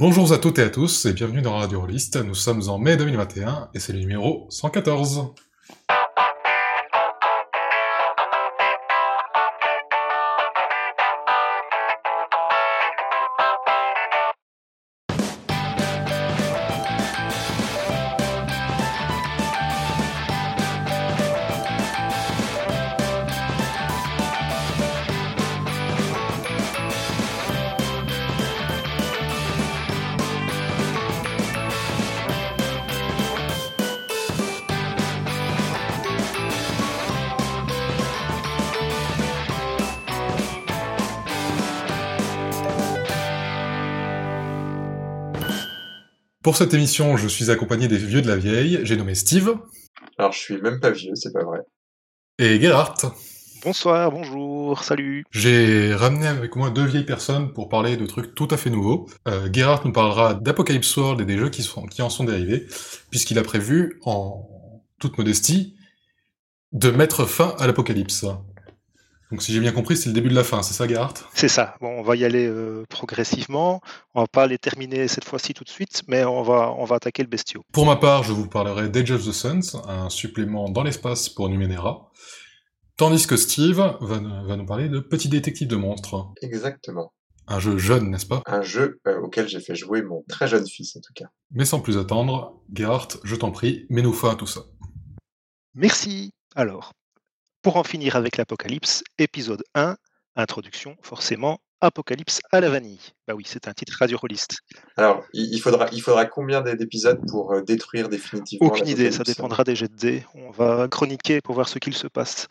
Bonjour à toutes et à tous et bienvenue dans Radio Rollist. Nous sommes en mai 2021 et c'est le numéro 114. Cette émission, je suis accompagné des vieux de la vieille. J'ai nommé Steve. Alors, je suis même pas vieux, c'est pas vrai. Et Gerhardt. Bonsoir, bonjour, salut. J'ai ramené avec moi deux vieilles personnes pour parler de trucs tout à fait nouveaux. Euh, Gerhardt nous parlera d'Apocalypse World et des jeux qui, sont, qui en sont dérivés, puisqu'il a prévu, en toute modestie, de mettre fin à l'apocalypse. Donc si j'ai bien compris, c'est le début de la fin, c'est ça Gerhardt C'est ça. Bon, on va y aller euh, progressivement. On va pas les terminer cette fois-ci tout de suite, mais on va, on va attaquer le bestiau. Pour ma part, je vous parlerai d'Age of the Suns, un supplément dans l'espace pour Numenera. Tandis que Steve va, va nous parler de Petit Détective de Monstres. Exactement. Un jeu jeune, n'est-ce pas? Un jeu euh, auquel j'ai fait jouer mon très jeune fils, en tout cas. Mais sans plus attendre, Gerhardt, je t'en prie, mets-nous fin à tout ça. Merci. Alors, pour en finir avec l'apocalypse, épisode 1, introduction, forcément, Apocalypse à la vanille. Bah oui, c'est un titre radio-rolliste. Alors, il faudra, il faudra combien d'épisodes pour euh, détruire définitivement Aucune idée, ça dépendra des jets de dés. On va chroniquer pour voir ce qu'il se passe.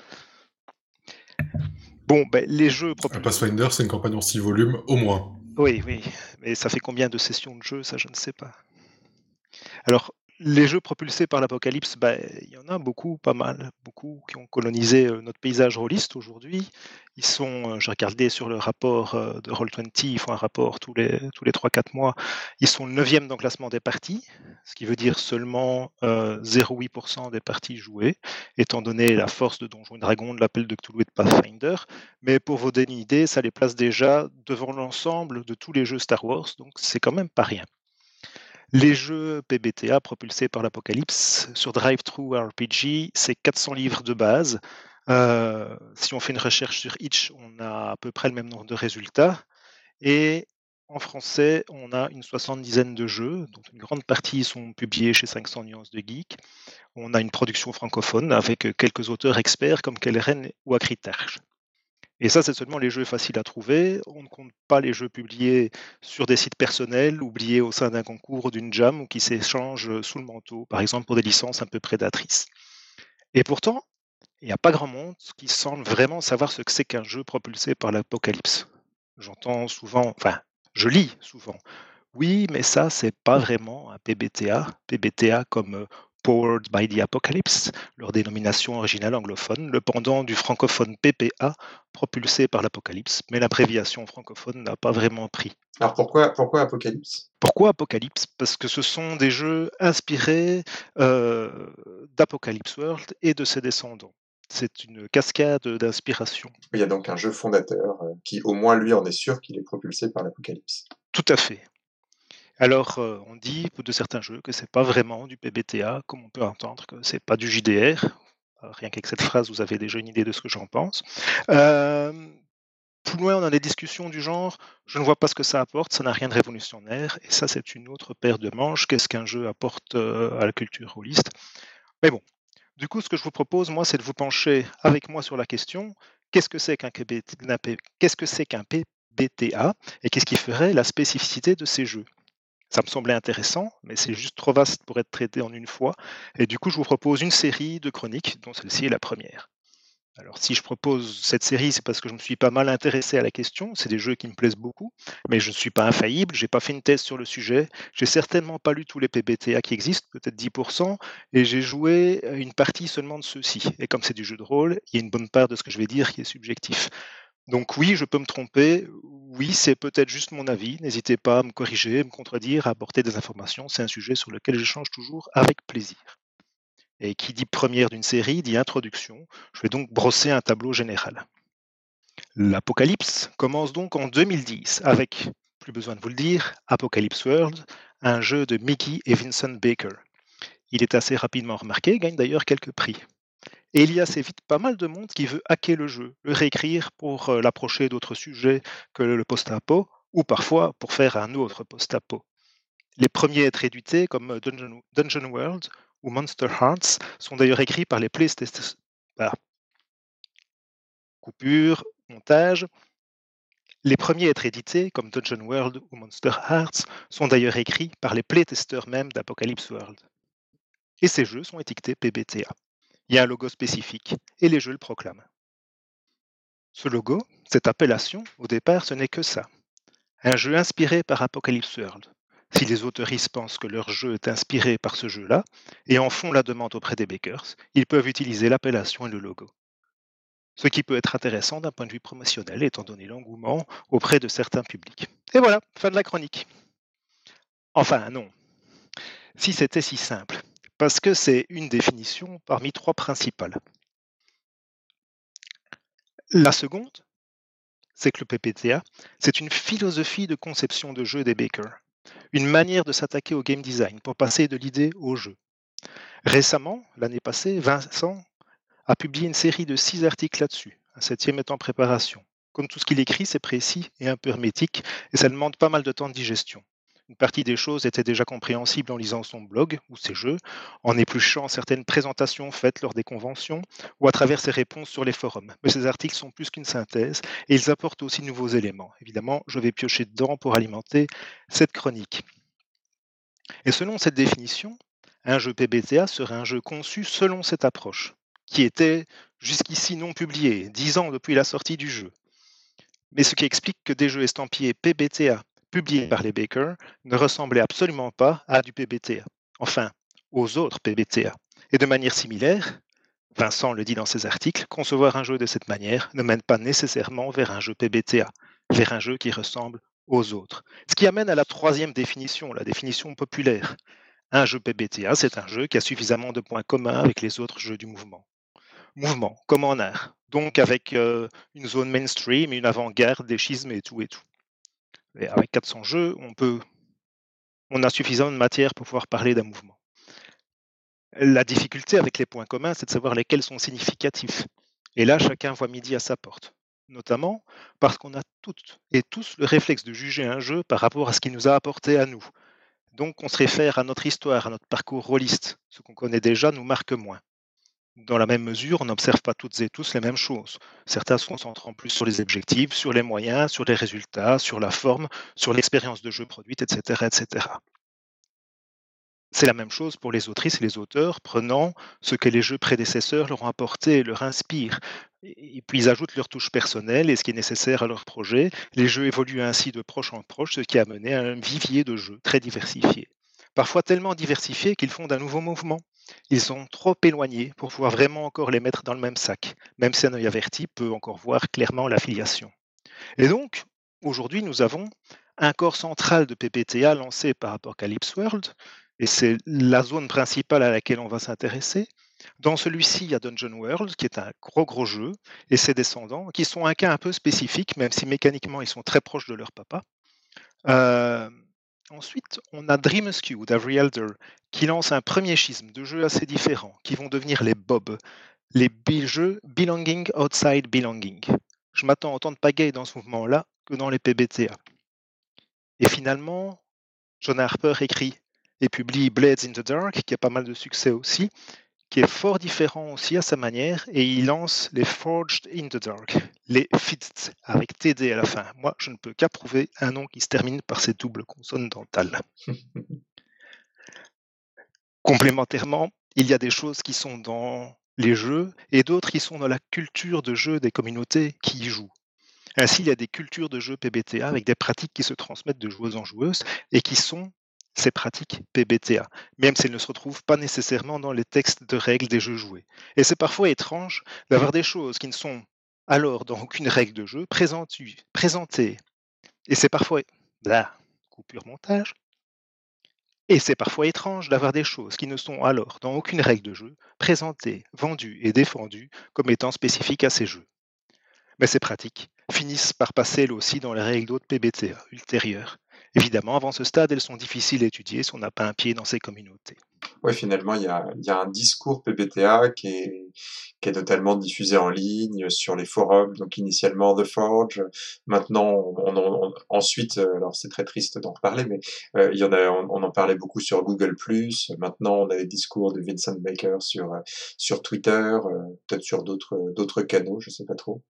Bon, ben, les jeux. Pathfinder, c'est une campagne en 6 volumes, au moins. Oui, oui, mais ça fait combien de sessions de jeu, ça je ne sais pas. Alors, les jeux propulsés par l'apocalypse, bah, il y en a beaucoup, pas mal, beaucoup qui ont colonisé euh, notre paysage rôliste aujourd'hui. Ils sont, euh, j'ai regardé sur le rapport euh, de Roll20, ils font un rapport tous les, tous les 3-4 mois, ils sont le 9e dans le classement des parties, ce qui veut dire seulement euh, 0,8% des parties jouées, étant donné la force de Donjons et Dragons, de l'appel de Cthulhu et de Pathfinder. Mais pour vous donner une idée, ça les place déjà devant l'ensemble de tous les jeux Star Wars, donc c'est quand même pas rien. Les jeux PBTA propulsés par l'Apocalypse sur Drive-Thru RPG, c'est 400 livres de base. Euh, si on fait une recherche sur Itch, on a à peu près le même nombre de résultats. Et en français, on a une soixante-dizaine de jeux, dont une grande partie sont publiés chez 500 nuances de geek. On a une production francophone avec quelques auteurs experts comme Kelleren ou Acritarch. Et ça, c'est seulement les jeux faciles à trouver. On ne compte pas les jeux publiés sur des sites personnels, oubliés au sein d'un concours ou d'une jam ou qui s'échangent sous le manteau, par exemple pour des licences un peu prédatrices. Et pourtant, il n'y a pas grand monde qui semble vraiment savoir ce que c'est qu'un jeu propulsé par l'apocalypse. J'entends souvent, enfin, je lis souvent. Oui, mais ça, c'est pas vraiment un PBTA. PBTA comme euh, Powered by the Apocalypse, leur dénomination originale anglophone, le pendant du francophone PPA, propulsé par l'Apocalypse, mais l'abréviation francophone n'a pas vraiment pris. Alors, pourquoi, pourquoi Apocalypse? Pourquoi Apocalypse? Parce que ce sont des jeux inspirés euh, d'Apocalypse World et de ses descendants. C'est une cascade d'inspiration. Il y a donc un jeu fondateur euh, qui, au moins lui, en est sûr qu'il est propulsé par l'Apocalypse. Tout à fait. Alors, euh, on dit de certains jeux que c'est pas vraiment du PBTA, comme on peut entendre que c'est pas du JDR. Euh, Rien qu'avec cette phrase, vous avez déjà une idée de ce que j'en pense. Euh, plus loin, on a des discussions du genre je ne vois pas ce que ça apporte, ça n'a rien de révolutionnaire, et ça, c'est une autre paire de manches. Qu'est-ce qu'un jeu apporte à la culture holiste Mais bon, du coup, ce que je vous propose, moi, c'est de vous pencher avec moi sur la question qu'est-ce que c'est qu'un PBTA et qu'est-ce qui ferait la spécificité de ces jeux? Ça me semblait intéressant, mais c'est juste trop vaste pour être traité en une fois. Et du coup, je vous propose une série de chroniques, dont celle-ci est la première. Alors, si je propose cette série, c'est parce que je me suis pas mal intéressé à la question. C'est des jeux qui me plaisent beaucoup, mais je ne suis pas infaillible. J'ai pas fait une thèse sur le sujet. J'ai certainement pas lu tous les PBTA qui existent, peut-être 10%, et j'ai joué une partie seulement de ceux-ci. Et comme c'est du jeu de rôle, il y a une bonne part de ce que je vais dire qui est subjectif. Donc oui, je peux me tromper. Oui, c'est peut-être juste mon avis. N'hésitez pas à me corriger, à me contredire, à apporter des informations. C'est un sujet sur lequel j'échange toujours avec plaisir. Et qui dit première d'une série dit introduction. Je vais donc brosser un tableau général. L'apocalypse commence donc en 2010 avec plus besoin de vous le dire, Apocalypse World, un jeu de Mickey et Vincent Baker. Il est assez rapidement remarqué, gagne d'ailleurs quelques prix. Et il y a assez vite pas mal de monde qui veut hacker le jeu, le réécrire pour euh, l'approcher d'autres sujets que le post-apo, ou parfois pour faire un autre post-apo. Les premiers à être édités, comme Dungeon, Dungeon World ou Monster Hearts, sont d'ailleurs écrits par les PlayStation. Bah, coupure, montage. Les premiers à être édités, comme Dungeon World ou Monster Hearts, sont d'ailleurs écrits par les playtesters même d'Apocalypse World. Et ces jeux sont étiquetés PBTA. Il y a un logo spécifique et les jeux le proclament. Ce logo, cette appellation, au départ, ce n'est que ça. Un jeu inspiré par Apocalypse World. Si les autoristes pensent que leur jeu est inspiré par ce jeu-là et en font la demande auprès des bakers, ils peuvent utiliser l'appellation et le logo. Ce qui peut être intéressant d'un point de vue promotionnel étant donné l'engouement auprès de certains publics. Et voilà, fin de la chronique. Enfin, non. Si c'était si simple, parce que c'est une définition parmi trois principales. La seconde, c'est que le PPTA, c'est une philosophie de conception de jeu des bakers, une manière de s'attaquer au game design pour passer de l'idée au jeu. Récemment, l'année passée, Vincent a publié une série de six articles là-dessus, un septième est en préparation. Comme tout ce qu'il écrit, c'est précis et un peu hermétique, et ça demande pas mal de temps de digestion. Une partie des choses était déjà compréhensible en lisant son blog ou ses jeux, en épluchant certaines présentations faites lors des conventions ou à travers ses réponses sur les forums. Mais ces articles sont plus qu'une synthèse et ils apportent aussi de nouveaux éléments. Évidemment, je vais piocher dedans pour alimenter cette chronique. Et selon cette définition, un jeu PBTA serait un jeu conçu selon cette approche, qui était jusqu'ici non publié, dix ans depuis la sortie du jeu. Mais ce qui explique que des jeux estampillés PBTA publié par les Bakers ne ressemblait absolument pas à du PBTA, enfin aux autres PBTA. Et de manière similaire, Vincent le dit dans ses articles, concevoir un jeu de cette manière ne mène pas nécessairement vers un jeu PBTA, vers un jeu qui ressemble aux autres. Ce qui amène à la troisième définition, la définition populaire. Un jeu PBTA, c'est un jeu qui a suffisamment de points communs avec les autres jeux du mouvement. Mouvement, comme en art, donc avec euh, une zone mainstream, une avant-garde, des schismes et tout et tout avec 400 jeux, on on a suffisamment de matière pour pouvoir parler d'un mouvement. La difficulté avec les points communs, c'est de savoir lesquels sont significatifs. Et là, chacun voit midi à sa porte. Notamment parce qu'on a toutes et tous le réflexe de juger un jeu par rapport à ce qu'il nous a apporté à nous. Donc on se réfère à notre histoire, à notre parcours rôliste. Ce qu'on connaît déjà nous marque moins dans la même mesure, on n'observe pas toutes et tous les mêmes choses. Certains se concentrant plus sur les objectifs, sur les moyens, sur les résultats, sur la forme, sur l'expérience de jeu produite, etc. etc. C'est la même chose pour les autrices et les auteurs, prenant ce que les jeux prédécesseurs leur ont apporté, leur inspirent, et puis ils ajoutent leur touche personnelle et ce qui est nécessaire à leur projet. Les jeux évoluent ainsi de proche en proche, ce qui a mené à un vivier de jeux très diversifié. Parfois tellement diversifié qu'ils font d'un nouveau mouvement. Ils sont trop éloignés pour pouvoir vraiment encore les mettre dans le même sac, même si un œil averti peut encore voir clairement l'affiliation. Et donc, aujourd'hui, nous avons un corps central de PPTA lancé par Apocalypse World, et c'est la zone principale à laquelle on va s'intéresser. Dans celui-ci, il y a Dungeon World, qui est un gros gros jeu, et ses descendants, qui sont un cas un peu spécifique, même si mécaniquement ils sont très proches de leur papa. Euh, Ensuite, on a Dream d'Avery Elder, qui lance un premier schisme de jeux assez différents, qui vont devenir les Bob, les jeux Belonging Outside Belonging. Je m'attends à de pagaille dans ce mouvement-là que dans les PBTA. Et finalement, John Harper écrit et publie Blades in the Dark, qui a pas mal de succès aussi, qui est fort différent aussi à sa manière, et il lance les Forged in the Dark, les FITS, avec TD à la fin. Moi, je ne peux qu'approuver un nom qui se termine par ces doubles consonnes dentales. Complémentairement, il y a des choses qui sont dans les jeux et d'autres qui sont dans la culture de jeu des communautés qui y jouent. Ainsi, il y a des cultures de jeux PBTA avec des pratiques qui se transmettent de joueuse en joueuse et qui sont ces pratiques PBTA, même si elles ne se retrouvent pas nécessairement dans les textes de règles des jeux joués. Et c'est parfois étrange d'avoir des choses qui ne sont alors dans aucune règle de jeu présentées. Et c'est parfois... Là, coupure montage. Et c'est parfois étrange d'avoir des choses qui ne sont alors dans aucune règle de jeu présentées, vendues et défendues comme étant spécifiques à ces jeux. Mais ces pratiques, finissent par passer elles aussi dans les règles d'autres PBTA ultérieures. Évidemment, avant ce stade, elles sont difficiles à étudier si on n'a pas un pied dans ces communautés. Oui, finalement, il y a, un discours PBTA qui est, qui totalement diffusé en ligne sur les forums. Donc initialement The Forge, maintenant, on, ensuite, euh, alors c'est très triste d'en reparler, mais euh, en a, on, en parlait beaucoup sur Google+. Maintenant, on a les discours de Vincent Baker sur sur Twitter, euh, peut-être sur d'autres canaux, je sais pas trop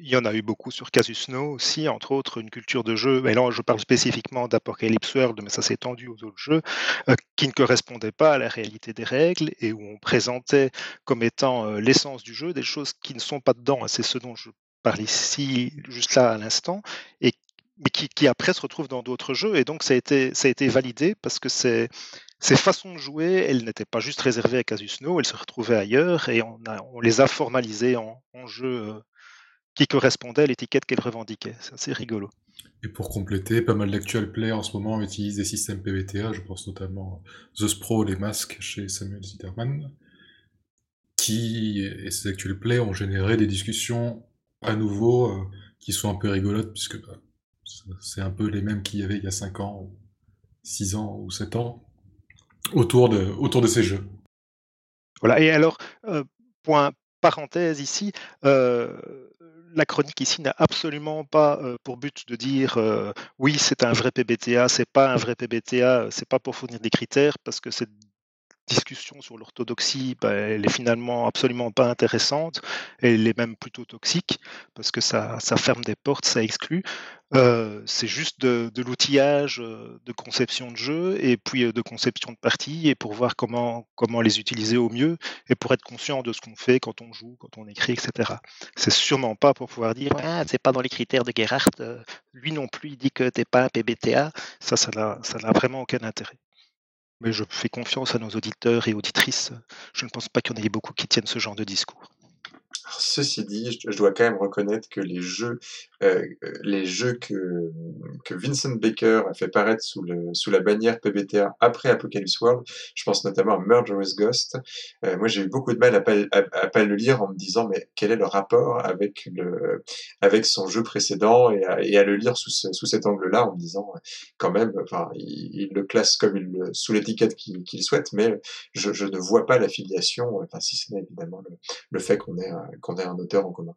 il y en a eu beaucoup sur Casus No aussi, entre autres une culture de jeu, mais là je parle spécifiquement d'Apocalypse World, mais ça s'est étendu aux autres jeux, euh, qui ne correspondaient pas à la réalité des règles et où on présentait comme étant euh, l'essence du jeu des choses qui ne sont pas dedans. C'est ce dont je parle ici, juste là à l'instant, et mais qui, après se retrouvent dans d'autres jeux. Et donc ça a été, ça a été validé parce que ces, ces façons de jouer, elles n'étaient pas juste réservées à Casus No, elles se retrouvaient ailleurs et on, a, on les a formalisées en, en jeu euh, qui correspondait à l'étiquette qu'elle revendiquait. C'est assez rigolo. Et pour compléter, pas mal d'actual play en ce moment utilisent des systèmes PBTA, je pense notamment The Spro, les masques chez Samuel Zitterman, qui, et ces actual play ont généré des discussions à nouveau euh, qui sont un peu rigolotes, puisque bah, c'est un peu les mêmes qu'il y avait il y a 5 ans, 6 ans ou 7 ans, autour de, autour de ces jeux. Voilà, et alors, euh, point parenthèse ici, euh, la chronique ici n'a absolument pas euh, pour but de dire euh, oui, c'est un vrai PBTA, c'est pas un vrai PBTA, euh, c'est pas pour fournir des critères, parce que cette discussion sur l'orthodoxie, bah, elle est finalement absolument pas intéressante, elle est même plutôt toxique, parce que ça, ça ferme des portes, ça exclut. Euh, c'est juste de, l'outillage euh, de conception de jeu et puis euh, de conception de partie et pour voir comment, comment les utiliser au mieux et pour être conscient de ce qu'on fait quand on joue, quand on écrit, etc. C'est sûrement pas pour pouvoir dire ah, c'est pas dans les critères de Gerhardt, lui non plus il dit que t'es pas un PBTA. Ça, ça n'a vraiment aucun intérêt. Mais je fais confiance à nos auditeurs et auditrices. Je ne pense pas qu'il y en ait beaucoup qui tiennent ce genre de discours. Ceci dit, je dois quand même reconnaître que les jeux, euh, les jeux que, que Vincent Baker a fait paraître sous, le, sous la bannière PBTA après Apocalypse World, je pense notamment à Murderous Ghost, euh, moi j'ai eu beaucoup de mal à pas, pas le lire en me disant mais quel est le rapport avec, le, avec son jeu précédent et à, le lire sous, sous cet angle-là en me disant quand même, enfin il, le classe comme il sous l'étiquette qu'il souhaite, mais je, ne vois pas l'affiliation, enfin si ce n'est évidemment le, le fait qu'on ait qu'on ait un auteur en commun.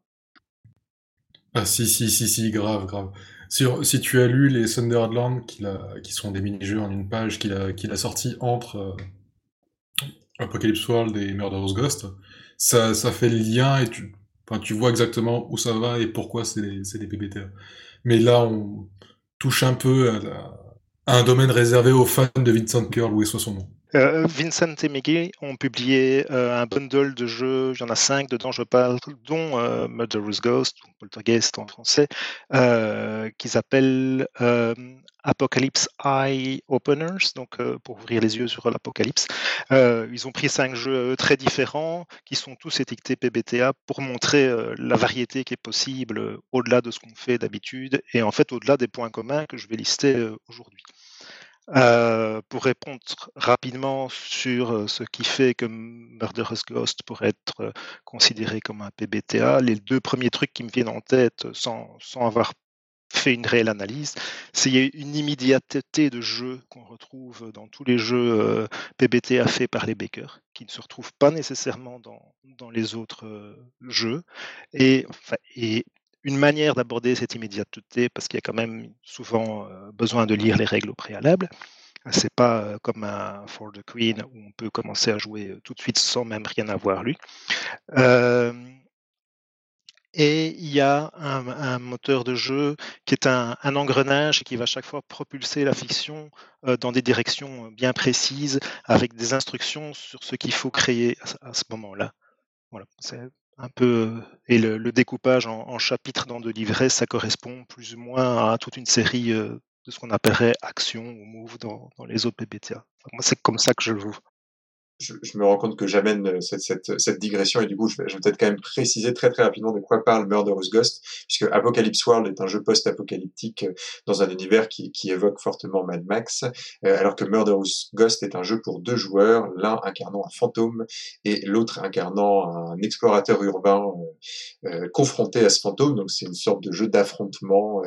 Ah si, si, si, si, grave, grave. Sur, si tu as lu les Sunderland, qui, qui sont des mini-jeux en une page qu'il a, qu'il a sorti entre euh, Apocalypse World et Murderous Ghost, ça, ça fait le lien et tu, tu vois exactement où ça va et pourquoi c'est des, des. Mais là, on touche un peu à, un domaine réservé aux fans de Vincent Curl, où est soit son nom. Euh, Vincent et Meggy ont publié euh, un bundle de jeux, il y en a cinq dedans, je parle, dont euh, Murderous Ghost, ou Poltergeist en français, qu'ils appellent Apocalypse Eye Openers, donc pour ouvrir les yeux sur l'apocalypse. ils ont pris cinq jeux très différents, qui sont tous étiquetés PBTA, pour montrer la variété qui est possible au-delà de ce qu'on fait d'habitude, et en fait au-delà des points communs que je vais lister aujourd'hui. Euh, pour répondre rapidement sur euh, ce qui fait que Murderous Ghost pourrait être euh, considéré comme un PBTA, les deux premiers trucs qui me viennent en tête sans, sans avoir fait une réelle analyse, c'est une immédiateté de jeu qu'on retrouve dans tous les jeux PBTA faits par les bakers, qui ne se retrouvent pas nécessairement dans, dans les autres jeux. Et une manière d'aborder cette immédiateté, parce qu'il y a quand même souvent euh, besoin de lire les règles au préalable. C'est pas euh, comme un For the Queen où on peut commencer à jouer euh, tout de suite sans même rien avoir lu. et il y a un, moteur de jeu qui est un, engrenage et qui va chaque fois propulser la fiction dans des directions bien précises avec des instructions sur ce qu'il faut créer à, ce moment-là. Voilà, c'est un peu et le, découpage en, chapitres dans deux livrets, ça correspond plus ou moins à toute une série euh, de ce qu'on appellerait action ou move dans, les autres moi, c'est comme ça que je le vois. Je, me rends compte que j'amène euh, cette, cette, cette, digression et du coup, je vais, je vais peut-être quand même préciser très très rapidement de quoi parle Murderous Ghost, puisque Apocalypse World est un jeu post-apocalyptique euh, dans un univers qui, qui, évoque fortement Mad Max, euh, alors que Murderous Ghost est un jeu pour deux joueurs, l'un incarnant un fantôme et l'autre incarnant un explorateur urbain euh, confronté à ce fantôme. Donc c'est une sorte de jeu d'affrontement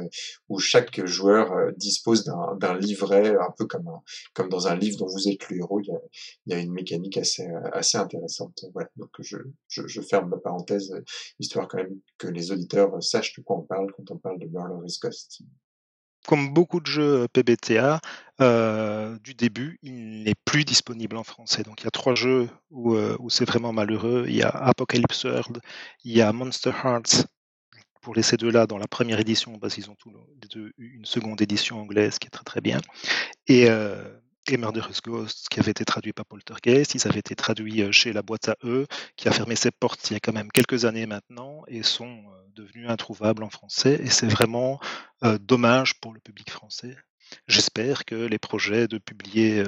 où chaque joueur dispose d'un livret, un peu comme, un, comme dans un livre dont vous êtes le héros. Il y a, il y a une mécanique assez, euh, assez intéressante. Donc je, je, ferme ma parenthèse, euh, histoire quand même que les auditeurs euh, sachent de quoi on parle quand on parle de Murderous Ghost. Comme beaucoup de jeux PBTA, euh, du début, il n'est plus disponible en français. Donc il y a trois jeux où, où c'est vraiment malheureux. Il y a Apocalypse World, il y a Monster Hearts pour les deux-là dans la première édition, parce qu'ils ont tous deux une seconde édition anglaise qui est très très bien. Et euh, et Murderous Ghost, qui avait été traduit par Poltergeist, ils avaient été traduits euh, chez la boîte à eux, qui a fermé ses portes il y a quand même quelques années maintenant, et sont euh, devenus introuvables en français. Et c'est vraiment euh, dommage pour le public français. J'espère que les projets de publier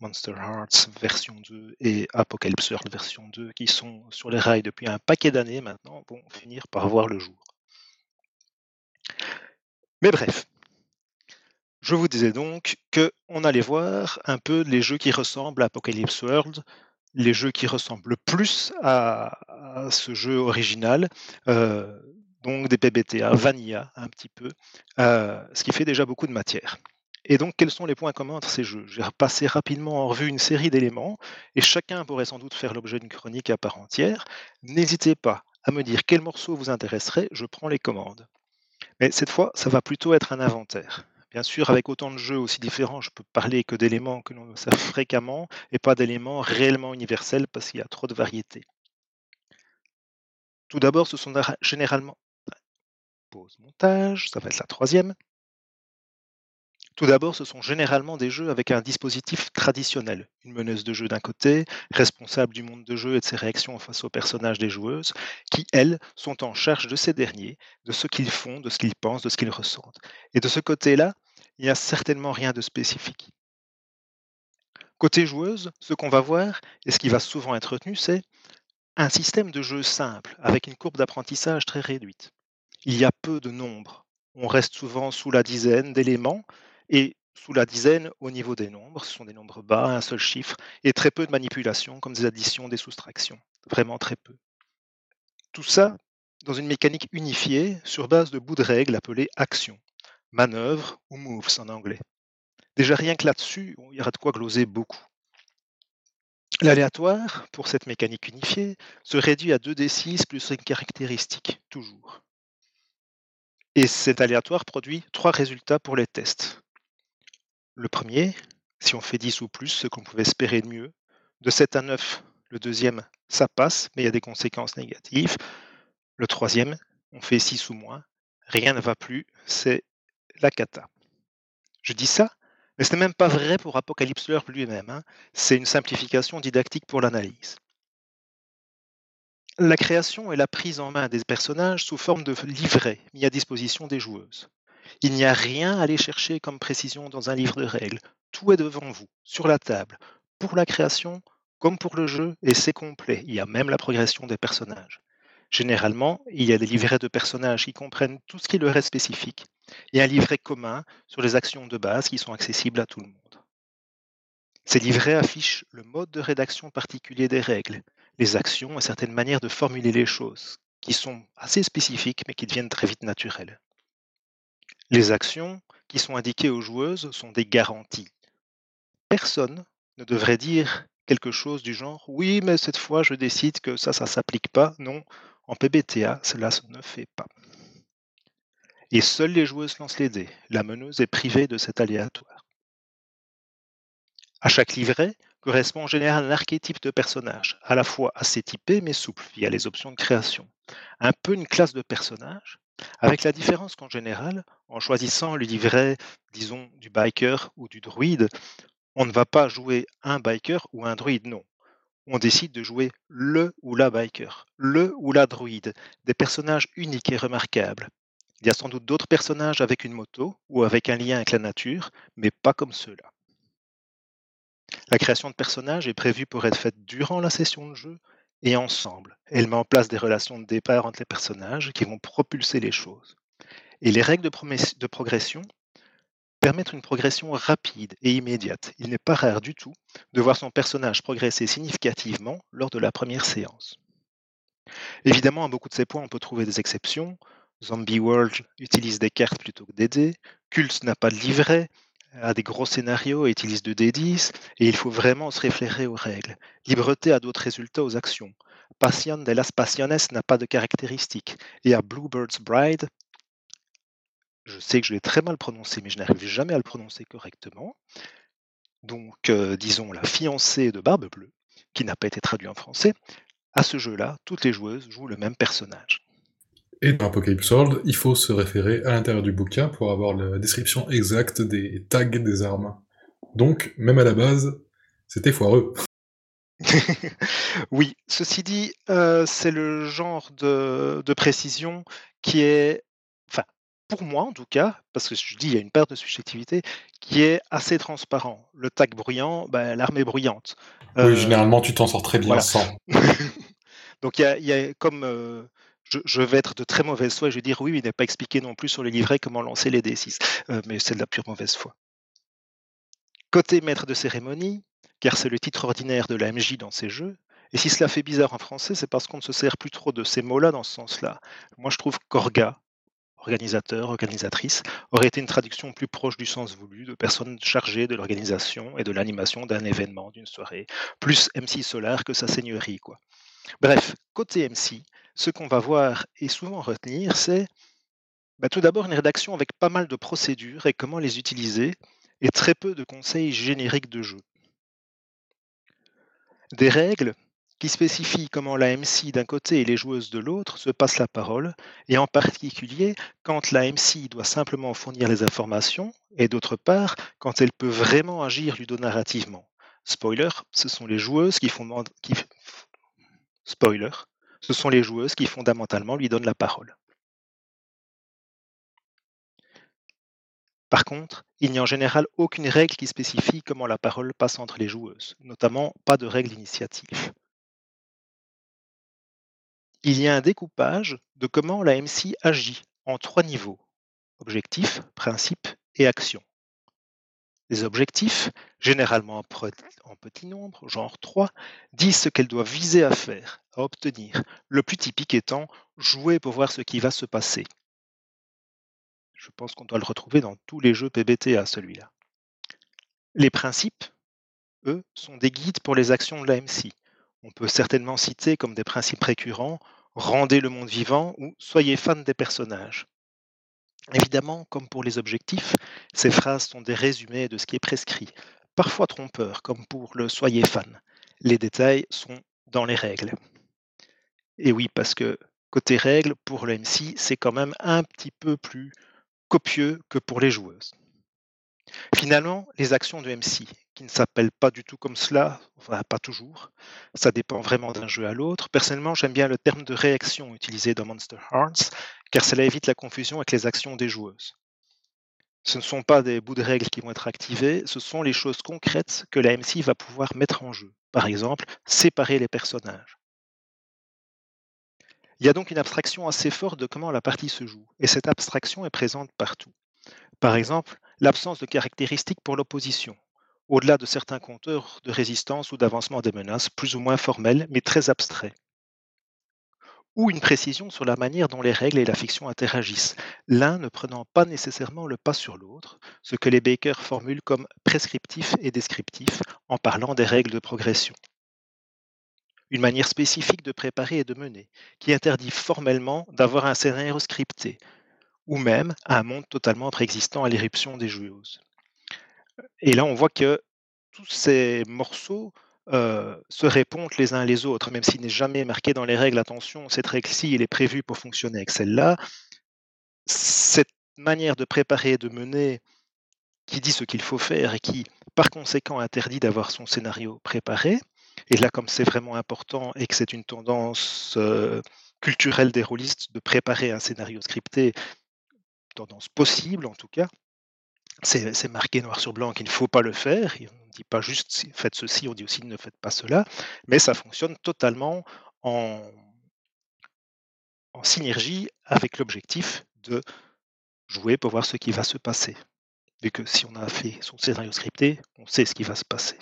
Monster Hearts version 2 et Apocalypse World version 2, qui sont sur les rails depuis un paquet d'années maintenant, vont finir par voir le jour. Mais bref, je vous disais donc qu'on allait voir un peu les jeux qui ressemblent à Apocalypse World, les jeux qui ressemblent le plus à, ce jeu original, euh, donc des PBTA, Vanilla un petit peu, euh, ce qui fait déjà beaucoup de matière. Et donc, quels sont les points communs entre ces jeux? J'ai repassé rapidement en revue une série d'éléments, et chacun pourrait sans doute faire l'objet d'une chronique à part entière. N'hésitez pas à me dire quel morceau vous intéresserait, je prends les commandes. Mais cette fois, ça va plutôt être un inventaire. Bien sûr, avec autant de jeux aussi différents, je peux parler que d'éléments que l'on sait fréquemment et pas d'éléments réellement universels parce qu'il y a trop de variétés. Tout d'abord, ce sont généralement... Pause montage, ça va être la troisième. Tout d'abord, ce sont généralement des jeux avec un dispositif traditionnel. Une meneuse de jeu d'un côté, responsable du monde de jeu et de ses réactions face aux personnages des joueuses, qui, elles, sont en charge de ces derniers, de ce qu'ils font, de ce qu'ils pensent, de ce qu'ils ressentent. Et de ce côté-là, il n'y a certainement rien de spécifique. Côté joueuse, ce qu'on va voir, et ce qui va souvent être retenu, c'est un système de jeu simple, avec une courbe d'apprentissage très réduite. Il y a peu de nombres. On reste souvent sous la dizaine d'éléments, et sous la dizaine au niveau des nombres. Ce sont des nombres bas, un seul chiffre, et très peu de manipulations comme des additions, des soustractions. Vraiment très peu. Tout ça dans une mécanique unifiée sur base de bouts de règles appelés actions, manœuvres ou moves en anglais. Déjà rien que là-dessus, il y aura de quoi gloser beaucoup. L'aléatoire, pour cette mécanique unifiée, se réduit à 2d6 plus une caractéristique, toujours. Et cet aléatoire produit trois résultats pour les tests. Le premier, si on fait 10 ou plus, ce qu'on pouvait espérer de mieux. De 7 à 9, le deuxième, ça passe, mais il y a des conséquences négatives. Le troisième, on fait 6 ou moins, rien ne va plus, c'est la cata. Je dis ça, mais ce n'est même pas vrai pour Apocalypse lui-même. Hein. C'est une simplification didactique pour l'analyse. La création et la prise en main des personnages sous forme de livrets mis à disposition des joueuses. Il n'y a rien à aller chercher comme précision dans un livre de règles. Tout est devant vous, sur la table, pour la création comme pour le jeu, et c'est complet. Il y a même la progression des personnages. Généralement, il y a des livrets de personnages qui comprennent tout ce qui leur est spécifique, et un livret commun sur les actions de base qui sont accessibles à tout le monde. Ces livrets affichent le mode de rédaction particulier des règles, les actions et certaines manières de formuler les choses, qui sont assez spécifiques mais qui deviennent très vite naturelles. Les actions qui sont indiquées aux joueuses sont des garanties. Personne ne devrait dire quelque chose du genre oui, mais cette fois je décide que ça, ça ne s'applique pas. Non, en PBTA, cela ne fait pas. Et seules les joueuses lancent les dés. La meneuse est privée de cet aléatoire. À chaque livret correspond en général un archétype de personnage, à la fois assez typé mais souple via les options de création. Un peu une classe de personnage, avec la différence qu'en général, en choisissant le livret, disons, du biker ou du druide, on ne va pas jouer un biker ou un druide, non. On décide de jouer le ou la biker, le ou la druide, des personnages uniques et remarquables. Il y a sans doute d'autres personnages avec une moto ou avec un lien avec la nature, mais pas comme ceux-là. La création de personnages est prévue pour être faite durant la session de jeu et ensemble. Elle met en place des relations de départ entre les personnages qui vont propulser les choses. Et les règles de, progression permettre une progression rapide et immédiate. Il n'est pas rare du tout de voir son personnage progresser significativement lors de la première séance. Évidemment, à beaucoup de ces points, on peut trouver des exceptions. Zombie World utilise des cartes plutôt que des dés. Cult n'a pas de livret, a des gros scénarios et utilise 2 D10, et il faut vraiment se référer aux règles. Libreté a d'autres résultats aux actions. Passion de las Passiones n'a pas de caractéristiques, et à Bluebird's Bride, je sais que je l'ai très mal prononcé, mais je n'arrive jamais à le prononcer correctement. Donc, euh, disons la fiancée de Barbe Bleue, qui n'a pas été traduit en français. À ce jeu-là, toutes les joueuses jouent le même personnage. Et dans Apocalypse World, il faut se référer à l'intérieur du bouquin pour avoir la description exacte des tags des armes. Donc, même à la base, c'était foireux. oui, ceci dit, euh, c'est le genre de, de, précision qui est pour moi en tout cas, parce que je dis il y a une perte de subjectivité, qui est assez transparent. Le tag bruyant, l'arme est bruyante. Oui, euh, généralement tu t'en sors très bien sans. Donc il y, a, comme euh, je, vais être de très mauvaise foi, je vais dire oui, il n'est pas expliqué non plus sur le livret comment lancer les D6, euh, mais c'est de la pure mauvaise foi. Côté maître de cérémonie, car c'est le titre ordinaire de la MJ dans ces jeux, et si cela fait bizarre en français, c'est parce qu'on ne se sert plus trop de ces mots-là dans ce sens-là. Moi, je trouve qu'orga organisateur, organisatrice, aurait été une traduction plus proche du sens voulu de personnes chargées de l'organisation et de l'animation d'un événement, d'une soirée, plus MC Solar que sa seigneurie. Quoi. Bref, côté MC, ce qu'on va voir et souvent retenir, c'est bah, tout d'abord une rédaction avec pas mal de procédures et comment les utiliser, et très peu de conseils génériques de jeu. Des règles qui spécifie comment la MC d'un côté et les joueuses de l'autre se passent la parole, et en particulier quand la MC doit simplement fournir les informations, et d'autre part quand elle peut vraiment agir ludonarrativement. Spoiler, ce sont les joueuses qui font... Spoiler, ce sont les joueuses qui fondamentalement lui donnent la parole. Par contre, il n'y a en général aucune règle qui spécifie comment la parole passe entre les joueuses, notamment pas de règle d'initiative il y a un découpage de comment la MC agit en trois niveaux objectif, principe et action. Les objectifs, généralement en petit nombre, genre 3, disent ce qu'elle doit viser à faire, à obtenir, le plus typique étant jouer pour voir ce qui va se passer. Je pense qu'on doit le retrouver dans tous les jeux PBTA, celui-là. Les principes, eux, sont des guides pour les actions de la MC. On peut certainement citer comme des principes récurrents rendez le monde vivant ou soyez fan des personnages. Évidemment, comme pour les objectifs, ces phrases sont des résumés de ce qui est prescrit, parfois trompeurs, comme pour le soyez fan. Les détails sont dans les règles. Et oui, parce que côté règles, pour le MC, c'est quand même un petit peu plus copieux que pour les joueuses. Finalement, les actions de MC, qui ne s'appellent pas du tout comme cela, enfin pas toujours, ça dépend vraiment d'un jeu à l'autre. Personnellement, j'aime bien le terme de réaction utilisé dans Monster Hearts, car cela évite la confusion avec les actions des joueuses. Ce ne sont pas des bouts de règles qui vont être activés, ce sont les choses concrètes que la MC va pouvoir mettre en jeu. Par exemple, séparer les personnages. Il y a donc une abstraction assez forte de comment la partie se joue, et cette abstraction est présente partout. Par exemple, l'absence de caractéristiques pour l'opposition, au-delà de certains compteurs de résistance ou d'avancement des menaces plus ou moins formels mais très abstraits. Ou une précision sur la manière dont les règles et la fiction interagissent, l'un ne prenant pas nécessairement le pas sur l'autre, ce que les Bakers formulent comme prescriptif et descriptif en parlant des règles de progression. Une manière spécifique de préparer et de mener, qui interdit formellement d'avoir un scénario scripté, ou même un monde totalement préexistant à l'éruption des joueuses. Et là, on voit que tous ces morceaux se répondent les uns les autres, même s'il n'est jamais marqué dans les règles, attention, cette règle-ci, elle est prévue pour fonctionner avec celle-là. Cette manière de préparer et de mener qui dit ce qu'il faut faire et qui, par conséquent, interdit d'avoir son scénario préparé. Et là, comme c'est vraiment important et que c'est une tendance culturelle des rôlistes de préparer un scénario scripté, tendance possible en tout cas. C'est marqué noir sur blanc qu'il ne faut pas le faire. ne dit pas juste faites ceci, on dit aussi ne faites pas cela, mais ça fonctionne totalement en, en synergie avec l'objectif de jouer pour voir ce qui va se passer. Vu que si on a fait son scénario scripté, on sait ce qui va se passer.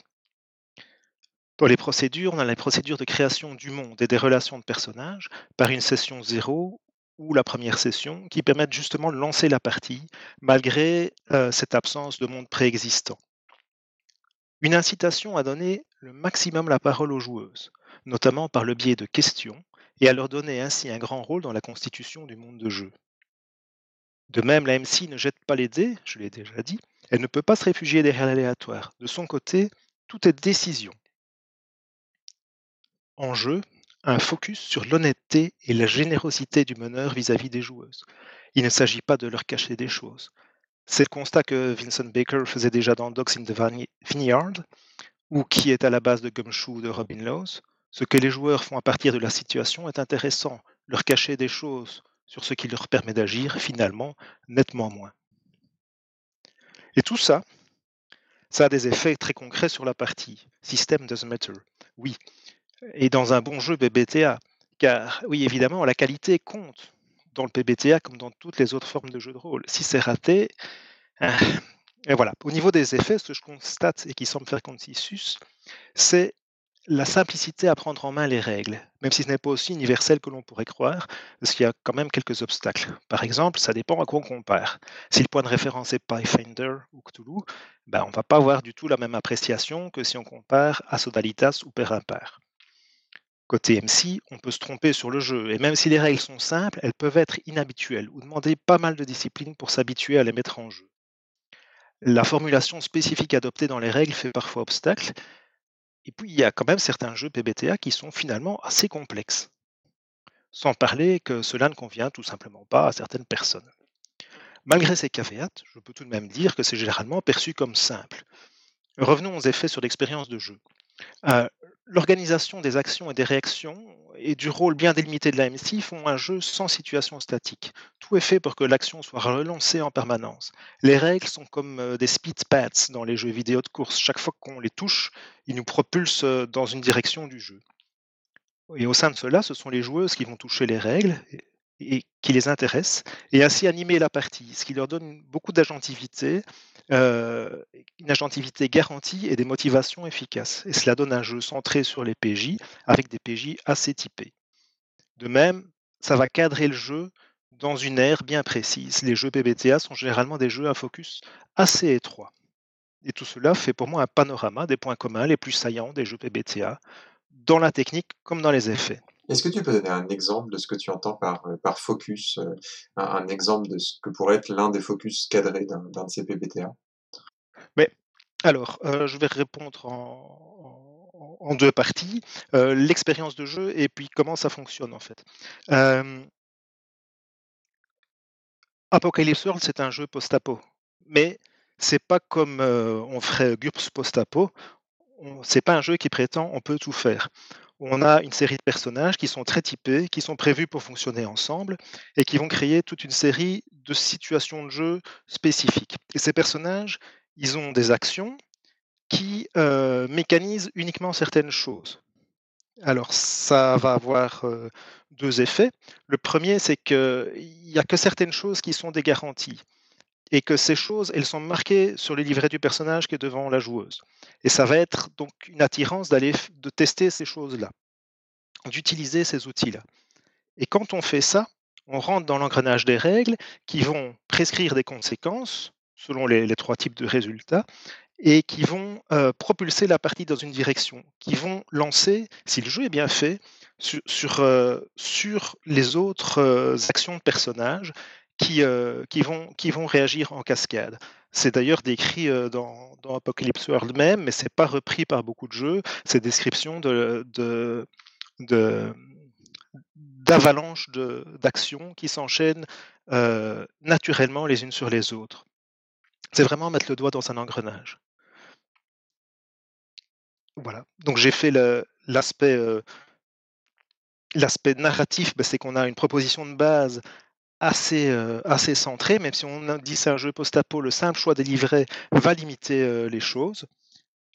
Pour les procédures, on a les procédures de création du monde et des relations de personnages par une session zéro ou la première session qui permettent justement de lancer la partie malgré euh, cette absence de monde préexistant. Une incitation à donner le maximum la parole aux joueuses, notamment par le biais de questions, et à leur donner ainsi un grand rôle dans la constitution du monde de jeu. De même, la MC ne jette pas les dés, je l'ai déjà dit, elle ne peut pas se réfugier derrière l'aléatoire. De son côté, tout est décision. En jeu, un focus sur l'honnêteté et la générosité du meneur vis-à-vis des joueuses. Il ne s'agit pas de leur cacher des choses. C'est le constat que Vincent Baker faisait déjà dans Dogs in the Vineyard, ou qui est à la base de Gumshoe de Robin Laws. Ce que les joueurs font à partir de la situation est intéressant, leur cacher des choses sur ce qui leur permet d'agir finalement nettement moins. Et tout ça, ça a des effets très concrets sur la partie. System doesn't matter. Oui, et dans un bon jeu PBTA. Car oui, évidemment, la qualité compte dans le PBTA comme dans toutes les autres formes de jeux de rôle. Si c'est raté, hein, et voilà. Au niveau des effets, ce que je constate et qui semble faire consensus, c'est la simplicité à prendre en main les règles, même si ce n'est pas aussi universel que l'on pourrait croire, parce qu'il y a quand même quelques obstacles. Par exemple, ça dépend à quoi on compare. Si le point de référence est Pathfinder ou Cthulhu, ben on ne va pas avoir du tout la même appréciation que si on compare à Sodalitas ou Père Impair. Côté MC, on peut se tromper sur le jeu, et même si les règles sont simples, elles peuvent être inhabituelles ou demander pas mal de discipline pour s'habituer à les mettre en jeu. La formulation spécifique adoptée dans les règles fait parfois obstacle, et puis il y a quand même certains jeux PBTA qui sont finalement assez complexes. Sans parler que cela ne convient tout simplement pas à certaines personnes. Malgré ces caveats, je peux tout de même dire que c'est généralement perçu comme simple. Revenons aux effets sur l'expérience de jeu. Euh, l'organisation des actions et des réactions et du rôle bien délimité de la MC font un jeu sans situation statique. Tout est fait pour que l'action soit relancée en permanence. Les règles sont comme euh, des speed pads dans les jeux vidéo de course. Chaque fois qu'on les touche, ils nous propulsent euh, dans une direction du jeu. Et au sein de cela, ce sont les joueuses qui vont toucher les règles et qui les intéressent, et ainsi animer la partie, ce qui leur donne beaucoup d'agentivité, euh, une agentivité garantie et des motivations efficaces. Et cela donne un jeu centré sur les PJ, avec des PJ assez typés. De même, ça va cadrer le jeu dans une ère bien précise. Les jeux PBTA sont généralement des jeux à focus assez étroit. Et tout cela fait pour moi un panorama des points communs les plus saillants des jeux PBTA, dans la technique comme dans les effets. Est-ce que tu peux donner un exemple de ce que tu entends par, euh, focus, euh, un, exemple de ce que pourrait être l'un des focus cadrés d'un de ces PBTA Mais, alors, euh, je vais répondre en, en deux parties. L'expérience de jeu et puis comment ça fonctionne en fait. Apocalypse World, c'est un jeu post-apo, mais c'est pas comme on ferait GURPS post-apo. C'est pas un jeu qui prétend on peut tout faire on a une série de personnages qui sont très typés, qui sont prévus pour fonctionner ensemble et qui vont créer toute une série de situations de jeu spécifiques. Et ces personnages, ils ont des actions qui euh, mécanisent uniquement certaines choses. Alors, ça va avoir euh, deux effets. Le premier, c'est qu'il n'y a que certaines choses qui sont des garanties et que ces choses, elles sont marquées sur le livret du personnage qui est devant la joueuse. Et ça va être donc une attirance d'aller de tester ces choses-là, d'utiliser ces outils-là. Et quand on fait ça, on rentre dans l'engrenage des règles qui vont prescrire des conséquences selon les, trois types de résultats et qui vont euh, propulser la partie dans une direction, qui vont lancer, si le jeu est bien fait, sur, euh, sur les autres euh, actions de personnages qui, euh, qui, vont, qui vont réagir en cascade. C'est d'ailleurs décrit euh, dans, dans, Apocalypse World même, mais c'est pas repris par beaucoup de jeux. Ces descriptions de, de, de d'avalanches d'actions qui s'enchaînent euh, naturellement les unes sur les autres. C'est vraiment mettre le doigt dans un engrenage. Voilà. Donc j'ai fait l'aspect l'aspect narratif, ben, c'est qu'on a une proposition de base assez, euh, assez centré, même si on dit c'est un jeu post-apo, le simple choix des livrets va limiter euh, les choses.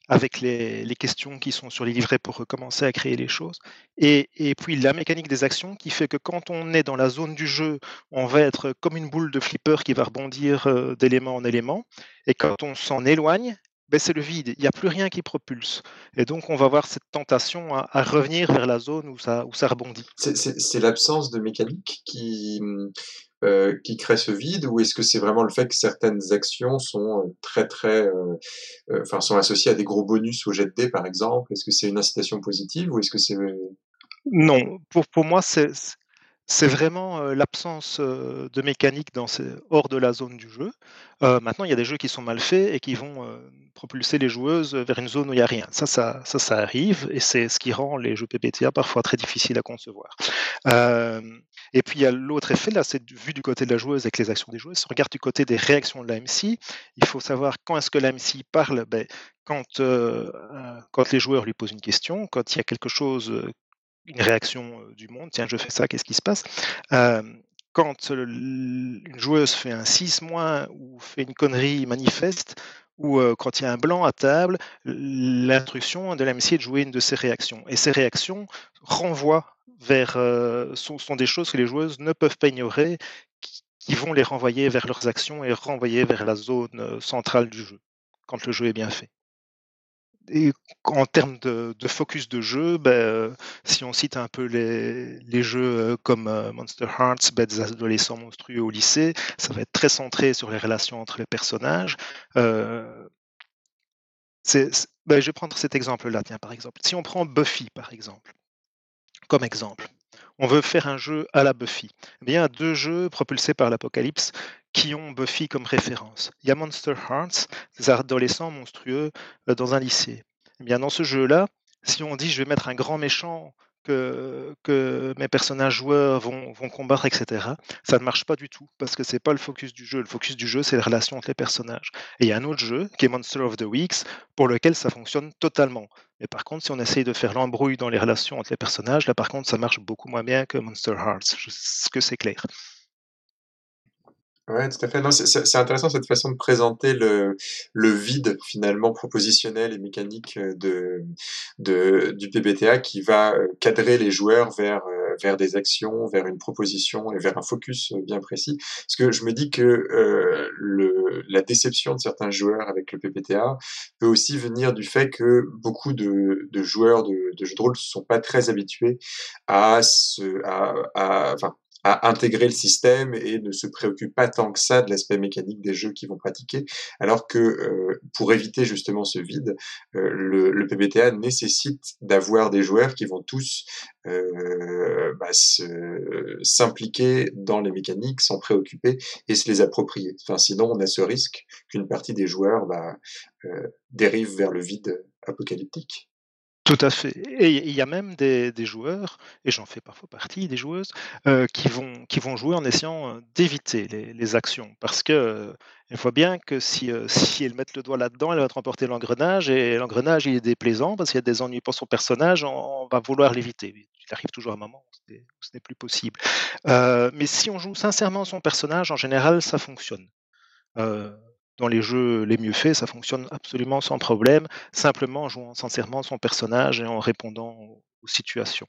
avec les, questions qui sont sur les livrets pour recommencer à créer les choses. Et, puis la mécanique des actions qui fait que quand on est dans la zone du jeu, on va être comme une boule de flipper qui va rebondir euh, d'élément en élément. Et quand on s'en éloigne, ben c'est le vide, il n'y a plus rien qui propulse. Et donc on va avoir cette tentation à, revenir vers la zone où ça, où ça rebondit. C'est l'absence de mécanique qui, euh, qui crée ce vide ou est-ce que c'est vraiment le fait que certaines actions sont euh, très très euh, enfin sont associées à des gros bonus au jet de dés par exemple? Est-ce que c'est une incitation positive ou est-ce que c'est non pour pour moi c'est c'est vraiment l'absence de mécanique dans hors de la zone du jeu. maintenant, il y a des jeux qui sont mal faits et qui vont propulser les joueuses vers une zone où il n'y a rien. Ça, ça, ça, arrive et c'est ce qui rend les jeux PPTA parfois très difficiles à concevoir. et puis, il y a l'autre effet, là, c'est vu du côté de la joueuse avec les actions des joueuses. Si on regarde du côté des réactions de l'AMC, il faut savoir quand est-ce que l'AMC parle. Ben, quand, quand les joueurs lui posent une question, quand il y a quelque chose une réaction du monde, tiens, je fais ça, qu'est-ce qui se passe? Quand une joueuse fait un 6 moins ou fait une connerie manifeste, ou quand il y a un blanc à table, l'instruction de l'AMC est de jouer une de ces réactions. Et ces réactions renvoient vers, sont, sont, des choses que les joueuses ne peuvent pas ignorer, qui vont les renvoyer vers leurs actions et renvoyer vers la zone centrale du jeu, quand le jeu est bien fait et en termes de, focus de jeu, ben, euh, si on cite un peu les, jeux euh, comme euh, Monster Hearts, ben, des adolescents monstrueux au lycée, ça va être très centré sur les relations entre les personnages. ben, je vais prendre cet exemple-là, tiens, par exemple. Si on prend Buffy, par exemple, comme exemple, on veut faire un jeu à la Buffy. Eh bien, il y a deux jeux propulsés par l'Apocalypse qui ont Buffy comme référence. Il y a Monster Hearts, des adolescents monstrueux euh, dans un lycée. Eh bien, dans ce jeu-là, si on dit je vais mettre un grand méchant que, mes personnages joueurs vont, vont, combattre, etc., ça ne marche pas du tout parce que c'est pas le focus du jeu. Le focus du jeu, c'est la relation entre les personnages. Et il y a un autre jeu qui est Monster of the Weeks pour lequel ça fonctionne totalement. Mais par contre, si on essaye de faire l'embrouille dans les relations entre les personnages, là par contre, ça marche beaucoup moins bien que Monster Hearts. Ce que c'est clair. Ouais, tout à fait. Non, c'est intéressant cette façon de présenter le, le vide finalement propositionnel et mécanique euh, de, de du PBTA qui va euh, cadrer les joueurs vers euh, vers des actions, vers une proposition et vers un focus bien précis. Parce que je me dis que euh, le, la déception de certains joueurs avec le PBTA peut aussi venir du fait que beaucoup de, de joueurs de, de jeux de rôle ne sont pas très habitués à se à, à enfin à intégrer le système et ne se préoccupe pas tant que ça de l'aspect mécanique des jeux qu'ils vont pratiquer, alors que euh, pour éviter justement ce vide, euh, le, le, PBTA nécessite d'avoir des joueurs qui vont tous euh, bah, s'impliquer dans les mécaniques, s'en préoccuper et se les approprier. Enfin, sinon, on a ce risque qu'une partie des joueurs bah, euh, dérive vers le vide apocalyptique. Tout à fait. Et il y a même des, joueurs, et j'en fais parfois partie, des joueuses, euh, qui, vont, qui vont jouer en essayant euh, d'éviter les, actions. Parce que euh, il faut bien que si, si elles mettent le doigt là-dedans, elles vont remporter l'engrenage, et l'engrenage, il est déplaisant, parce qu'il y a des ennuis pour son personnage, on, va vouloir l'éviter. Il arrive toujours un moment où ce n'est plus possible. mais si on joue sincèrement son personnage, en général, ça fonctionne dans les jeux les mieux faits, ça fonctionne absolument sans problème, simplement en jouant sincèrement son personnage et en répondant aux situations.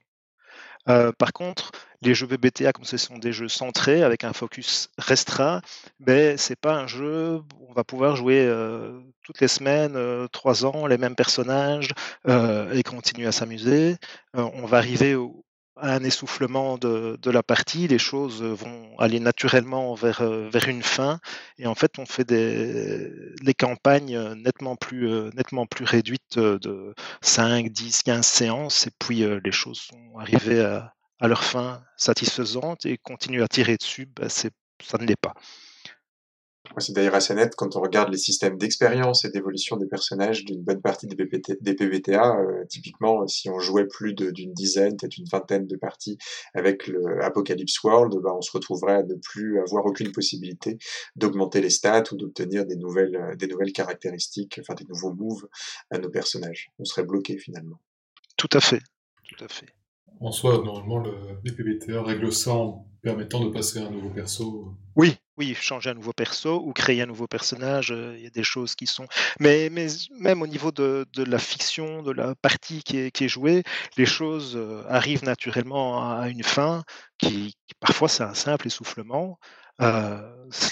Euh, par contre, les jeux BBTA, comme ce sont des jeux centrés avec un focus restreint, ben, c'est pas un jeu où on va pouvoir jouer euh, toutes les semaines, euh, trois ans, les mêmes personnages et continuer à s'amuser. on va arriver au, un essoufflement de, la partie, les choses vont aller naturellement vers, euh, une fin, et en fait on fait des, campagnes nettement plus, euh, nettement plus réduites de 5, 10, 15 séances, et puis euh, les choses sont arrivées à, leur fin satisfaisante, et continuer à tirer dessus, ben, ça ne l'est pas. C'est d'ailleurs assez net quand on regarde les systèmes d'expérience et d'évolution des personnages d'une bonne partie des, PBT, des PBTA. Euh, typiquement, si on jouait plus d'une dizaine, peut-être une vingtaine de parties avec le Apocalypse World, bah, on se retrouverait à ne plus avoir aucune possibilité d'augmenter les stats ou d'obtenir des nouvelles, euh, des nouvelles caractéristiques, enfin des nouveaux moves à nos personnages. On serait bloqué finalement. Tout à fait. Tout à fait. En soi, normalement, le, les PBTA règle ça en permettant de passer à un nouveau perso. Oui, Oui, changer un nouveau perso ou créer un nouveau personnage, heu, il y a des choses qui sont mais mais même au niveau de de la fiction, de la partie qui est qui est jouée, les choses, heu, arrivent naturellement à une fin qui qui parfois c'est un simple essoufflement. Heu,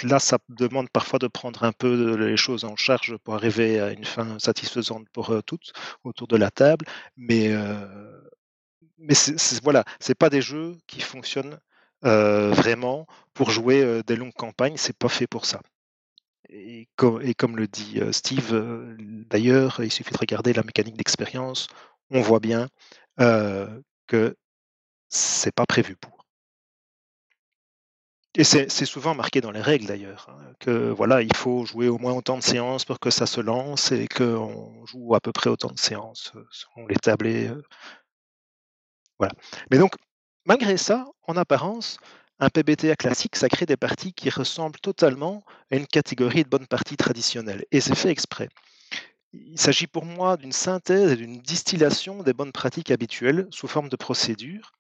là, ça demande parfois de prendre un peu les choses en charge pour arriver à une fin satisfaisante pour, toutes autour de la table, mais mais c'est voilà, c'est pas des jeux qui fonctionnent, vraiment pour jouer, des longues campagnes, c'est pas fait pour ça. Et com et comme le dit, Steve, d'ailleurs, il suffit de regarder la mécanique d'expérience, on voit bien, que c'est pas prévu pour. Et c'est souvent marqué dans les règles d'ailleurs, hein, que voilà, il faut jouer au moins autant de séances pour que ça se lance et qu'on joue à peu près autant de séances, selon les tablets, heu. Voilà. Mais donc, malgré ça, en apparence, un PBTA classique, ça crée des parties qui ressemblent totalement à une catégorie de bonnes parties traditionnelles et c'est fait exprès. Il s'agit pour moi d'une synthèse et d'une distillation des bonnes pratiques habituelles sous forme de procédures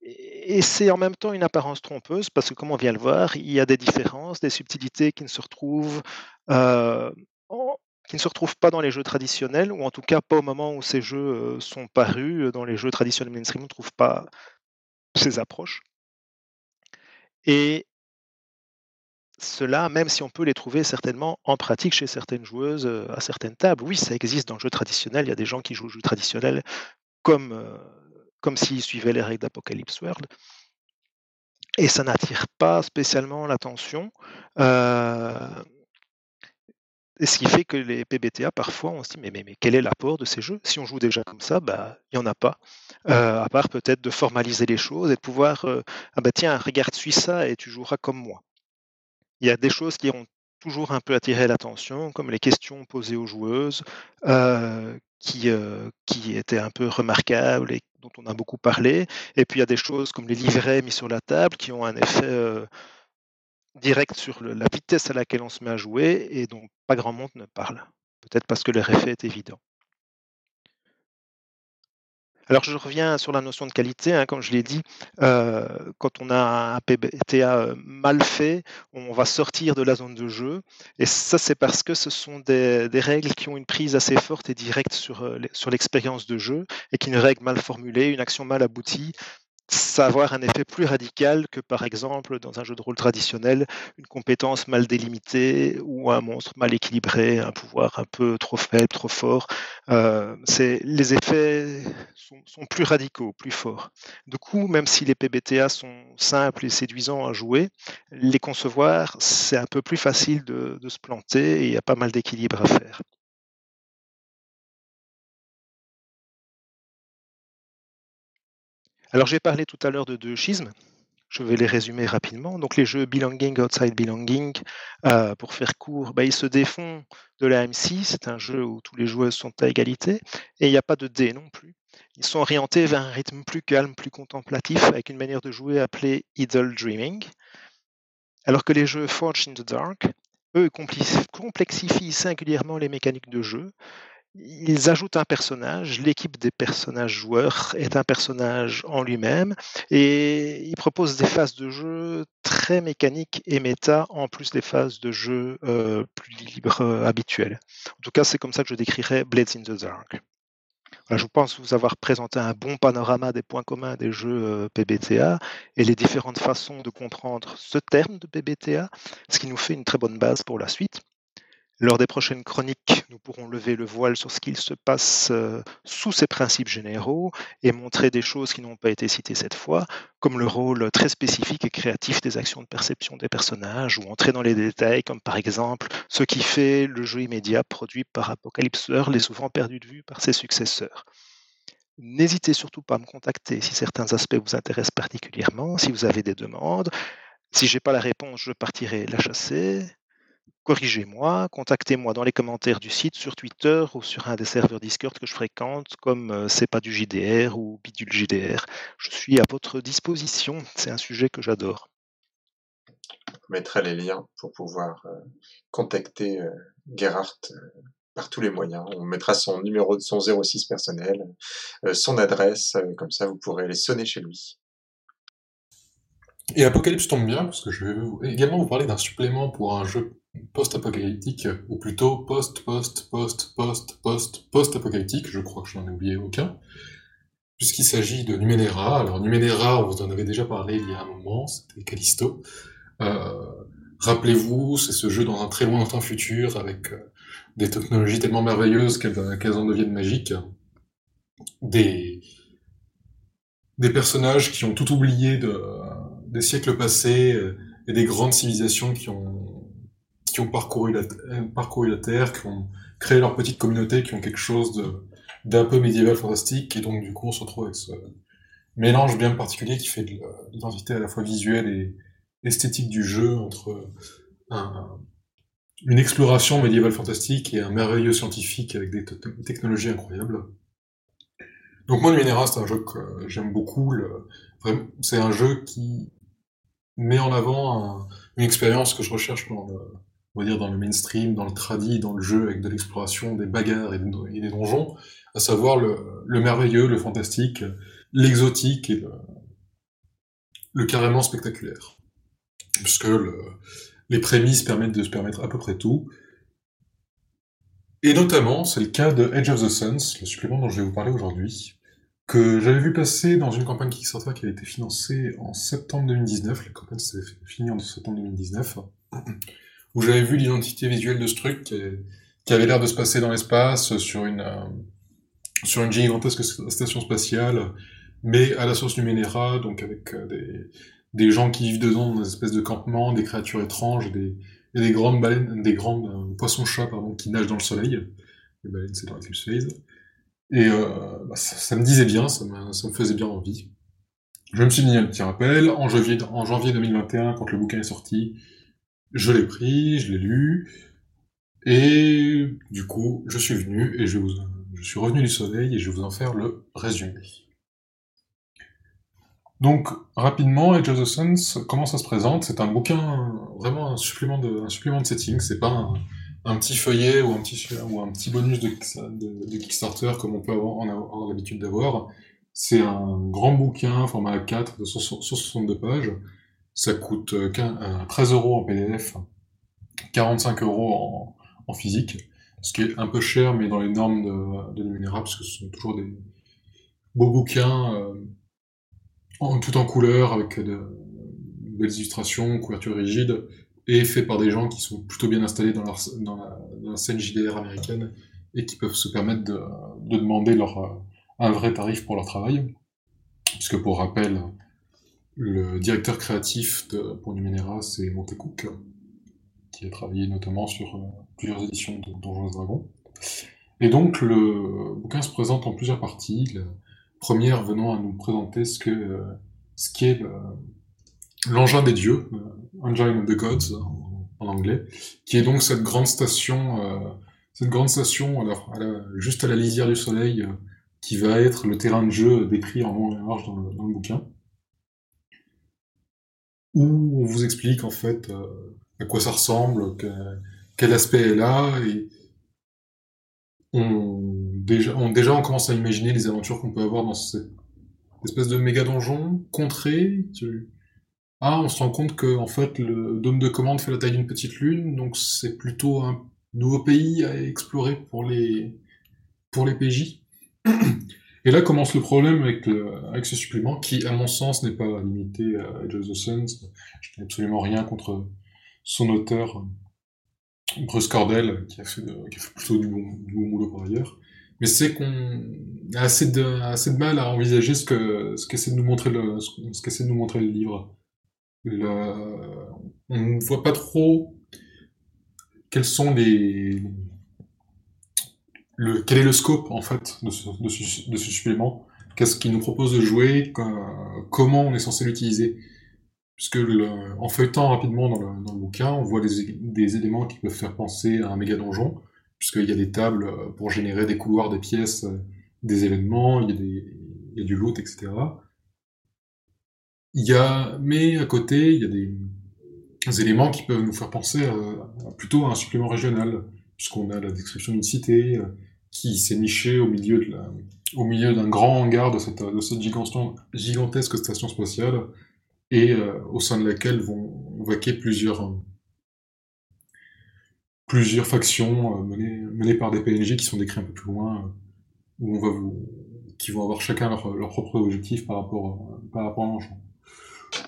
et c'est en même temps une apparence trompeuse parce que comme on vient le voir, il y a des différences, des subtilités qui ne se retrouvent, en qui ne se retrouvent pas dans les jeux traditionnels ou en tout cas pas au moment où ces jeux, heu, sont parus, dans les jeux traditionnels mainstream, on ne trouve pas ces approches et cela, même si on peut les trouver certainement en pratique chez certaines joueuses, heu, à certaines tables. Oui, ça existe dans le jeu traditionnel, il y a des gens qui jouent au jeu traditionnel comme, comme s'ils suivaient les règles d'Apocalypse World et ça n'attire pas spécialement l'attention, et ce qui fait que les PBTA, parfois, on se dit: «Mais mais mais quel est l'apport de ces jeux?» si on joue déjà comme ça, bah, il y en a pas, heu, à part peut-être de formaliser les choses et de pouvoir, heu: «Ah bah tiens, regarde, suis ça et tu joueras comme moi». Il y a des choses qui ont toujours un peu attiré l'attention, comme les questions posées aux joueuses, heu, qui, qui étaient un peu remarquables et dont on a beaucoup parlé et puis il y a des choses comme les livrets mis sur la table qui ont un effet, direct sur la vitesse à laquelle on se met à jouer et dont pas grand monde ne parle. Peut-être parce que leur effet est évident. Alors je reviens sur la notion de qualité, hein, comme je l'ai dit, heu, quand on a un PBTA, heu, mal fait, on va sortir de la zone de jeu et ça, c'est parce que ce sont des règles qui ont une prise assez forte et directe sur, l'e sur l'expérience de jeu et qu'une règle mal formulée, une action mal aboutie ça un effet plus radical que, par exemple, dans un jeu de rôle traditionnel, une compétence mal délimitée ou un monstre mal équilibré, un pouvoir un peu trop faible, trop fort. C'est les effets sont sont plus radicaux, plus forts. Du coup, même si les PBTA sont simples et séduisants à jouer, les concevoir, c'est un peu plus facile de de se planter et il y a pas mal d'équilibre à faire. Alors j'ai parlé tout à l'heure de 2 schismes, je vais les résumer rapidement. Donc les jeux Belonging, Outside Belonging, heu, pour faire court, bah, ils se défont de la M6, c'est un jeu où tous les joueurs sont à égalité et il n'y a pas de dés non plus. Ils sont orientés vers un rythme plus calme, plus contemplatif, avec une manière de jouer appelée Idle Dreaming. Alors que les jeux Forged in the Dark, eux, complexifient singulièrement les mécaniques de jeu ils ajoutent un personnage, l'équipe des personnages joueurs est un personnage en lui-même et ils proposent des phases de jeu très mécaniques et méta en plus des phases de jeu, heu, plus libres, habituelles. En tout cas, c'est comme ça que je décrirais Blades in the Dark. Je pense vous avoir présenté un bon panorama des points communs des jeux, heu, PBTA et les différentes façons de comprendre ce terme de PBTA, ce qui nous fait une très bonne base pour la suite. Lors des prochaines chroniques, nous pourrons lever le voile sur ce qu'il se passe euh, sous ces principes généraux et montrer des choses qui n'ont pas été citées cette fois, comme le rôle très spécifique et créatif des actions de perception des personnages, ou entrer dans les détails, comme par exemple ce qui fait le jeu immédiat produit par Apocalypse World est souvent perdu de vue par ses successeurs. N'hésitez surtout pas à me contacter si certains aspects vous intéressent particulièrement, si vous avez des demandes. Si j'ai pas la réponse, je partirai la chasser corrigez-moi, contactez-moi dans les commentaires du site, sur Twitter ou sur un des serveurs Discord que je fréquente, comme euh, C'est pas du JDR ou Bidule JDR. Je suis à votre disposition, c'est un sujet que j'adore. On mettra les liens pour pouvoir euh, contacter euh, Gerhardt euh, par tous les moyens. On mettra son numéro de son 06 personnel, euh, son adresse, euh, comme ça vous pourrez aller sonner chez lui. Et Apocalypse tombe bien, parce que je vais également vous parler d'un supplément pour un jeu post-apocalyptique, ou plutôt post-post-post-post-post-post-apocalyptique, je crois que je n'en ai oublié aucun, puisqu'il s'agit de Numenera. Alors Numenera, on vous en avait déjà parlé il y a un moment, c'était Callisto. Euh, Rappelez-vous, c'est ce jeu dans un très lointain futur, avec euh, des technologies tellement merveilleuses qu'elles en deviennent magiques. Des, personnages qui ont tout oublié de, des siècles passés euh, et des grandes civilisations qui ont, ont parcouru, la, parcouru la Terre, qui ont créé leur petite communauté, qui ont quelque chose d'un peu médiéval fantastique, et donc du coup on se retrouve avec ce mélange bien particulier qui fait de l'identité à la fois visuelle et esthétique du jeu entre une exploration médiévale fantastique et un merveilleux scientifique avec des technologies incroyables. Donc moi, Numenera, c'est un jeu que j'aime beaucoup. C'est un jeu qui met en avant une expérience que je recherche dans le, dire dans le mainstream, dans le tradi, dans le jeu avec de l'exploration, des bagarres et, des donjons, à savoir le, merveilleux, le fantastique, l'exotique et le, carrément spectaculaire. Puisque les prémices permettent de se permettre à peu près tout. Et notamment, c'est le cas de Edge of the Suns, le supplément dont je vais vous parler aujourd'hui, que j'avais vu passer dans une campagne Kickstarter qui a été financée en septembre 2019. La campagne s'est finie en septembre 2019. Où j'avais vu l'identité visuelle de ce truc qui, avait l'air de se passer dans l'espace, sur une, euh, sur une gigantesque station spatiale, mais à la source du Ménéra, donc avec euh, des, des gens qui vivent dedans dans des espèces de campements, des créatures étranges, des, et des grandes baleines, des grandes euh, poissons-chats, pardon, qui nagent dans le soleil. Les baleines, c'est dans Eclipse Phase. Et bah, ça, me disait bien, ça, ça me faisait bien envie. Je me suis mis un petit rappel. En janvier, en janvier 2021, quand le bouquin est sorti, je l'ai pris, je l'ai lu. Et du coup, je suis venu et je, suis revenu du soleil et je vais vous en faire le résumé. Donc, rapidement, Age of the Suns, comment ça se présente? C'est un bouquin, vraiment un supplément de, un supplément de setting, c'est pas un, petit feuillet ou un petit, ou un petit bonus de, de, Kickstarter comme on peut avoir, en avoir l'habitude d'avoir. C'est un grand bouquin, format A4, de 162 pages. Ça coûte 13 euh, euros en PDF, 45 euros en, physique, ce qui est un peu cher, mais dans les normes de, de Numenera, parce que ce sont toujours des beaux bouquins, euh, en, tout en couleur, avec de, belles illustrations, couverture rigide, et fait par des gens qui sont plutôt bien installés dans, leur, la, dans la, scène JDR américaine et qui peuvent se permettre de, de demander leur, euh, un vrai tarif pour leur travail. Puisque pour rappel, le directeur créatif de, pour Numenera, c'est Montecook, qui a travaillé notamment sur euh, plusieurs éditions de Donjons Dragons. Et donc le bouquin se présente en plusieurs parties. La première venant à nous présenter ce que euh, ce qu'est l'engin des dieux, Engine of the Gods en, anglais, qui est donc cette grande station, euh, cette grande station alors, juste à la lisière du soleil, euh, qui va être le terrain de jeu décrit en long et large dans le, bouquin, où on vous explique en fait euh, à quoi ça ressemble, quel aspect elle a, et on, déjà, on, commence à imaginer les aventures qu'on peut avoir dans cette espèce de méga donjon, contrée, ah, on se rend compte que en fait le dôme de commande fait la taille d'une petite lune, donc c'est plutôt un nouveau pays à explorer pour les pour les PJ. Et là commence le problème avec, avec ce supplément qui, à mon sens, n'est pas limité à Age of the Suns. Je n'ai absolument rien contre son auteur, Bruce Cordell, qui a fait, fait plutôt du bon, du bon boulot par ailleurs. Mais c'est qu'on a assez de, assez de mal à envisager ce que ce qu'essaie de nous montrer le ce de nous montrer le livre on ne voit pas trop quels sont les, le, quel est le scope en fait de ce, de ce, supplément, qu'est-ce qu'il nous propose de jouer, comment on est censé l'utiliser? Puisque le, en feuilletant rapidement dans le, dans le, bouquin, on voit des, des, éléments qui peuvent faire penser à un méga donjon, puisqu'il y a des tables pour générer des couloirs, des pièces, des événements, il y a, des, il y a du loot, etc. Il y a, mais à côté, il y a des, éléments qui peuvent nous faire penser à, plutôt à un supplément régional, puisqu'on a la description d'une cité euh, qui s'est nichée au milieu de la, au milieu d'un grand hangar de cette, de cette gigantesque station spatiale, et euh, au sein de laquelle vont vaquer plusieurs, plusieurs factions menées, menées, par des PNJ qui sont décrits un peu plus loin, où on va qui vont avoir chacun leur, leur propre objectif par rapport, par rapport à l'enjeu.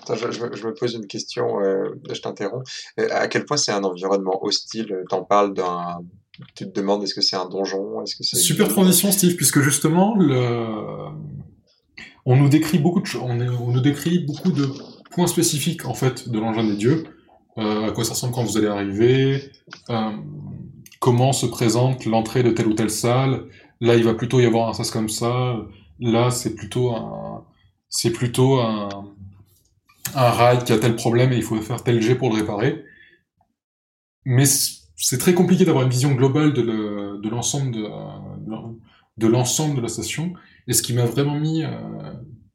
Je, me pose une question, euh, je t'interromps. À quel point c'est un environnement hostile? T'en parles d'un. Tu te demandes est-ce que c'est un donjon? Est-ce que c'est super transition, Steve, puisque justement le... on nous décrit beaucoup de on, on, nous décrit beaucoup de points spécifiques en fait de l'engin des dieux. Euh, à quoi ça ressemble quand vous allez arriver euh, Comment se présente l'entrée de telle ou telle salle Là, il va plutôt y avoir un sas comme ça. Là, c'est plutôt un c'est plutôt un un rail qui a tel problème et il faut faire tel jet pour le réparer. Mais c'est très compliqué d'avoir une vision globale de l'ensemble de, l'ensemble de la station. Et ce qui m'a vraiment mis euh,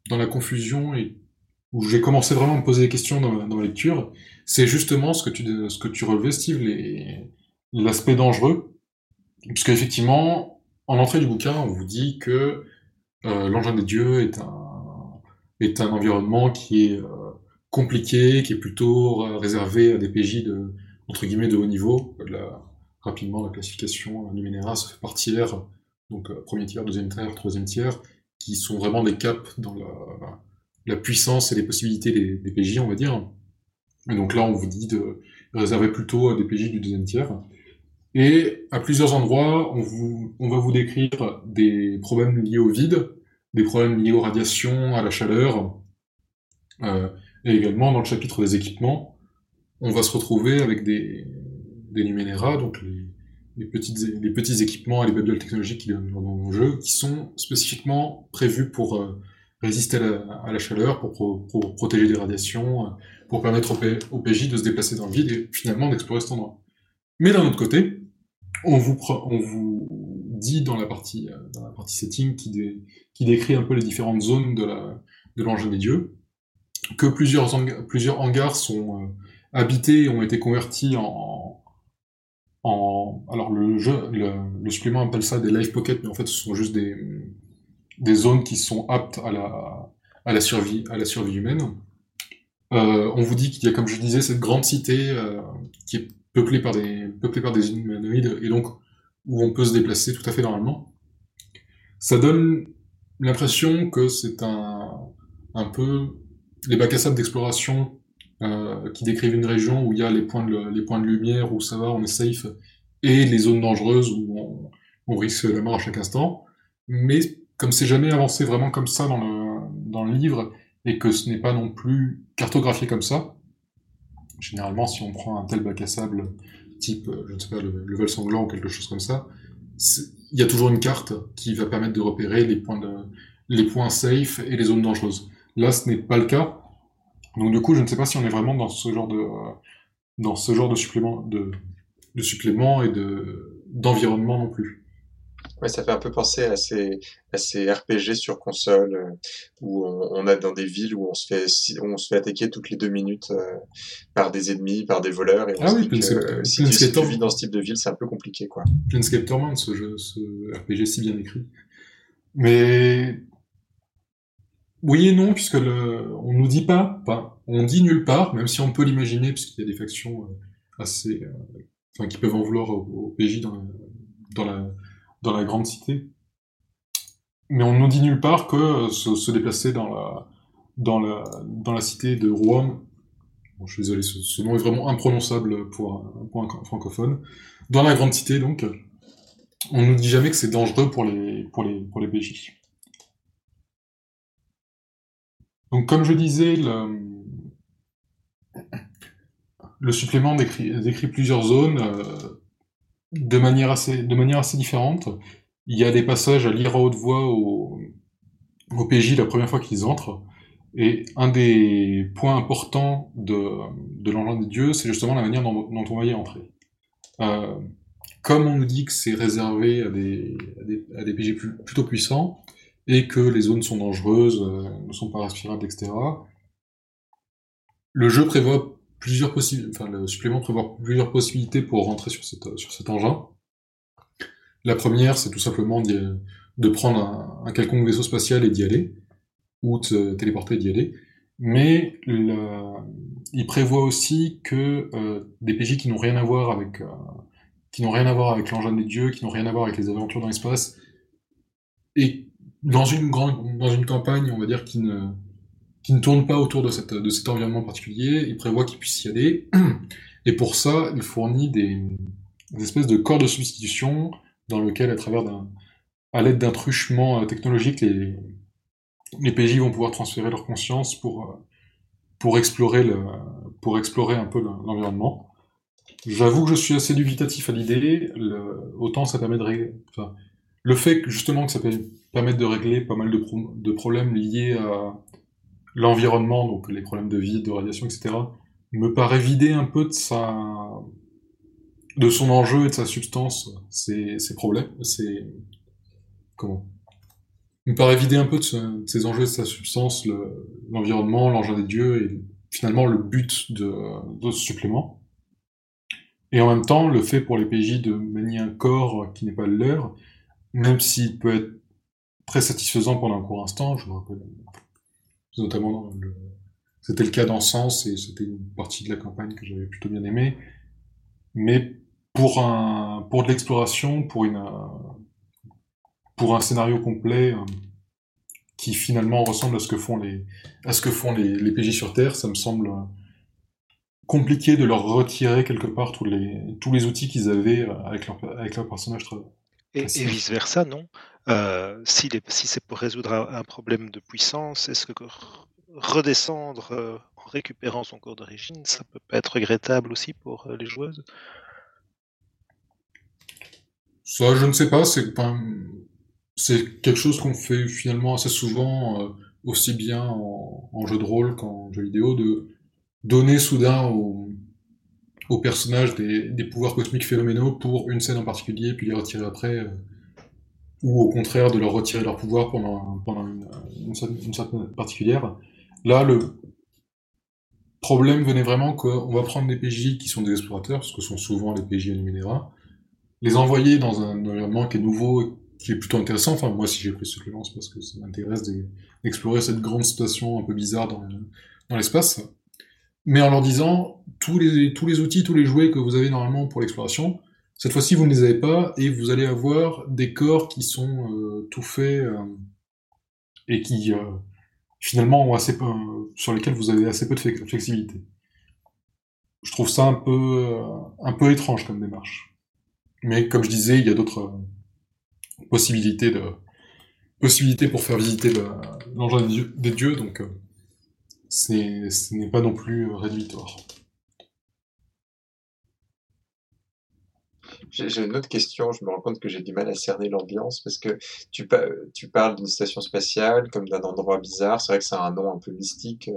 dans la confusion et où j'ai commencé vraiment à me poser des questions dans, dans ma lecture, c'est justement ce que tu, ce relevais, Steve, l'aspect dangereux. Puisque effectivement, en entrée du bouquin, on vous dit que euh, l'engin des dieux est un, environnement qui est euh, compliqué, qui est plutôt réservé à des PJ de, entre guillemets, de haut niveau. Rapidement, la classification Numenera se fait par tiers, donc euh, premier tiers, deuxième tiers, troisième tiers, qui sont vraiment des caps dans la, puissance et les possibilités des, PJ, on va dire. Et donc là, on vous dit de réserver plutôt à des PJ du deuxième tiers. Et à plusieurs endroits, on, va vous décrire des problèmes liés au vide, des problèmes liés aux radiations, à la chaleur, euh, et également, dans le chapitre des équipements, on va se retrouver avec des, des donc les, petites, petits équipements et les belles technologiques qui dans le jeu, qui sont spécifiquement prévus pour euh, résister à la, chaleur, pour, protéger des radiations, euh, pour permettre au, PJ de se déplacer dans le vide et finalement d'explorer cet endroit. Mais d'un autre côté, on vous, dit dans la partie, euh, setting qui, dé, qui décrit un peu les différentes zones de l'engin de des dieux, que plusieurs, hangars sont habités et ont été convertis en, en alors le jeu, le, supplément appelle ça des life pockets, mais en fait ce sont juste des, des zones qui sont aptes à la, à la survie, à la survie humaine. Euh, on vous dit qu'il y a, comme je disais, cette grande cité euh, qui est peuplée par des, peuplée par des humanoïdes et donc où on peut se déplacer tout à fait normalement. Ça donne l'impression que c'est un, un peu les bacs à sable d'exploration euh, qui décrivent une région où il y a les points, de, lumière, où ça va, on est safe, et les zones dangereuses où on, risque la mort à chaque instant. Mais comme c'est jamais avancé vraiment comme ça dans le, le livre, et que ce n'est pas non plus cartographié comme ça, généralement si on prend un tel bac à sable type, je ne sais pas, le level sanglant ou quelque chose comme ça, il y a toujours une carte qui va permettre de repérer les points safe et les zones dangereuses. Là, ce n'est pas le cas. Donc du coup, je ne sais pas si on est vraiment dans ce genre de dans ce genre de supplément de, de supplément et de d'environnement non plus. Ouais, ça fait un peu penser à ces, à ces RPG sur console euh, où on, on, a dans des villes où on se fait on se fait attaquer toutes les deux minutes euh, par des ennemis, par des voleurs. Et on ah oui, que, euh, si, tu, si, tu, vis dans ce type de ville, c'est un peu compliqué, quoi. Planescape Torment, ce, jeu, ce RPG si bien écrit. Mais oui et non, puisque le, on nous dit pas, pas, on dit nulle part, même si on peut l'imaginer, puisqu'il y a des factions euh, assez, euh, enfin, qui peuvent en vouloir au, PJ dans la, grande cité. Mais on nous dit nulle part que euh, se, déplacer dans la, cité de Rouen, je suis désolé, ce, nom est vraiment imprononçable pour un, francophone, dans la grande cité donc, on nous dit jamais que c'est dangereux pour les PJ. Donc, comme je disais, le, supplément décrit, plusieurs zones euh, de, manière assez, différente. Il y a des passages à lire à haute voix au, PJ la première fois qu'ils entrent. Et un des points importants de, de des dieux, c'est justement la manière dont, on va y entrer. Euh, comme on nous dit que c'est réservé à des, PJ plutôt puissants, et que les zones sont dangereuses, euh, ne sont pas respirables, etc. Le jeu prévoit plusieurs possibilités, enfin le supplément prévoit plusieurs possibilités pour rentrer sur, cet engin. La première, c'est tout simplement de prendre un, quelconque vaisseau spatial et d'y aller, ou de se téléporter et d'y aller. mais il prévoit aussi que des PJ qui n'ont rien à voir avec qui n'ont rien à voir avec l'engin des dieux, qui n'ont rien à voir avec les aventures dans l'espace, et dans une grande, dans une campagne, on va dire, qui ne, qui ne tourne pas autour de, cette, de cet environnement particulier, il prévoit qu'il puisse y aller. Et pour ça, il fournit des, espèces de corps de substitution dans lequel, à travers d'un, à l'aide d'un truchement euh, technologique, les, les PJ vont pouvoir transférer leur conscience pour, euh, pour explorer le, pour explorer un peu l'environnement. J'avoue que je suis assez dubitatif à l'idée. Autant ça permet de régler, le fait que justement que ça peut permettre de régler pas mal de, problèmes liés à l'environnement, donc les problèmes de vide, de radiation, etc., me paraît vider un peu de sa de son enjeu et de sa substance, ces, problèmes, c'est comment? Me paraît vider un peu de, ses enjeux et de sa substance, l'environnement, l'engin des dieux et finalement le but de, de ce supplément. Et en même temps, le fait pour les PJ de manier un corps qui n'est pas le leur, même s'il peut être très satisfaisant pendant un court instant, je me rappelle. Notamment le... c'était le cas dans Sens et c'était une partie de la campagne que j'avais plutôt bien aimé, mais pour un pour de l'exploration, pour une pour un scénario complet euh, qui finalement ressemble à ce que font les à ce que font les, les PJ sur Terre, ça me semble compliqué de leur retirer quelque part tous les tous les outils qu'ils avaient avec leur avec leur personnage et, vice-versa, non? Euh, si, c'est pour résoudre un, problème de puissance, est-ce que redescendre euh, en récupérant son corps d'origine, ça peut pas être regrettable aussi pour euh, les joueuses? Ça, je ne sais pas. C'est quelque chose qu'on fait finalement assez souvent, aussi bien en, jeu de rôle qu'en jeu vidéo, de donner soudain aux, personnages des, des, pouvoirs cosmiques phénoménaux pour une scène en particulier, puis les retirer après ou au contraire de leur retirer leur pouvoir pendant, pendant une, une, certaine particulière. Là, le problème venait vraiment qu'on va prendre des PJ qui sont des explorateurs, parce que sont souvent les PJ Numéra, les envoyer dans un environnement qui est nouveau, qui est plutôt intéressant. Enfin, moi, si j'ai pris ce supplément, c'est parce que ça m'intéresse d'explorer cette grande station un peu bizarre dans, dans l'espace. Mais en leur disant, tous les, tous les outils, tous les jouets que vous avez normalement pour l'exploration, cette fois-ci, vous ne les avez pas et vous allez avoir des corps qui sont euh, tout faits euh, et qui euh, finalement ont assez peu, sur lesquels vous avez assez peu de flexibilité. Je trouve ça un peu, un peu étrange comme démarche. Mais comme je disais, il y a d'autres possibilités de possibilités pour faire visiter l'engin des dieux, donc ce n'est pas non plus rédhibitoire. J'ai une autre question, je me rends compte que j'ai du mal à cerner l'ambiance parce que tu, tu parles d'une station spatiale comme d'un endroit bizarre, c'est vrai que c'est un nom un peu mystique.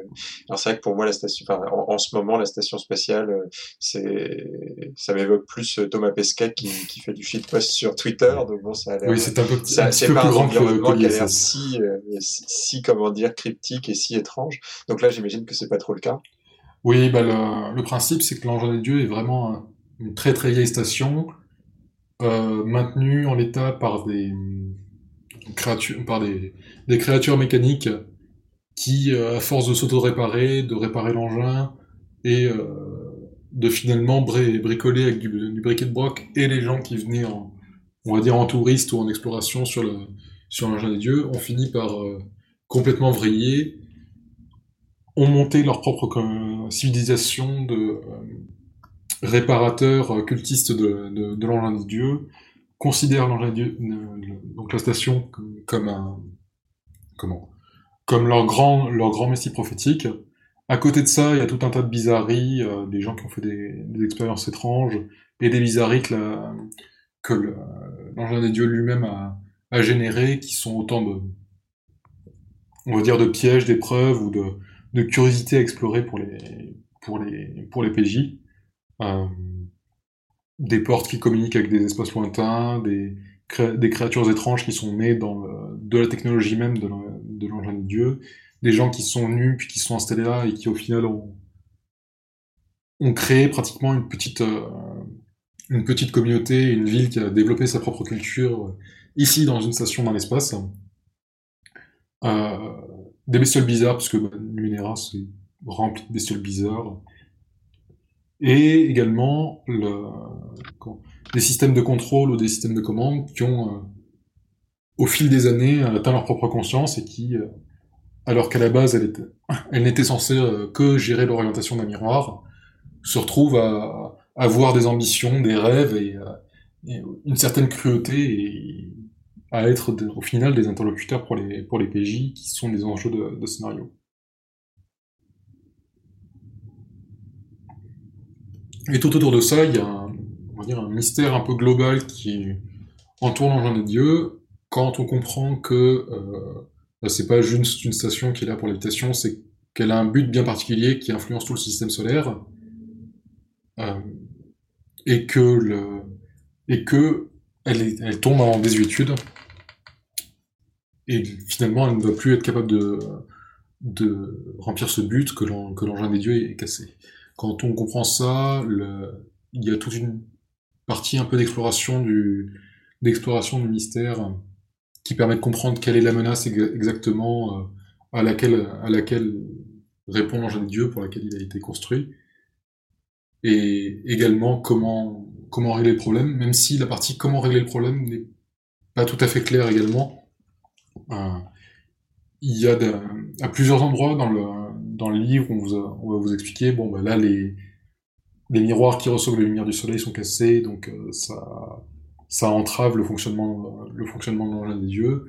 Alors c'est vrai que pour moi la station, enfin, en, ce moment la station spatiale, c'est, ça m'évoque plus Thomas Pesquet qui, qui fait du shitpost sur Twitter, donc bon ça a l'air. Oui, c'est un peu, c'est pas un environnement qui a l'air si, euh, si, si, comment dire, cryptique et si étrange. Donc là j'imagine que c'est pas trop le cas. Oui, bah le, le principe c'est que l'engin des dieux est vraiment une très très vieille station, euh, maintenue en l'état par des créatures, par des, créatures mécaniques qui, euh, à force de s'auto-réparer, de réparer l'engin et euh, de finalement bricoler avec du, du briquet de broc et les gens qui venaient en, on va dire en touriste ou en exploration sur le sur l'engin des dieux, ont fini par complètement vriller, ont monté leur propre civilisation de réparateur euh, cultiste de, de, de l'engin des dieux, considère l'engin des dieux, donc la station comme un, comment, comme leur grand, leur grand messie prophétique. À côté de ça, il y a tout un tas de bizarreries, euh, des gens qui ont fait des, des, expériences étranges, et des bizarreries que, la, que l'engin des dieux lui-même a, a généré, qui sont autant de, on va dire, de pièges, d'épreuves ou de, de curiosités à explorer pour les, pour les, pour les PJ. Euh, des portes qui communiquent avec des espaces lointains, des, créatures étranges qui sont nées dans de la technologie même de l'engin de Dieu, des gens qui sont nus puis qui sont installés là et qui au final ont, créé pratiquement une petite, euh, une petite communauté, une ville qui a développé sa propre culture euh, ici dans une station dans l'espace. Des bestioles bizarres, parce que bah, Numenera, c'est rempli de bestioles bizarres. Et également le, des systèmes de contrôle ou des systèmes de commande qui ont, euh, au fil des années, atteint leur propre conscience et qui, euh, alors qu'à la base, elle, était, elle n'était censée euh, que gérer l'orientation d'un miroir, se retrouvent à, avoir des ambitions, des rêves et, une certaine cruauté et à être au final des interlocuteurs pour les, pour les PJ qui sont des enjeux de scénario. Et tout autour de ça, il y a un, mystère un peu global qui entoure l'engin des dieux. Quand on comprend que euh, c'est pas juste une station qui est là pour l'habitation, c'est qu'elle a un but bien particulier qui influence tout le système solaire, euh, et que le, et que elle, tombe en désuétude, et finalement elle ne va plus être capable de remplir ce but que l'engin des dieux est cassé. Quand on comprend ça, il y a toute une partie un peu d'exploration du, d'exploration du mystère qui permet de comprendre quelle est la menace exactement euh, à laquelle, à laquelle répond l'engin des dieux pour laquelle il a été construit. Et également comment, comment régler le problème, même si la partie comment régler le problème n'est pas tout à fait claire également. Euh, il y a à plusieurs endroits dans le, dans le livre, on, va vous expliquer, bon, bah là, les, miroirs qui reçoivent la lumière du soleil sont cassés, donc euh, ça, entrave le fonctionnement, le de l'engin des dieux.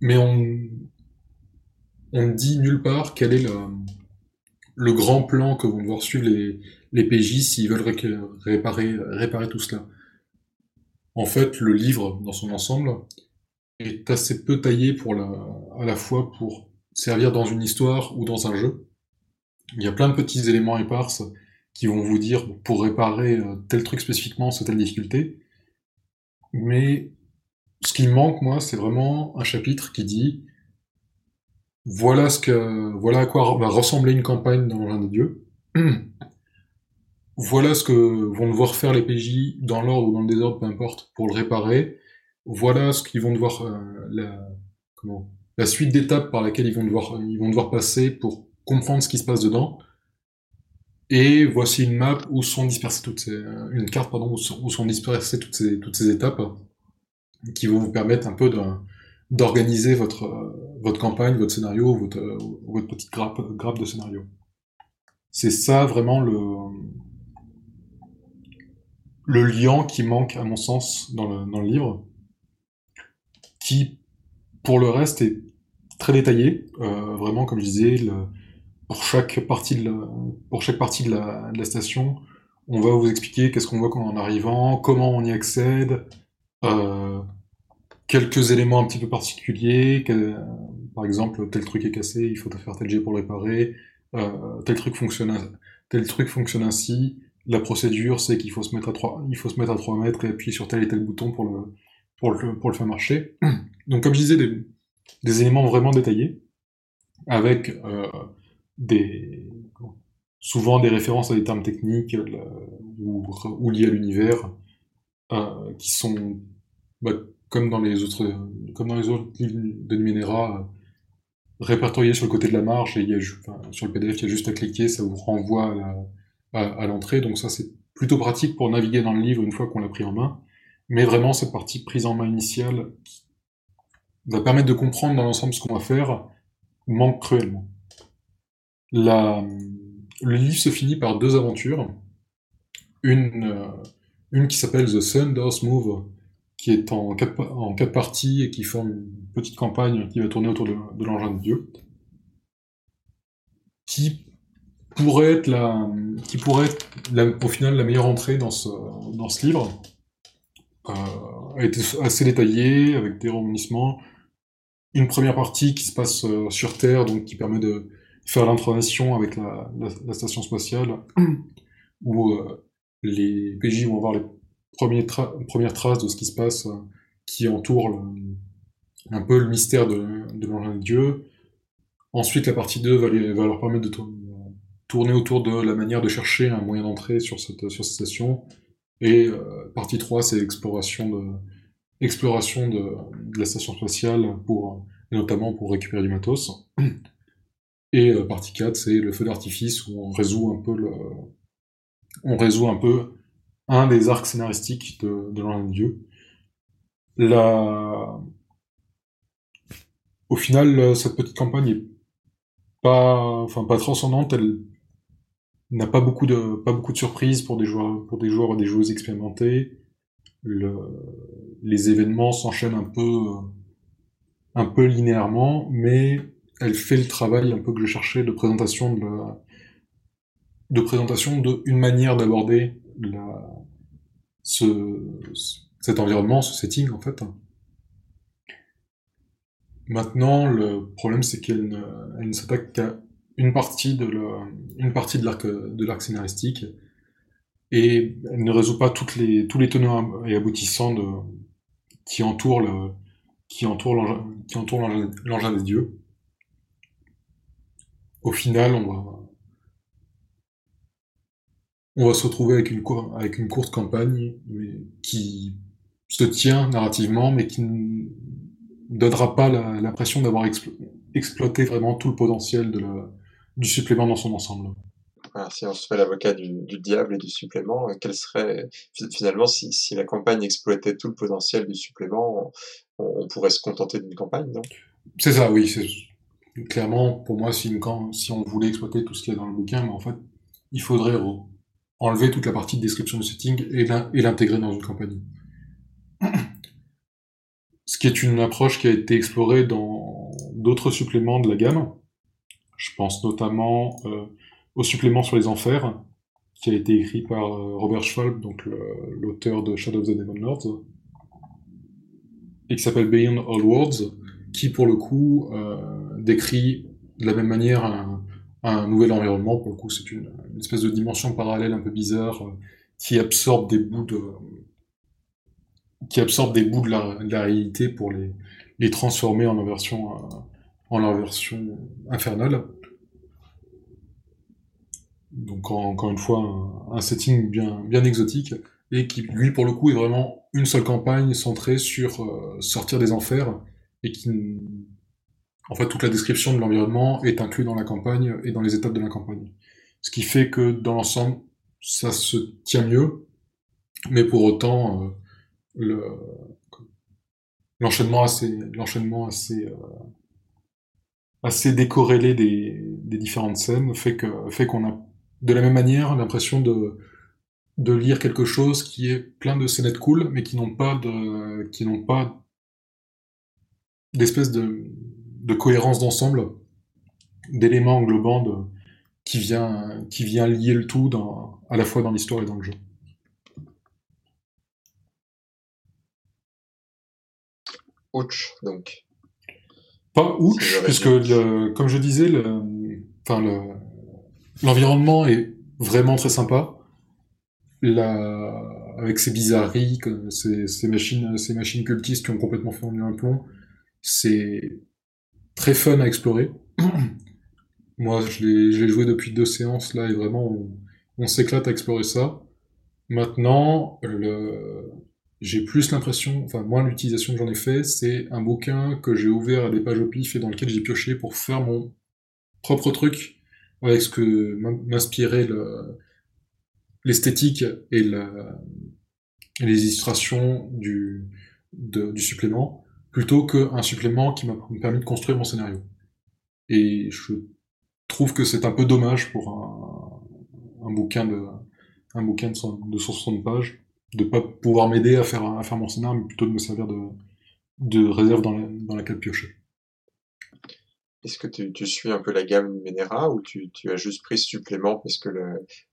Mais on, ne dit nulle part quel est le, grand plan que vont devoir suivre les, PJ s'ils veulent réparer, tout cela. En fait, le livre, dans son ensemble, est assez peu taillé à la fois pour servir dans une histoire ou dans un jeu. Il y a plein de petits éléments éparses qui vont vous dire pour réparer euh, tel truc spécifiquement, c'est telle difficulté. Mais ce qui manque, moi, c'est vraiment un chapitre qui dit voilà ce que voilà à quoi va ressembler une campagne dans l'engin des dieux. voilà ce que vont devoir faire les PJ dans l'ordre ou dans le désordre, peu importe, pour le réparer. Voilà ce qu'ils vont devoir euh, la, comment, la suite d'étapes par laquelle ils vont devoir ils vont devoir passer pour comprendre ce qui se passe dedans. Et voici une map où sont dispersées toutes ces, une carte pardon où sont, dispersées toutes ces toutes ces étapes qui vont vous permettre un peu d'organiser votre votre campagne, votre scénario, votre votre petite grappe grappe de scénario. C'est ça vraiment le le lien qui manque à mon sens dans le, dans le livre, qui pour le reste est très détaillé, euh, vraiment comme je disais, pour chaque partie de la, pour chaque partie de la, station, on va vous expliquer qu'est-ce qu'on voit en arrivant, comment on y accède, euh, quelques éléments un petit peu particuliers, par exemple tel truc est cassé, il faut faire tel jet pour le réparer, euh, tel truc fonctionne, tel truc fonctionne ainsi. La procédure, c'est qu'il faut se mettre à 3, il faut se mettre à 3 mètres et appuyer sur tel et tel bouton pour le, pour le, faire marcher. Donc, comme je disais, des, éléments vraiment détaillés, avec euh, des, souvent des références à des termes techniques euh, ou, liés à l'univers, euh, qui sont, bah, comme dans les autres, comme dans les autres livres de Numenera, répertoriés sur le côté de la marge, et il y a, sur le PDF, il y a juste à cliquer, ça vous renvoie à l'entrée, donc ça c'est plutôt pratique pour naviguer dans le livre une fois qu'on l'a pris en main. Mais vraiment, cette partie prise en main initiale va permettre de comprendre dans l'ensemble ce qu'on va faire manque cruellement. Le livre se finit par deux aventures. Une, euh, qui s'appelle The Sun Does Move, qui est en quatre, parties et qui forme une petite campagne qui va tourner autour de, l'engin de Dieu. Qui pourrait être, la, qui pourrait au final la meilleure entrée dans ce, livre a été assez détaillé, avec des rebondissements. Une première partie qui se passe euh, sur Terre, donc qui permet de faire l'intronisation avec la, la, la, station spatiale, où euh, les PJ vont avoir les tra premières traces de ce qui se passe, euh, qui entoure le, un peu le mystère de, de l'engin de Dieu. Ensuite, la partie 2 va, les, va leur permettre de tourner autour de la manière de chercher un moyen d'entrée sur cette, sur cette station, et euh, partie 3, c'est exploration de, exploration de, la station spatiale pour notamment pour récupérer du matos. Et euh, partie 4, c'est le feu d'artifice où on résout un peu on résout un peu un des arcs scénaristiques de, de l'un Dieu. Au final, cette petite campagne est pas, enfin, pas transcendante, elle n'a pas beaucoup de, pas beaucoup de surprises pour des joueurs, pour des joueurs et des joueuses expérimentés. Le, les événements s'enchaînent un peu, un peu linéairement, mais elle fait le travail un peu que je cherchais de présentation de la, de présentation d'une manière d'aborder ce, cet environnement, ce setting en fait. Maintenant, le problème c'est qu'elle ne, ne s'attaque qu'à une partie de une partie de l'arc de l'arc scénaristique et elle ne résout pas les tous les tenants et aboutissants de qui entourent qui entourent qui entourent l'engin des dieux. Au final, on va on va se retrouver avec une, avec une courte campagne mais qui se tient narrativement, mais qui ne donnera pas l'impression d'avoir exploité vraiment tout le potentiel de la, du supplément dans son ensemble. Si on se fait l'avocat du, du, diable et du supplément, euh, quel serait finalement si, si, la campagne exploitait tout le potentiel du supplément, on, on pourrait se contenter d'une campagne, non? C'est ça, oui. Clairement, pour moi, si, une, si on voulait exploiter tout ce qu'il y a dans le bouquin, mais en fait, il faudrait enlever toute la partie de description du setting et l'intégrer dans une campagne. Ce qui est une approche qui a été explorée dans d'autres suppléments de la gamme. Je pense notamment euh, au supplément sur les enfers, qui a été écrit par euh, Robert Schwalb, donc l'auteur de Shadow of the Demon Lords, et qui s'appelle Beyond All Worlds, qui pour le coup euh, décrit de la même manière un, nouvel environnement. Pour le coup, c'est une, espèce de dimension parallèle un peu bizarre qui absorbe des bouts de qui absorbe des bouts de la, réalité pour les, les transformer en version en leur version infernale. Donc encore une fois un, setting bien exotique et qui lui pour le coup est vraiment une seule campagne centrée sur euh, sortir des enfers et qui en fait, toute la description de l'environnement est inclue dans la campagne et dans les étapes de la campagne. Ce qui fait que dans l'ensemble, ça se tient mieux, mais pour autant, euh, le, l'enchaînement assez, l'enchaînement assez, euh, assez décorrélé des, différentes scènes fait que, fait qu'on a de la même manière l'impression de, de lire quelque chose qui est plein de scénettes cool, mais qui n'ont pas de, qui n'ont pas d'espèce de, de cohérence d'ensemble, d'éléments englobants qui, vient, qui vient lier le tout dans, à la fois dans l'histoire et dans le jeu. Ouch, donc. Pas ouch, puisque, comme je disais, l'environnement est vraiment très sympa. avec ses bizarreries, ces, machines, ces machines cultistes qui ont complètement fait un plomb, c'est très fun à explorer. Moi, je l'ai joué depuis deux séances là et vraiment on, s'éclate à explorer ça. Maintenant, j'ai plus l'impression, enfin moi l'utilisation que j'en ai fait, c'est un bouquin que j'ai ouvert à des pages au pif et dans lequel j'ai pioché pour faire mon propre truc avec ce que m'inspirait l'esthétique et, les illustrations du, du supplément plutôt qu'un supplément qui m'a permis de construire mon scénario. Et je trouve que c'est un peu dommage pour un, bouquin de un bouquin de, 160 pages de pas pouvoir m'aider à faire à faire mon scénario, mais plutôt de me servir de, de réserve dans, la, dans laquelle piocher. Est-ce que tu, suis un peu la gamme Numenera ou tu, as juste pris ce supplément parce que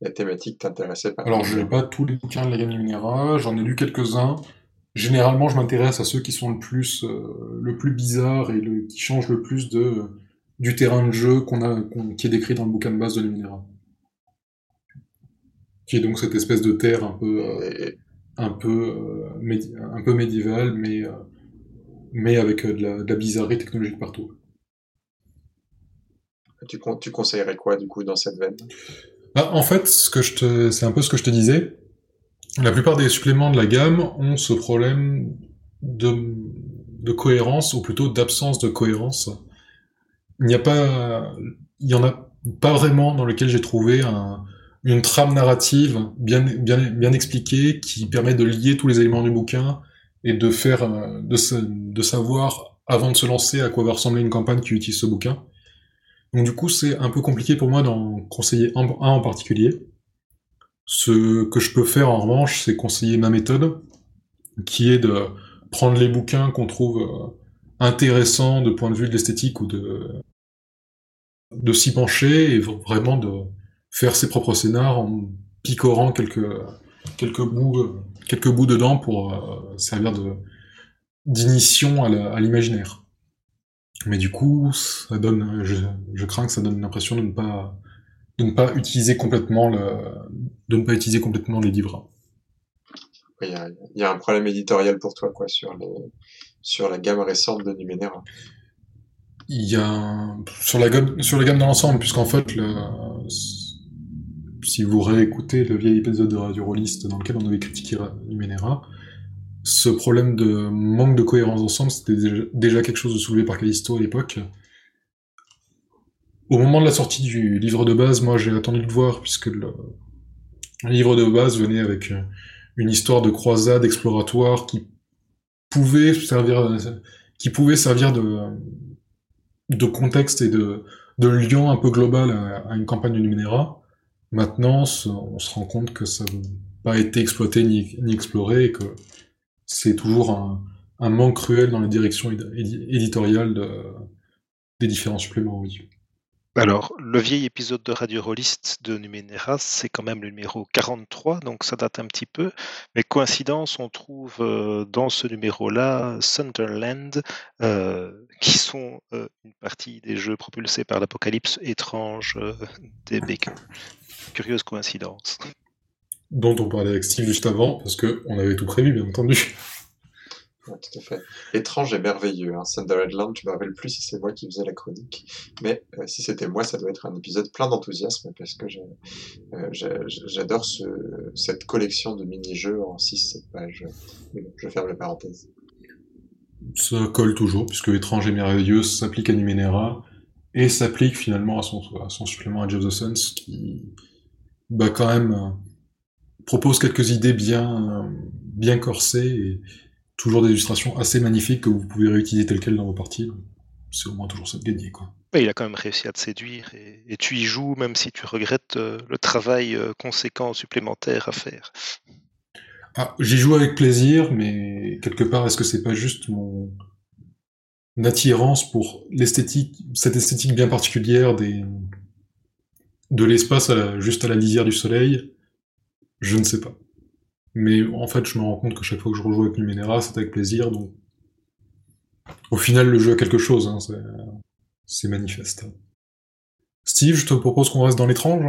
la thématique t'intéressait pas? Alors je n'ai pas tous les bouquins de la gamme Numenera, j'en ai lu quelques-uns. Généralement, je m'intéresse à ceux qui sont le plus, euh, le plus bizarres et le, qui changent le plus de, du terrain de jeu qu'on a, qui est décrit dans le bouquin de base de Luminera. Qui est donc cette espèce de terre un peu, euh, un peu, euh, un peu médiévale, mais, mais avec de la, de, la, bizarrerie technologique partout. Tu, tu conseillerais quoi du coup dans cette veine? Bah, En fait, ce que je te, c'est un peu ce que je te disais la plupart des suppléments de la gamme ont ce problème de de cohérence, ou plutôt d'absence de cohérence. Il n'y a pas, il y en a pas vraiment dans lequel j'ai trouvé un, une trame narrative bien, bien, bien expliquée qui permet de lier tous les éléments du bouquin et de faire, euh, de, de savoir avant de se lancer à quoi va ressembler une campagne qui utilise ce bouquin. Donc du coup, c'est un peu compliqué pour moi d'en conseiller un, en particulier. Ce que je peux faire en revanche, c'est conseiller ma méthode, qui est de prendre les bouquins qu'on trouve euh, intéressants de point de vue de l'esthétique ou de de s'y pencher et vraiment de faire ses propres scénars en picorant quelques quelques bouts quelques bouts dedans pour euh, servir de d'initiation à l'imaginaire. Mais du coup, ça donne, je, je crains que ça donne l'impression de ne pas de ne pas utiliser complètement le, de ne pas utiliser complètement les livres. Il y, a, il y a un problème éditorial pour toi, quoi, sur les, sur la gamme récente de Numenera. Il y a sur la gamme, sur la gamme dans l'ensemble, puisqu'en fait, le, si vous réécoutez le vieil épisode de Radio Rollist dans lequel on avait critiqué Numenera, ce problème de manque de cohérence ensemble, c'était déjà quelque chose de soulevé par Callisto à l'époque. Au moment de la sortie du livre de base, moi j'ai attendu de voir, puisque le, livre de base venait avec une histoire de croisade exploratoire qui pouvait servir, qui pouvait servir de, contexte et de, de lien un peu global à, une campagne de Numenera. Maintenant, on se rend compte que ça n'a pas été exploité ni, exploré et que c'est toujours un, manque cruel dans la direction éditoriale de, des différents suppléments. Alors, le vieil épisode de Radio Rollist de Numenera, c'est quand même le numéro 43, donc ça date un petit peu. Mais coïncidence, on trouve euh, dans ce numéro-là Sunderland, euh, qui sont euh, une partie des jeux propulsés par l'apocalypse étrange des Baker. Curieuse coïncidence. Dont on parlait avec Steve juste avant, parce qu'on avait tout prévu, bien entendu. Ouais, tout à fait. Étrange et merveilleux. Hein. Land, je me rappelle plus si c'est moi qui faisais la chronique, mais euh, si c'était moi, ça doit être un épisode plein d'enthousiasme parce que euh, j'adore ce, cette collection de mini-jeux en 6-7 pages. Mais bon, je ferme la parenthèse. Ça colle toujours, puisque Étrange et merveilleux s'applique à Numenera et s'applique finalement à son, à son supplément à Jeff the Suns qui, bah, quand même, euh, propose quelques idées bien, bien corsées et toujours des illustrations assez magnifiques que vous pouvez réutiliser telles quelles dans vos parties. C'est au moins toujours ça de gagner. Quoi. il a quand même réussi à te séduire et, et, tu y joues même si tu regrettes euh, le travail euh, conséquent supplémentaire à faire. Ah, J'y joue avec plaisir, mais quelque part, est-ce que c'est pas juste mon attirance pour l'esthétique, cette esthétique bien particulière des de l'espace juste à la lisière du soleil? Je ne sais pas. Mais en fait, je me rends compte que chaque fois que je rejoue avec Numenera, c'est avec plaisir, donc... Au final, le jeu a quelque chose, hein, c'est manifeste. Steve, je te propose qu'on reste dans l'étrange.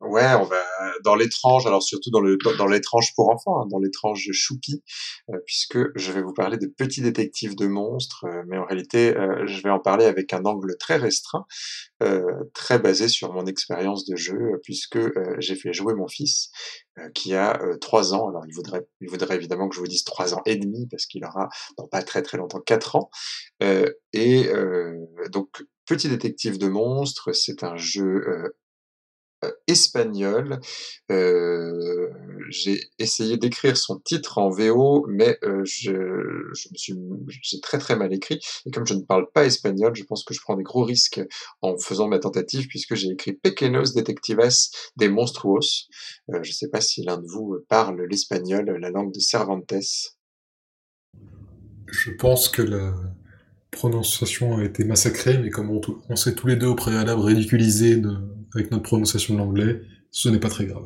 Ouais, on va dans l'étrange, alors surtout dans l'étrange pour enfants, hein, dans l'étrange choupi, euh, puisque je vais vous parler de petits détectives de monstres, euh, mais en réalité, euh, je vais en parler avec un angle très restreint, très basé sur mon expérience de jeu, puisque j'ai fait jouer mon fils qui a trois ans. Alors il voudrait il voudrait évidemment que je vous dise trois ans et demi parce qu'il aura dans pas très très longtemps quatre ans. et donc Petit détective de monstres, c'est un jeu euh, espagnol. Euh, j'ai essayé d'écrire son titre en VO, mais euh, je, me suis, j'ai très très mal écrit. Et comme je ne parle pas espagnol, je pense que je prends des gros risques en faisant ma tentative, puisque j'ai écrit Pequeños Detectives de Monstruos. je ne sais pas si l'un de vous parle l'espagnol, la langue de Cervantes. Je pense que la prononciation a été massacrée, mais comme on, on s'est tous les deux au préalable ridiculisé de avec notre prononciation de l'anglais, ce n'est pas très grave.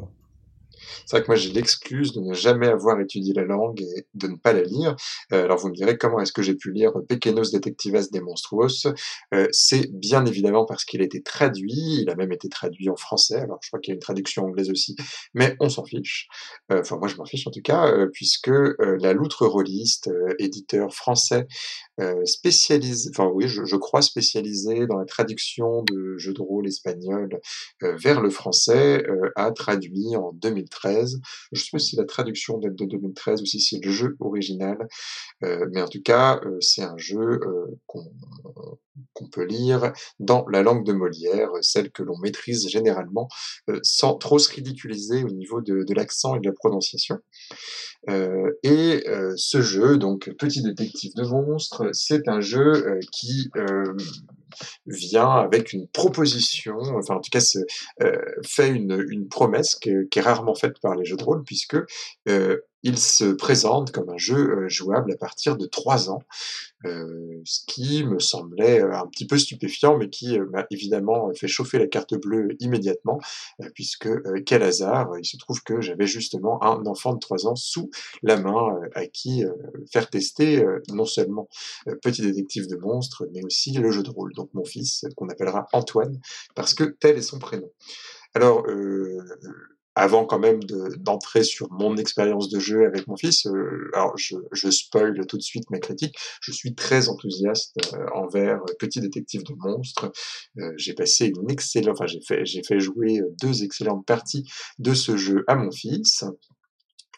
C'est vrai que moi j'ai l'excuse de ne jamais avoir étudié la langue et de ne pas la lire. Euh, alors vous me direz comment est-ce que j'ai pu lire Pequenos Detectives de Monstruos? Euh, C'est bien évidemment parce qu'il a été traduit, il a même été traduit en français, alors je crois qu'il y a une traduction anglaise aussi, mais on s'en fiche. Euh, enfin moi je m'en fiche en tout cas, puisque la Loutre Rolliste, éditeur français, spécialisé, enfin oui je, je, crois spécialisé dans la traduction de jeux de rôle espagnols vers le français, a traduit en 2013 2013. Je sais pas si la traduction date de 2013 ou si c'est le jeu original, mais en tout cas, c'est un jeu qu'on peut lire dans la langue de Molière, celle que l'on maîtrise généralement, sans trop se ridiculiser au niveau de, de l'accent et de la prononciation. et ce jeu, donc Petit détective de monstres, c'est un jeu qui vient avec une proposition, enfin en tout cas euh, fait une, promesse qui est, rarement faite par les jeux de rôle, puisque euh, il se présente comme un jeu euh, jouable à partir de 3 ans, euh, ce qui me semblait euh, un petit peu stupéfiant, mais qui m'a évidemment fait chauffer la carte bleue immédiatement, puisque quel hasard, il se trouve que j'avais justement un enfant de 3 ans sous la main à qui faire tester non seulement Petit détective de monstres, mais aussi le jeu de rôle. Donc mon fils, qu'on appellera Antoine, parce que tel est son prénom. Alors, avant quand même d'entrer sur mon expérience de jeu avec mon fils, euh, alors je, je spoil tout de suite mes critiques, je suis très enthousiaste euh, envers Petit Détective de Monstres. Euh, j'ai passé une excellente, enfin j'ai fait, j'ai fait jouer deux excellentes parties de ce jeu à mon fils.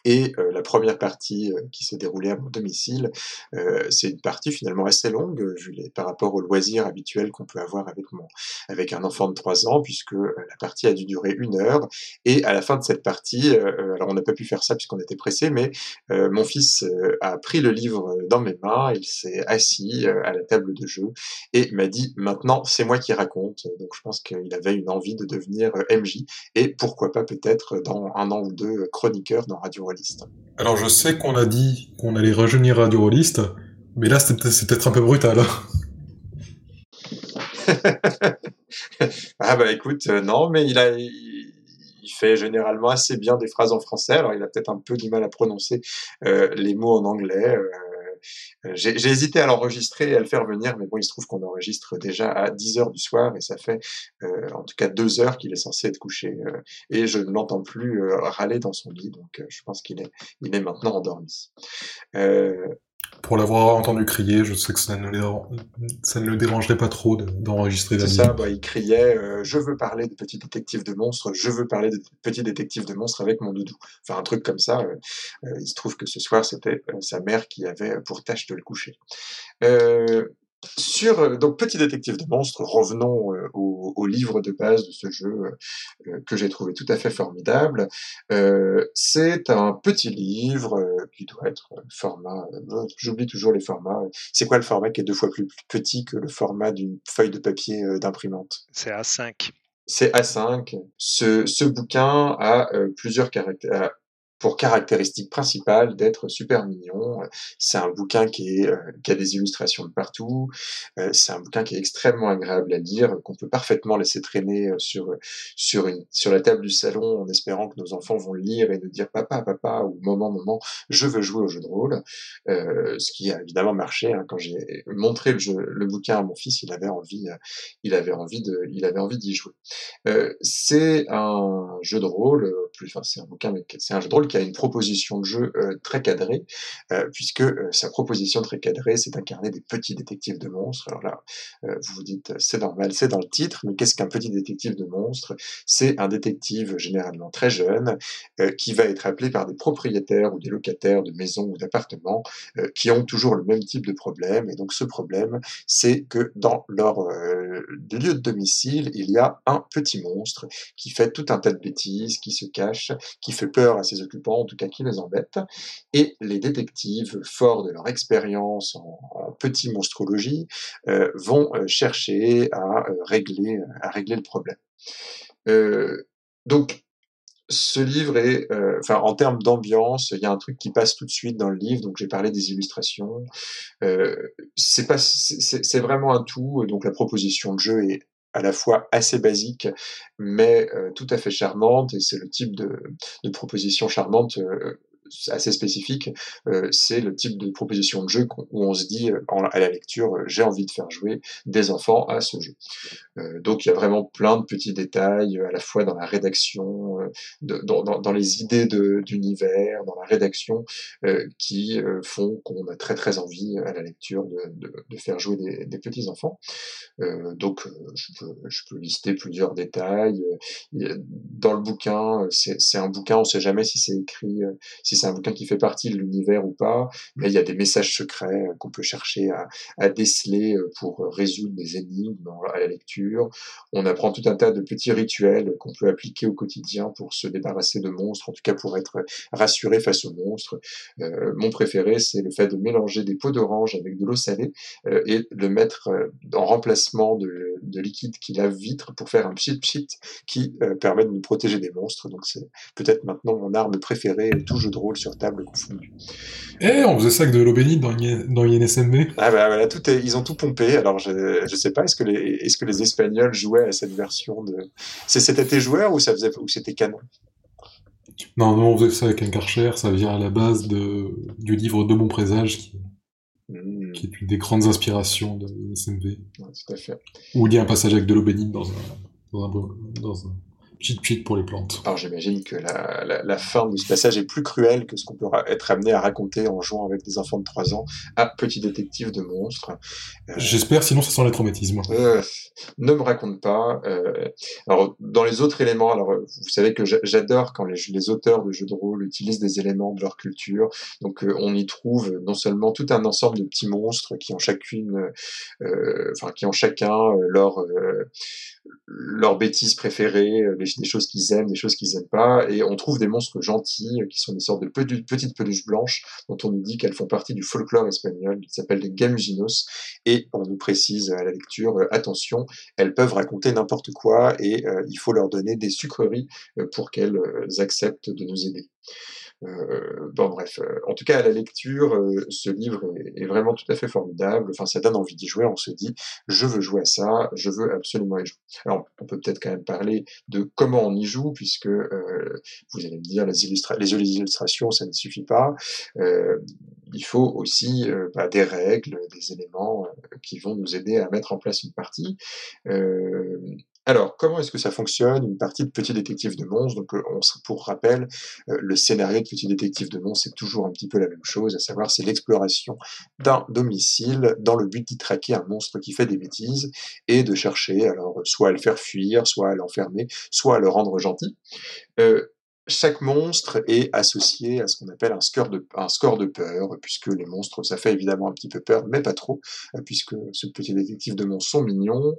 Et euh, la première partie euh, qui s'est déroulée à mon domicile, euh, c'est une partie finalement assez longue par rapport aux loisirs habituels qu'on peut avoir avec mon avec un enfant de 3 ans, puisque la partie a dû durer une heure. Et à la fin de cette partie, alors on n'a pas pu faire ça puisqu'on était pressé, mais mon fils a pris le livre dans mes mains, il s'est assis à la table de jeu et m'a dit maintenant c'est moi qui raconte. Donc je pense qu'il avait une envie de devenir MJ et pourquoi pas peut-être dans un an ou deux chroniqueur dans Radio alors je sais qu'on a dit qu'on allait rajeunir Radio Rollist, mais là c'est peut-être un peu brutal. ah bah écoute, euh, non, mais il a, il, fait généralement assez bien des phrases en français. Alors il a peut-être un peu du mal à prononcer euh, les mots en anglais. Euh, j'ai hésité à l'enregistrer et à le faire venir, mais bon, il se trouve qu'on enregistre déjà à 10 heures du soir et ça fait euh, en tout cas deux heures qu'il est censé être couché. Euh, et je ne l'entends plus râler dans son lit, donc je pense qu'il est, il est maintenant endormi. Pour l'avoir entendu crier, je sais que ça ne le, ça ne le dérangerait pas trop d'enregistrer C'est ça, bah, il criait euh, Je veux parler de Petit Détective de Monstres, je veux parler de Petit Détective de Monstres avec mon doudou. Enfin, un truc comme ça. Euh, euh, il se trouve que ce soir, c'était sa mère qui avait pour tâche de le coucher. Sur euh, donc Petit détective de monstres, revenons euh, au, au, livre de base de ce jeu euh, que j'ai trouvé tout à fait formidable. c'est un petit livre qui doit être format. J'oublie toujours les formats. C'est quoi le format qui est deux fois plus petit que le format d'une feuille de papier d'imprimante? C'est A5 c'est A5. Ce, ce bouquin a plusieurs caractères, pour caractéristique principale d'être super mignon. C'est un bouquin qui, est, euh, qui a des illustrations de partout. Euh, c'est un bouquin qui est extrêmement agréable à lire, qu'on peut parfaitement laisser traîner euh, sur sur une sur la table du salon en espérant que nos enfants vont le lire et nous dire papa papa ou maman maman je veux jouer au jeu de rôle. ce qui a évidemment marché hein. quand j'ai montré le, jeu, le bouquin à mon fils, il avait envie il avait envie de il avait envie d'y jouer. c'est un jeu de rôle plus enfin c'est un bouquin mais c'est un jeu de rôle qui a une proposition de jeu euh, très cadrée, euh, puisque euh, sa proposition très cadrée, c'est d'incarner des petits détectives de monstres. Alors là, vous vous dites, c'est normal, c'est dans le titre, mais qu'est-ce qu'un petit détective de monstres? C'est un détective généralement très jeune, qui va être appelé par des propriétaires ou des locataires de maisons ou d'appartements, qui ont toujours le même type de problème. Et donc ce problème, c'est que dans leur lieu de domicile, il y a un petit monstre qui fait tout un tas de bêtises, qui se cache, qui fait peur à ses occupants en tout cas qui les embêtent. Et les détectives, forts de leur expérience en, petit monstrologie, euh, vont euh, chercher à euh, régler, à régler le problème. donc, ce livre est, enfin, en termes d'ambiance, il y a un truc qui passe tout de suite dans le livre. Donc, j'ai parlé des illustrations. c'est pas, c'est vraiment un tout. Donc, la proposition de jeu est à la fois assez basique, mais euh, tout à fait charmante, et c'est le type de, de proposition charmante euh, assez spécifique, c'est le type de proposition de jeu où on se dit à la lecture, j'ai envie de faire jouer des enfants à ce jeu. donc il y a vraiment plein de petits détails, à la fois dans la rédaction, dans, les idées d'univers, dans la rédaction, qui font qu'on a très très envie à la lecture de, faire jouer des, petits enfants. donc je peux, je peux lister plusieurs détails. Dans le bouquin, c'est un bouquin, on ne sait jamais si c'est écrit, euh, si c'est un bouquin qui fait partie de l'univers ou pas, mais il y a des messages secrets euh, qu'on peut chercher à, déceler euh, pour résoudre des énigmes à la lecture. On apprend tout un tas de petits rituels qu'on peut appliquer au quotidien pour se débarrasser de monstres, en tout cas pour être rassuré face aux monstres. mon préféré, c'est le fait de mélanger des pots d'orange avec de l'eau salée et de mettre en remplacement de, de liquide qui lave vitre pour faire un pchit pchit qui permet de nous protéger des monstres. Donc c'est peut-être maintenant mon arme préférée, tout jeu de rôle sur table confondu. Eh, on faisait ça avec de l'eau bénite dans, dans INSMB. Ah bah voilà, tout est, ils ont tout pompé. Alors je, je sais pas, est-ce que les, est-ce que les Espagnols jouaient à cette version de, c'était tes joueurs ou ça faisait, ou c'était canon? Non, non, on faisait ça avec un Karcher, ça vient à la base de, du livre De mon présage, qui, mmh. qui est une des grandes inspirations de SMV. Ouais, tout à fait. Où il y a un passage avec de l'eau bénite dans un, dans un, dans un, cheat pour les plantes. Alors j'imagine que la, la, fin de ce passage est plus cruelle que ce qu'on peut être amené à raconter en jouant avec des enfants de 3 ans à Petit détective de monstres. Euh, J'espère, sinon ça sent les traumatismes. Euh, ne me raconte pas. Euh, alors dans les autres éléments, alors vous savez que j'adore quand les, les, auteurs de jeux de rôle utilisent des éléments de leur culture. Donc on y trouve non seulement tout un ensemble de petits monstres qui ont chacune, enfin qui ont chacun leur leurs bêtises préférées, les des choses qu'ils aiment, des choses qu'ils aiment pas, et on trouve des monstres gentils euh, qui sont des sortes de petites peluches blanches dont on nous dit qu'elles font partie du folklore espagnol, qui s'appelle des gamusinos, et on nous précise à la lecture, euh, attention, elles peuvent raconter n'importe quoi et euh, il faut leur donner des sucreries pour qu'elles acceptent de nous aider. Euh, bon bref, euh, en tout cas à la lecture, euh, ce livre est, vraiment tout à fait formidable. Enfin, ça donne envie d'y jouer. On se dit, je veux jouer à ça, je veux absolument y jouer. Alors, on peut peut-être quand même parler de comment on y joue, puisque vous allez me dire, les, les illustrations, ça ne suffit pas. il faut aussi bah, des règles, des éléments qui vont nous aider à mettre en place une partie. Alors, comment est-ce que ça fonctionne Une partie de Petit Détective de Mons, donc euh, on, pour rappel, euh, le scénario de Petit Détective de Mons, c'est toujours un petit peu la même chose, à savoir c'est l'exploration d'un domicile dans le but d'y traquer un monstre qui fait des bêtises et de chercher alors soit à le faire fuir, soit à l'enfermer, soit à le rendre gentil. Euh, chaque monstre est associé à ce qu'on appelle un score, de, un score de peur, puisque les monstres, ça fait évidemment un petit peu peur, mais pas trop, puisque ce petit détective de monstres sont mignons.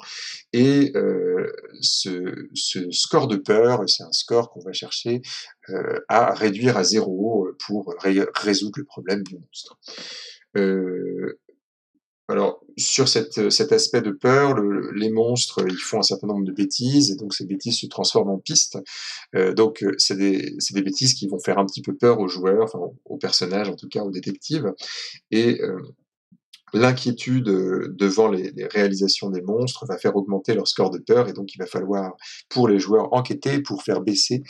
Et euh, ce, ce, score de peur, c'est un score qu'on va chercher euh, à réduire à zéro pour résoudre le problème du monstre. Euh, alors, sur cette, cet aspect de peur, le, les monstres, ils font un certain nombre de bêtises, et donc ces bêtises se transforment en pistes. Euh, donc, c'est des, des, bêtises qui vont faire un petit peu peur aux joueurs, enfin aux personnages en tout cas, aux détectives. Et euh, l'inquiétude euh, devant les, réalisations des monstres va faire augmenter leur score de peur et donc il va falloir pour les joueurs enquêter pour faire baisser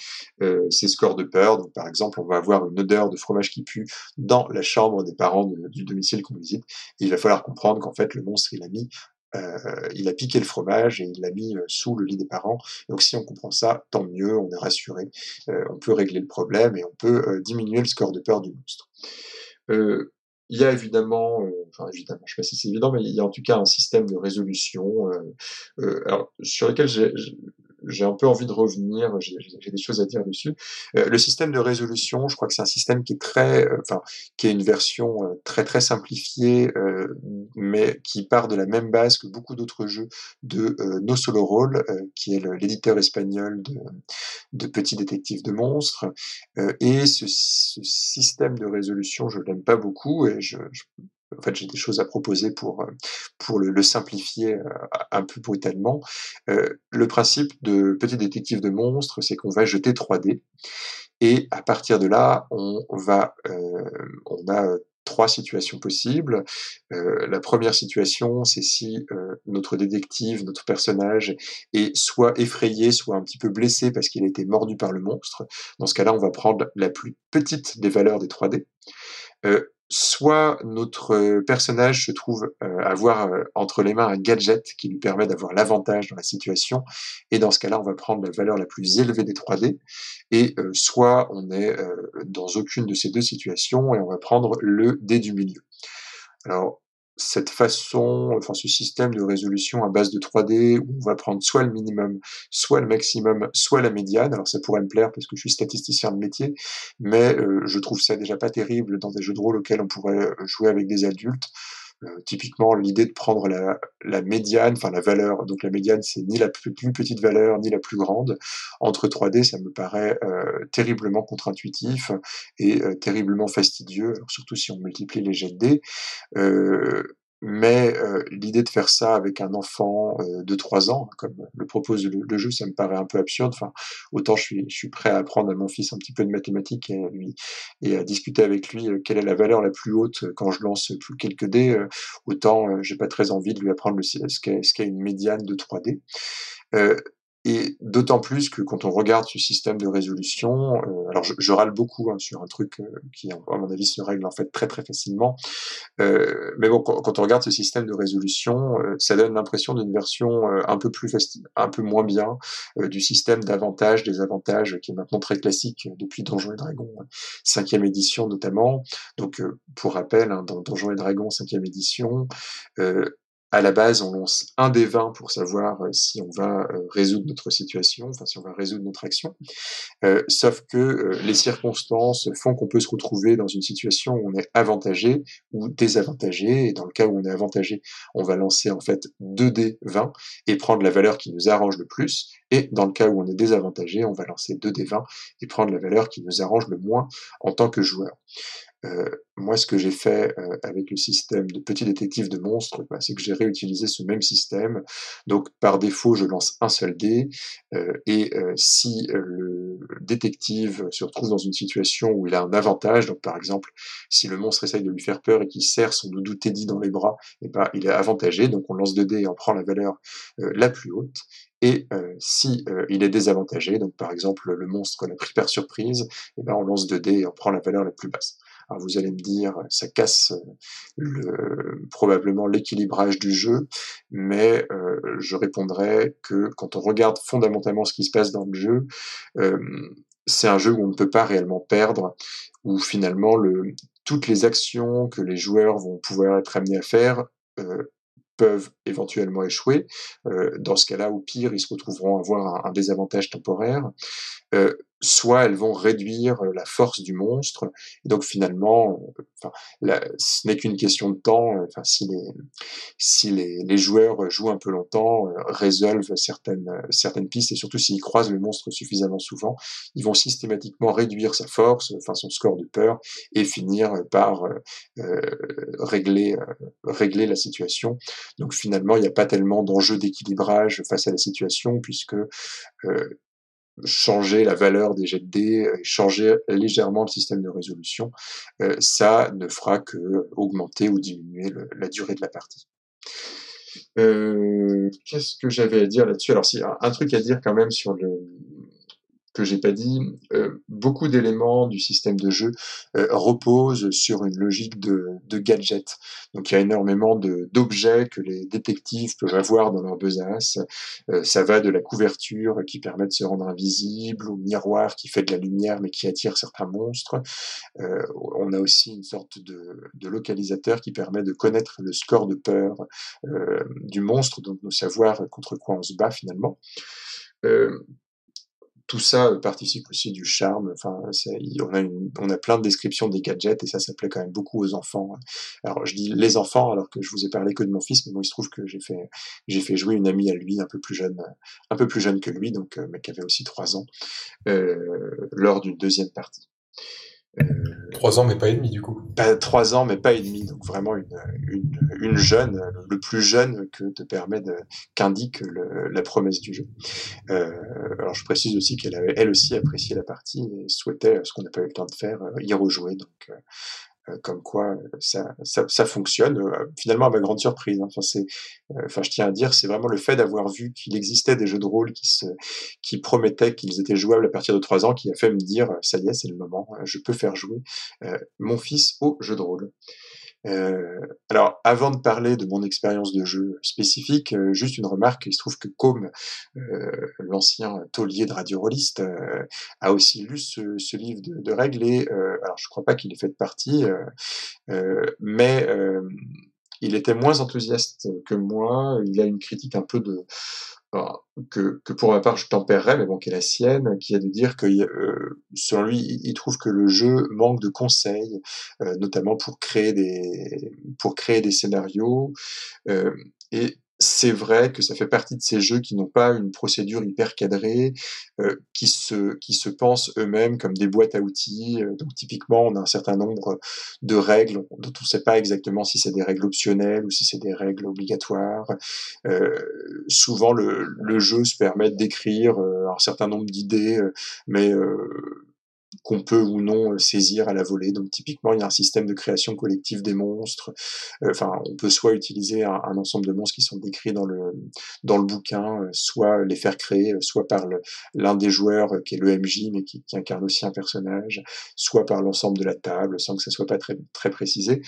euh, ces scores de peur. Donc par exemple, on va avoir une odeur de fromage qui pue dans la chambre des parents du domicile qu'on visite il va falloir comprendre qu'en fait le monstre il a mis euh, il a piqué le fromage et il l'a mis sous le lit des parents. Donc si on comprend ça, tant mieux, on est rassuré, on peut régler le problème et on peut diminuer le score de peur du monstre. Il y a évidemment, euh, enfin évidemment, je sais pas si c'est évident, mais il y a en tout cas un système de résolution euh, euh, alors, sur lequel j'ai un peu envie de revenir, j'ai des choses à dire dessus. Euh, le système de résolution, je crois que c'est un système qui est très, euh, enfin, qui est une version euh, très très simplifiée, mais qui part de la même base que beaucoup d'autres jeux de No Solo Roll, qui est l'éditeur espagnol de, de Petits Détectives de Monstres. et ce, ce, système de résolution, je l'aime pas beaucoup, et je, je en fait, j'ai des choses à proposer pour, euh, pour le, simplifier euh, un peu brutalement. Euh, le principe de Petit Détective de Monstres, c'est qu'on va jeter 3 dés. Et à partir de là, on va, on a trois situations possibles. La première situation, c'est si notre détective, notre personnage, est soit effrayé, soit un petit peu blessé parce qu'il a été mordu par le monstre. Dans ce cas-là, on va prendre la plus petite des valeurs des 3D. Euh, soit notre euh, personnage se trouve euh, avoir euh, entre les mains un gadget qui lui permet d'avoir l'avantage dans la situation, et dans ce cas-là, on va prendre la valeur la plus élevée des 3D, et soit on est dans aucune de ces deux situations, et on va prendre le dé du milieu. Alors, cette façon, enfin ce système de résolution à base de 3D où on va prendre soit le minimum, soit le maximum, soit la médiane. Alors ça pourrait me plaire parce que je suis statisticien de métier, mais euh, je trouve ça déjà pas terrible dans des jeux de rôle auxquels on pourrait euh, jouer avec des adultes. Euh, typiquement, l'idée de prendre la, la médiane, enfin la valeur, donc la médiane, c'est ni la plus, petite valeur, ni la plus grande. Entre 3D, ça me paraît euh, terriblement contre-intuitif et euh, terriblement fastidieux, surtout si on multiplie les jets de dés. Mais euh, l'idée de faire ça avec un enfant euh, de 3 ans, comme le propose le, jeu, ça me paraît un peu absurde. Enfin, autant je suis, prêt à apprendre à mon fils un petit peu de mathématiques et à, lui, et à discuter avec lui euh, quelle est la valeur la plus haute quand je lance quelques dés, autant j'ai pas très envie de lui apprendre le, ce qu'est une médiane de 3D. Et d'autant plus que quand on regarde ce système de résolution, euh, alors je, je, râle beaucoup hein, sur un truc euh, qui, à mon avis, se règle en fait très très facilement. Euh, mais bon, quand, on regarde ce système de résolution, euh, ça donne l'impression d'une version euh, un peu plus un peu moins bien du système d'avantages, des avantages qui est maintenant très classique depuis Donjons et Dragons, cinquième édition notamment. Donc, pour rappel, hein, dans Donjons et Dragons cinquième édition, à la base, on lance un des 20 pour savoir euh, si on va euh, résoudre notre situation, enfin si on va résoudre notre action. Euh, sauf que les circonstances font qu'on peut se retrouver dans une situation où on est avantagé ou désavantagé. Et dans le cas où on est avantagé, on va lancer en fait 2 d 20 et prendre la valeur qui nous arrange le plus. Et dans le cas où on est désavantagé, on va lancer 2 d 20 et prendre la valeur qui nous arrange le moins en tant que joueur. Euh, moi, ce que j'ai fait euh, avec le système de petit détective de monstres, bah, c'est que j'ai réutilisé ce même système. Donc, par défaut, je lance un seul dé, euh, et si le détective se retrouve dans une situation où il a un avantage, donc par exemple, si le monstre essaye de lui faire peur et qu'il serre son doudou Teddy dans les bras, et eh ben, il est avantagé, donc on lance deux dés et on prend la valeur la plus haute. Et euh, si il est désavantagé, donc par exemple le monstre l'a pris par surprise, eh ben on lance 2 dés et on prend la valeur la plus basse. Vous allez me dire, ça casse le, probablement l'équilibrage du jeu, mais euh, je répondrai que quand on regarde fondamentalement ce qui se passe dans le jeu, euh, c'est un jeu où on ne peut pas réellement perdre, où finalement le, toutes les actions que les joueurs vont pouvoir être amenés à faire euh, peuvent éventuellement échouer. Euh, dans ce cas-là, au pire, ils se retrouveront à avoir un désavantage temporaire. Euh, soit elles vont réduire euh, la force du monstre. Et donc finalement, euh, ce n'est qu'une question de temps. Euh, enfin, si les si les, les, joueurs jouent un peu longtemps, résolvent certaines certaines pistes et surtout s'ils croisent le monstre suffisamment souvent, ils vont systématiquement réduire sa force, enfin son score de peur, et finir par euh, régler régler la situation. Donc finalement, il n'y a pas tellement d'enjeu d'équilibrage face à la situation puisque changer la valeur des jets de dés, euh, changer légèrement le système de résolution, euh, ça ne fera que augmenter ou diminuer la durée de la partie. Euh, qu'est-ce que j'avais à dire là-dessus? Alors, si un, truc à dire quand même sur le, que j'ai pas dit, euh, beaucoup d'éléments du système de jeu euh, reposent sur une logique de, de gadget. Donc il y a énormément d'objets que les détectives peuvent avoir dans leur besace. Euh, ça va de la couverture qui permet de se rendre invisible, au miroir qui fait de la lumière mais qui attire certains monstres. on a aussi une sorte de, de, localisateur qui permet de connaître le score de peur du monstre, donc de savoir contre quoi on se bat finalement. Tout ça euh, participe aussi du charme. Enfin, on a, on a plein de descriptions des gadgets et ça, ça plaît quand même beaucoup aux enfants. Hein. Alors, je dis les enfants alors que je vous ai parlé que de mon fils, mais moi, il se trouve que j'ai fait, j'ai fait jouer une amie à lui un peu plus jeune, un peu plus jeune que lui, donc, euh, mais qui avait aussi trois ans, euh, lors d'une deuxième partie. Euh, trois ans, mais pas et demi, du coup. Pas trois ans, mais pas et demi. Donc vraiment une, une, une jeune, le plus jeune que te permet qu'indique la promesse du jeu. Euh, alors je précise aussi qu'elle avait elle aussi apprécié la partie et souhaitait ce qu'on n'a pas eu le temps de faire, euh, y rejouer. Donc comme quoi ça, ça, ça fonctionne finalement à ma grande surprise. Hein. Enfin, c'est, enfin, je tiens à dire, c'est vraiment le fait d'avoir vu qu'il existait des jeux de rôle qui se, qui promettaient qu'ils étaient jouables à partir de trois ans, qui a fait me dire, ça y est, c'est le moment, je peux faire jouer mon fils au jeu de rôle. Euh, alors, avant de parler de mon expérience de jeu spécifique, euh, juste une remarque. Il se trouve que Com, euh, l'ancien taulier de Radio Rolliste, euh, a aussi lu ce, ce livre de, de, règles et alors je crois pas qu'il ait fait partie, mais il était moins enthousiaste que moi. Il a une critique un peu de que, pour ma part je tempérerais, mais bon, qui est la sienne, qui est de dire que euh, selon lui, il trouve que le jeu manque de conseils, euh, notamment pour créer des pour créer des scénarios. Euh, et c'est vrai que ça fait partie de ces jeux qui n'ont pas une procédure hyper cadrée, euh, qui se qui se pensent eux-mêmes comme des boîtes à outils. Euh, donc typiquement, on a un certain nombre de règles dont on ne sait pas exactement si c'est des règles optionnelles ou si c'est des règles obligatoires. Euh, souvent, le, le jeu se permet d'écrire euh, un certain nombre d'idées, mais qu'on peut ou non euh, saisir à la volée. Donc typiquement, il y a un système de création collective des monstres. Euh, enfin, on peut soit utiliser un, ensemble de monstres qui sont décrits dans le dans le bouquin, euh, soit les faire créer, soit par l'un des joueurs qui est le MJ mais qui, qui, incarne aussi un personnage, soit par l'ensemble de la table, sans que ça soit pas très très précisé.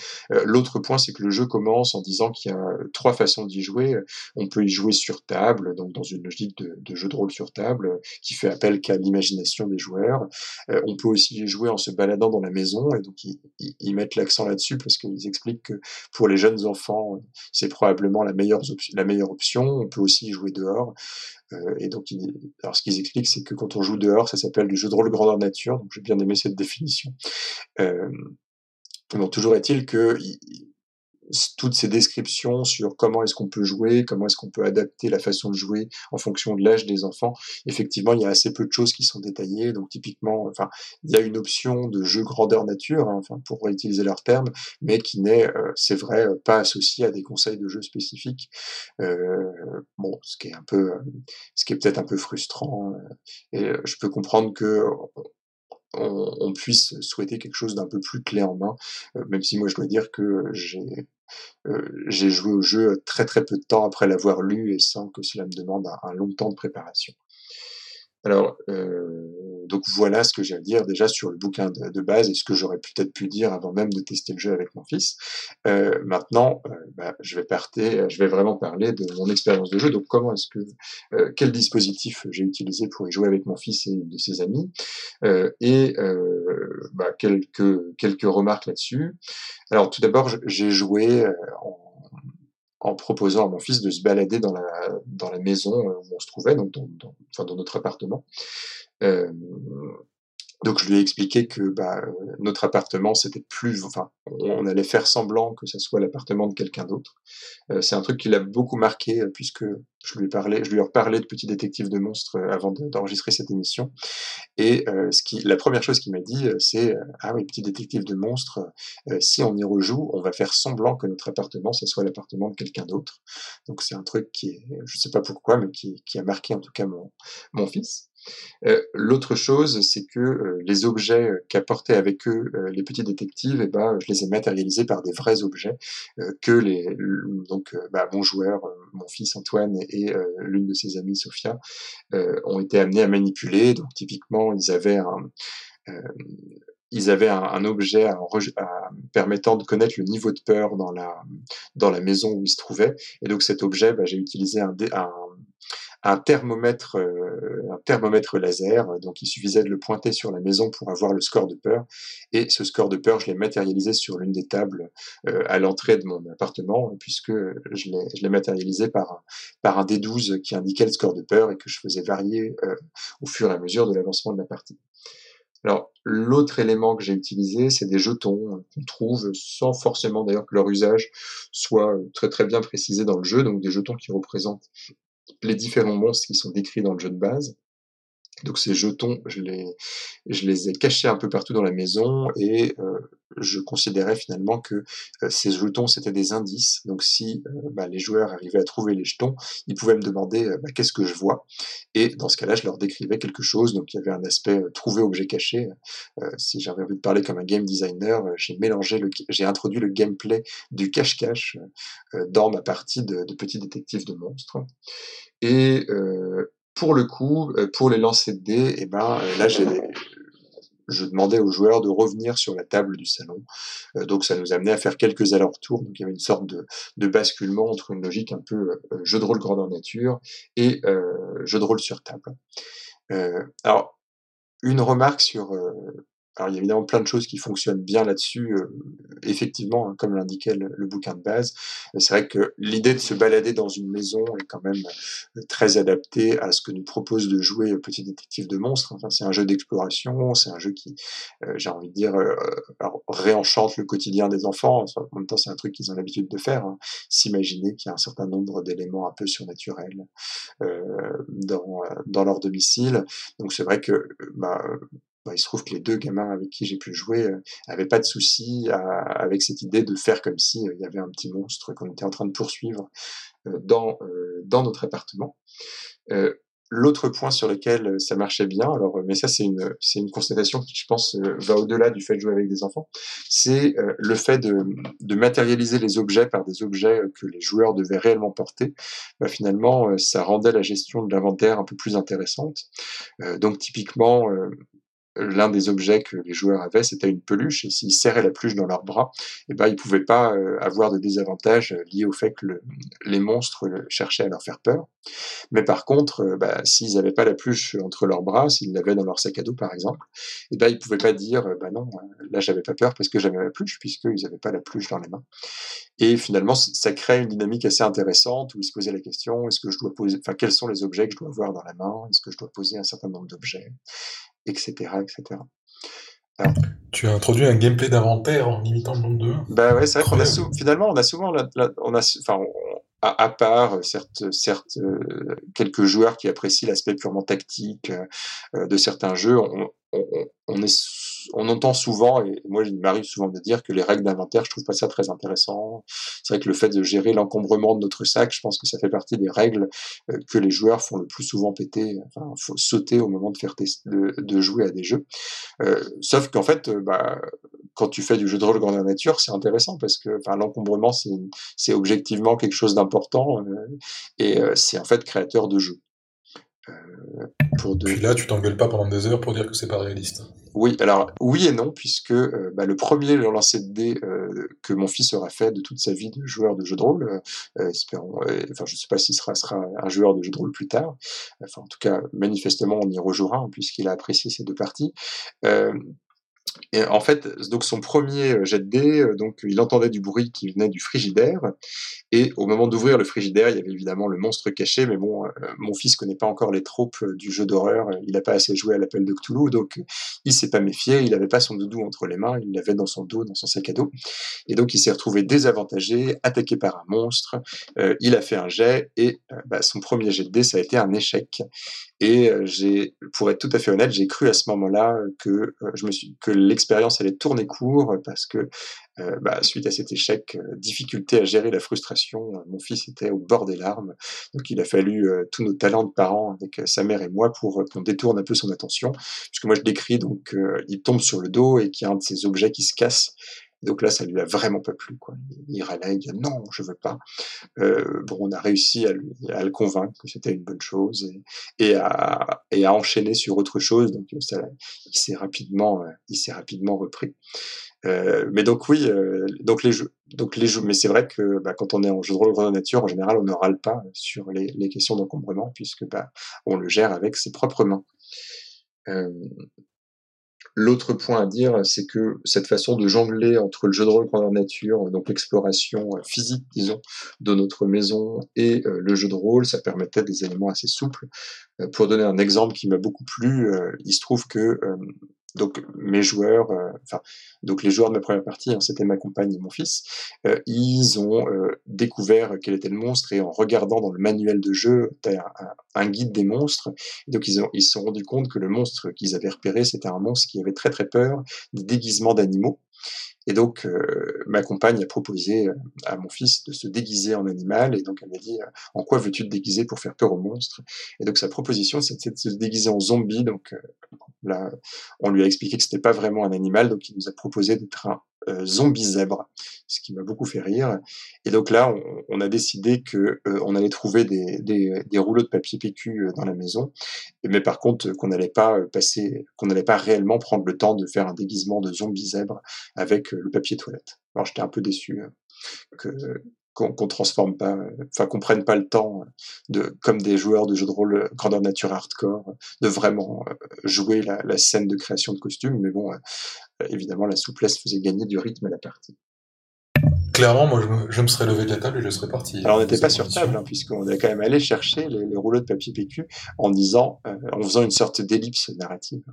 L'autre point, c'est que le jeu commence en disant qu'il y a trois façons d'y jouer. On peut y jouer sur table, donc dans une logique de, de jeu de rôle sur table, qui fait appel qu'à l'imagination des joueurs. Peut aussi jouer en se baladant dans la maison, et donc ils, mettent l'accent là-dessus parce qu'ils expliquent que pour les jeunes enfants, c'est probablement la meilleure, la meilleure option. On peut aussi jouer dehors. Euh, et donc, alors ce qu'ils expliquent, c'est que quand on joue dehors, ça s'appelle du jeu de rôle grandeur nature. Donc, j'ai bien aimé cette définition. Euh, donc, toujours est-il que toutes ces descriptions sur comment est-ce qu'on peut jouer, comment est-ce qu'on peut adapter la façon de jouer en fonction de l'âge des enfants. Effectivement, il y a assez peu de choses qui sont détaillées. Donc typiquement, enfin, il y a une option de jeu grandeur nature, hein, enfin pour réutiliser leur terme, mais qui n'est, euh, c'est vrai, pas associé à des conseils de jeu spécifiques. Euh, bon, ce qui est un peu, ce qui est peut-être un peu frustrant. Euh, et je peux comprendre que on, puisse souhaiter quelque chose d'un peu plus clé en main, même si moi je dois dire que j'ai euh, j'ai joué au jeu très très peu de temps après l'avoir lu et sans que cela me demande un, long temps de préparation. Alors, euh, donc voilà ce que j'ai à dire déjà sur le bouquin de, base et ce que j'aurais peut-être pu dire avant même de tester le jeu avec mon fils. Euh, maintenant, euh, bah, je vais partir, je vais vraiment parler de mon expérience de jeu. Donc comment est-ce que, quel dispositif j'ai utilisé pour y jouer avec mon fils et de ses amis, et bah, quelques quelques remarques là-dessus. Alors tout d'abord, j'ai joué en en proposant à mon fils de se balader dans la, dans la maison où on se trouvait, donc dans, enfin dans notre appartement. Euh, donc je lui ai expliqué que bah, notre appartement c'était plus, enfin, on allait faire semblant que ce soit l'appartement de quelqu'un d'autre. Euh, c'est un truc qui l'a beaucoup marqué euh, puisque je lui je lui ai reparlé de Petit Détective de monstres euh, avant d'enregistrer cette émission. Et euh, la première chose qu'il m'a dit, c'est ah oui, Petit Détective de monstres, si on y rejoue, on va faire semblant que notre appartement ce soit l'appartement de quelqu'un d'autre. Donc c'est un truc qui, est, je sais pas pourquoi, mais qui, a marqué en tout cas mon fils. Euh, l'autre chose, c'est que euh, les objets qu'apportaient avec eux euh, les petits détectives, eh ben, je les ai matérialisés par des vrais objets que les donc bah, mon joueur, mon fils Antoine et, l'une de ses amies Sophia ont été amenés à manipuler. Donc typiquement, ils avaient un ils avaient un, objet permettant de connaître le niveau de peur dans la dans la maison où ils se trouvaient. Et donc cet objet, bah, j'ai utilisé un, un thermomètre, euh, un thermomètre laser. Donc, il suffisait de le pointer sur la maison pour avoir le score de peur. Et ce score de peur, je l'ai matérialisé sur l'une des tables euh, à l'entrée de mon appartement, puisque je l'ai matérialisé par, par un D12 qui indiquait le score de peur et que je faisais varier euh, au fur et à mesure de l'avancement de la partie. Alors, l'autre élément que j'ai utilisé, c'est des jetons qu'on trouve sans forcément d'ailleurs que leur usage soit très très bien précisé dans le jeu, donc des jetons qui représentent les différents monstres qui sont décrits dans le jeu de base. Donc ces jetons, je les, je les ai cachés un peu partout dans la maison et euh, je considérais finalement que euh, ces jetons c'était des indices. Donc si euh, bah, les joueurs arrivaient à trouver les jetons, ils pouvaient me demander bah, qu'est-ce que je vois. Et dans ce cas-là, je leur décrivais quelque chose. Donc il y avait un aspect trouver objet caché. si j'avais envie de parler comme un game designer, j'ai mélangé, le, j'ai introduit le gameplay du cache-cache dans ma partie de, de petit détective de monstres. Et pour le coup, euh, pour les lancers de dés, eh ben euh, là je demandais aux joueurs de revenir sur la table du salon. Euh, donc ça nous amenait à faire quelques allers-retours. Donc il y avait une sorte de, de basculement entre une logique un peu jeu de rôle grandeur nature et jeu de rôle sur table. alors une remarque sur alors il y a évidemment plein de choses qui fonctionnent bien là-dessus, euh, effectivement, hein, comme l'indiquait le, bouquin de base. C'est vrai que l'idée de se balader dans une maison est quand même euh, très adaptée à ce que nous propose de jouer Petit Détective de Monstres. Enfin, c'est un jeu d'exploration, c'est un jeu qui, euh, j'ai envie de dire, réenchante le quotidien des enfants. en même temps, c'est un truc qu'ils ont l'habitude de faire, hein. s'imaginer qu'il y a un certain nombre d'éléments un peu surnaturels dans, dans leur domicile. Donc c'est vrai que bah, bah, il se trouve que les deux gamins avec qui j'ai pu jouer euh, avaient pas de soucis avec cette idée de faire comme si euh, il y avait un petit monstre qu'on était en train de poursuivre euh, dans dans notre appartement. L'autre point sur lequel euh, ça marchait bien, alors euh, mais ça c'est une c'est une constatation qui je pense euh, va au-delà du fait de jouer avec des enfants, c'est le fait de, de matérialiser les objets par des objets que les joueurs devaient réellement porter. Bah, finalement, ça rendait la gestion de l'inventaire un peu plus intéressante. donc typiquement, l'un des objets que les joueurs avaient, c'était une peluche, et s'ils serraient la peluche dans leurs bras, eh ben, ils pouvaient pas euh, avoir de désavantages euh, liés au fait que les monstres cherchaient à leur faire peur. Mais par contre, euh, bah, s'ils n'avaient pas la peluche entre leurs bras, s'ils l'avaient dans leur sac à dos par exemple, eh ben, ils pouvaient pas dire, bah non, là j'avais pas peur parce que j'avais la peluche, puisqu'ils n'avaient pas la peluche dans les mains. Et finalement, ça crée une dynamique assez intéressante où ils se posaient la question, est-ce que je dois poser, enfin, quels sont les objets que je dois avoir dans la main? Est-ce que je dois poser un certain nombre d'objets? Etc. etc. tu as introduit un gameplay d'inventaire en limitant le nombre de. Bah ouais, c'est vrai qu'on a finalement on a souvent on a enfin à, part certes certes euh, quelques joueurs qui apprécient l'aspect purement tactique euh, de certains jeux, on, on, est, on entend souvent, et moi il m'arrive souvent de dire que les règles d'inventaire, je trouve pas ça très intéressant. C'est vrai que le fait de gérer l'encombrement de notre sac, je pense que ça fait partie des règles euh, que les joueurs font le plus souvent péter, enfin, faut sauter au moment de faire de, de jouer à des jeux. Euh, sauf qu'en fait, euh, bah, quand tu fais du jeu de rôle grandeur nature, c'est intéressant parce que enfin, l'encombrement, c'est objectivement quelque chose d'important et c'est en fait créateur de jeu. Euh, pour Puis là, tu t'engueules pas pendant des heures pour dire que c'est pas réaliste. Oui, alors oui et non, puisque euh, bah, le premier lancer de dés euh, que mon fils aura fait de toute sa vie de joueur de jeu de rôle, espérons, enfin je sais pas s'il sera, sera un joueur de jeu de rôle plus tard, enfin en tout cas manifestement on y rejouera hein, puisqu'il a apprécié ces deux parties. Et en fait, donc son premier euh, jet de dés, euh, donc il entendait du bruit qui venait du frigidaire, et au moment d'ouvrir le frigidaire, il y avait évidemment le monstre caché, mais bon, euh, mon fils connaît pas encore les tropes du jeu d'horreur, il n'a pas assez joué à l'appel de Cthulhu, donc il s'est pas méfié, il n'avait pas son doudou entre les mains, il l'avait dans son dos, dans son sac à dos, et donc il s'est retrouvé désavantagé, attaqué par un monstre, il a fait un jet, et bah, son premier jet de dés, ça a été un échec, et j'ai, pour être tout à fait honnête, j'ai cru à ce moment-là que je me suis, que l'expérience allait tourner court parce que bah, suite à cet échec, difficulté à gérer la frustration, mon fils était au bord des larmes. Donc il a fallu tous nos talents de parents avec sa mère et moi pour qu'on détourne un peu son attention, puisque moi je décris donc il tombe sur le dos et qu'il y a un de ces objets qui se casse donc là, ça lui a vraiment pas plu. Quoi. Il râlait, il dit non, je veux pas. Euh, bon, on a réussi à, le convaincre que c'était une bonne chose et, à, enchaîner sur autre chose. Donc ça, il s'est rapidement, euh, il s'est rapidement repris. Euh, mais donc oui, donc les jeux, donc les jeux, mais c'est vrai que bah, quand on est en jeu de rôle de nature, en général, on ne râle pas sur les, les questions d'encombrement puisque bah, on le gère avec ses propres mains. L'autre point à dire, c'est que cette façon de jongler entre le jeu de rôle grandeur nature, donc l'exploration euh, physique, disons, de notre maison et euh, le jeu de rôle, ça permettait des éléments assez souples. Euh, pour donner un exemple qui m'a beaucoup plu, il se trouve que donc mes joueurs, euh, enfin donc les joueurs de ma première partie, hein, c'était ma compagne et mon fils, euh, ils ont euh, découvert quel était le monstre et en regardant dans le manuel de jeu, un, guide des monstres, donc ils ont ils se sont rendus compte que le monstre qu'ils avaient repéré, c'était un monstre qui avait très très peur des déguisements d'animaux. Et donc, euh, ma compagne a proposé à mon fils de se déguiser en animal. Et donc, elle m'a dit, en quoi veux-tu te déguiser pour faire peur aux monstres Et donc, sa proposition, c'était de se déguiser en zombie. Donc, là, on lui a expliqué que c'était pas vraiment un animal. Donc, il nous a proposé d'être un euh, zombie zèbre, ce qui m'a beaucoup fait rire. Et donc là, on, a décidé que euh, on allait trouver des, des, des, rouleaux de papier PQ euh, dans la maison, mais par contre qu'on n'allait pas passer, qu'on n'allait pas réellement prendre le temps de faire un déguisement de zombie zèbre avec le papier toilette. Alors j'étais un peu déçu que qu'on qu transforme pas, enfin qu'on prenne pas le temps de, comme des joueurs de jeux de rôle grandeur nature hardcore, de vraiment jouer la, la scène de création de costumes. Mais bon, évidemment, la souplesse faisait gagner du rythme à la partie. Clairement, moi, je me, je me, serais levé de la table et je serais parti. Alors, on n'était pas sur table, hein, puisqu'on est quand même allé chercher les, les, rouleaux de papier PQ en disant, euh, en faisant une sorte d'ellipse narrative.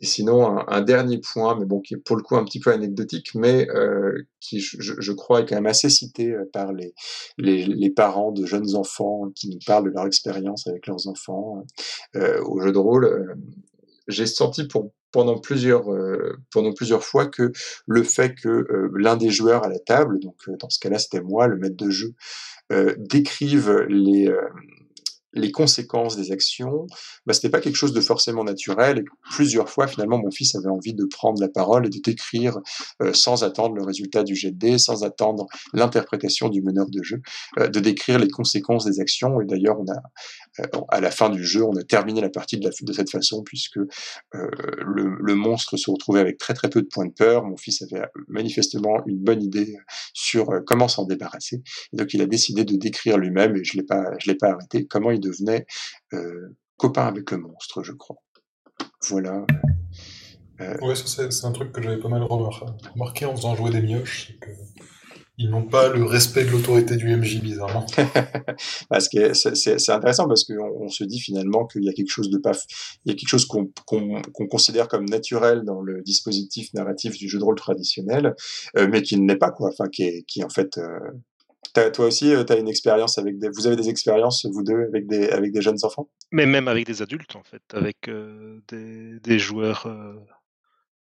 Et sinon, un, un, dernier point, mais bon, qui est pour le coup un petit peu anecdotique, mais euh, qui, je, je, crois, est quand même assez cité euh, par les, les, les, parents de jeunes enfants qui nous parlent de leur expérience avec leurs enfants euh, au jeu de rôle. Euh, j'ai senti pour pendant plusieurs euh, pendant plusieurs fois que le fait que euh, l'un des joueurs à la table, donc dans ce cas-là c'était moi, le maître de jeu, décrive les les conséquences des actions, bah, c'était pas quelque chose de forcément naturel. Et plusieurs fois, finalement, mon fils avait envie de prendre la parole et de décrire, euh, sans attendre le résultat du jet de dés, sans attendre l'interprétation du meneur de jeu, euh, de décrire les conséquences des actions. Et d'ailleurs, on a, à la fin du jeu, on a terminé la partie de, cette façon, puisque euh, le, monstre se retrouvait avec très très peu de points de peur. Mon fils avait manifestement une bonne idée sur euh, comment s'en débarrasser. Donc, il a décidé de décrire lui-même, et je l'ai pas, je l'ai pas arrêté, comment il devenait euh, copain avec le monstre, je crois. Voilà. Euh... C'est un truc que j'avais pas mal remarqué en faisant jouer des mioches, ils n'ont pas le respect de l'autorité du MJ, bizarrement. parce que c'est intéressant parce qu'on on se dit finalement qu'il y a quelque chose de pas, il y a quelque chose qu'on qu qu considère comme naturel dans le dispositif narratif du jeu de rôle traditionnel, euh, mais qui ne l'est pas quoi, enfin qui est, qui en fait euh, toi aussi, euh, tu as une expérience avec des. Vous avez des expériences, vous deux, avec des, avec des jeunes enfants? Mais même avec des adultes, en fait, avec euh, des, des, joueurs, euh,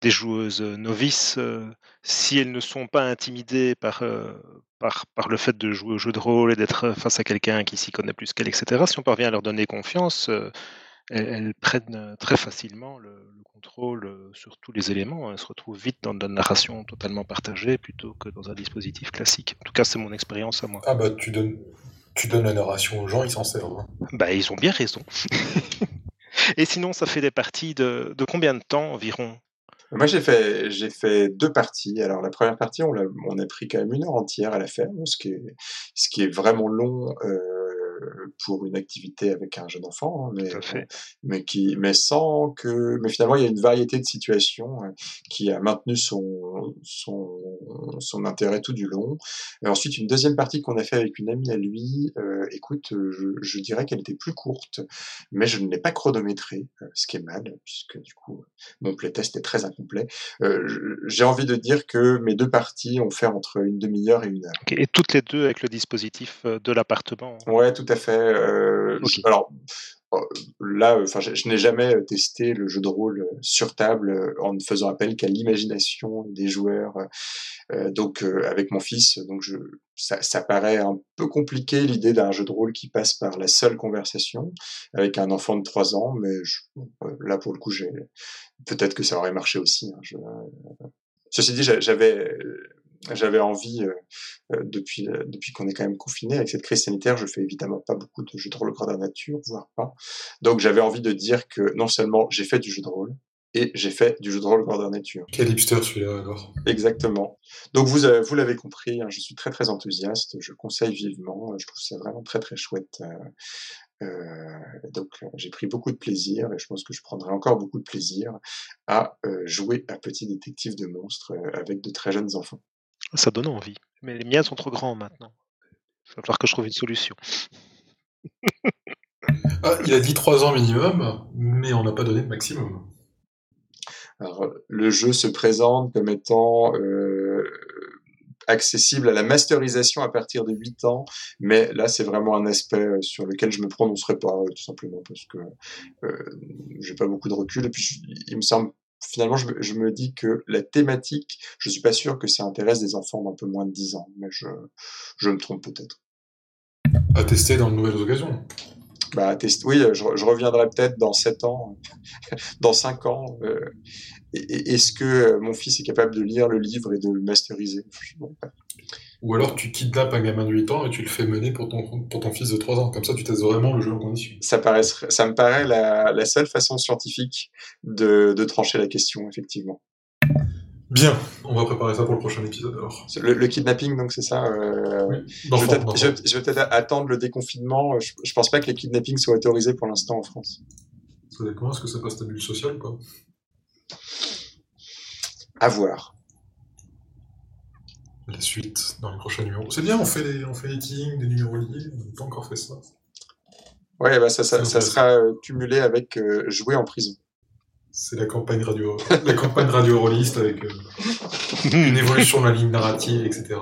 des joueuses novices, euh, si elles ne sont pas intimidées par, euh, par, par le fait de jouer au jeu de rôle et d'être face à quelqu'un qui s'y connaît plus qu'elle, etc., si on parvient à leur donner confiance, euh, elles, elles, prennent très facilement le, le contrôle sur tous les éléments. Elles se retrouvent vite dans une narration totalement partagée plutôt que dans un dispositif classique. En tout cas, c'est mon expérience à moi. Ah bah tu donnes, tu donnes la narration aux gens, ils s'en servent. Hein. Bah ils ont bien raison. Et sinon, ça fait des parties de, de combien de temps environ? Moi, j'ai fait, j'ai fait deux parties. Alors, la première partie, on a, on a pris quand même une heure entière à la faire, ce qui est, ce qui est vraiment long. Euh, pour une activité avec un jeune enfant, hein, mais, mais qui, mais sans que, mais finalement il y a une variété de situations euh, qui a maintenu son, son, son intérêt tout du long. Et ensuite une deuxième partie qu'on a fait avec une amie à lui, euh, écoute, je, je dirais qu'elle était plus courte, mais je ne l'ai pas chronométrée, euh, ce qui est mal puisque du coup mon playtest est très incomplet. Euh, J'ai envie de dire que mes deux parties ont fait entre une demi-heure et une heure. Okay. Et toutes les deux avec le dispositif euh, de l'appartement. Ouais, tout à fait. Euh, okay. Alors euh, là, enfin, je, je n'ai jamais testé le jeu de rôle sur table en ne faisant appel qu'à l'imagination des joueurs. Euh, donc, euh, avec mon fils, donc je, ça, ça paraît un peu compliqué l'idée d'un jeu de rôle qui passe par la seule conversation avec un enfant de 3 ans, mais je, là pour le coup, j'ai peut-être que ça aurait marché aussi. Hein, je, ceci dit, j'avais j'avais envie, euh, depuis, euh, depuis qu'on est quand même confiné avec cette crise sanitaire, je fais évidemment pas beaucoup de jeux de rôle grandeur nature, voire pas. Donc j'avais envie de dire que non seulement j'ai fait du jeu de rôle, et j'ai fait du jeu de rôle grandeur nature. Quel hipster celui-là alors Exactement. Donc vous, euh, vous l'avez compris, hein, je suis très très enthousiaste, je conseille vivement, je trouve ça vraiment très très chouette. Euh, donc j'ai pris beaucoup de plaisir et je pense que je prendrai encore beaucoup de plaisir à euh, jouer à Petit Détective de Monstres avec de très jeunes enfants. Ça donne envie. Mais les miens sont trop grands maintenant. Il va falloir que je trouve une solution. ah, il a dit 3 ans minimum, mais on n'a pas donné le maximum. Alors, le jeu se présente comme étant euh, accessible à la masterisation à partir de 8 ans, mais là c'est vraiment un aspect euh, sur lequel je me prononcerai pas euh, tout simplement parce que euh, j'ai pas beaucoup de recul et puis il me semble finalement je, je, me dis que la thématique, je suis pas sûr que ça intéresse des enfants d'un peu moins de 10 ans, mais je, je me trompe peut-être. À tester dans de nouvelles occasions. Bah, test... Oui, je, je reviendrai peut-être dans 7 ans, dans 5 ans. Euh, est-ce que mon fils est capable de lire le livre et de le masteriser? Ou alors tu kidnappes un gamin de 8 ans et tu le fais mener pour ton, pour ton fils de 3 ans. Comme ça, tu testes vraiment le jeu en condition. Ça, paraît, ça me paraît la, la seule façon scientifique de, de trancher la question, effectivement. Bien, on va préparer ça pour le prochain épisode alors. Le, le kidnapping, donc c'est ça. Euh... Oui, je, vais peut-être attendre le déconfinement. Je, je, pense pas que les kidnappings soient autorisés pour l'instant en France. Ça dépend, est-ce que ça passe ta bulle sociale ou pas À voir. La suite dans les prochains numéros. C'est bien, on fait les, on fait les kings, des numéros liés, on n'a pas encore fait ça. Ouais, bah ça, ça, ça sera euh, cumulé avec euh, jouer en prison. C'est la campagne radio, la campagne radio rolliste avec euh, une évolution de la ligne narrative, etc.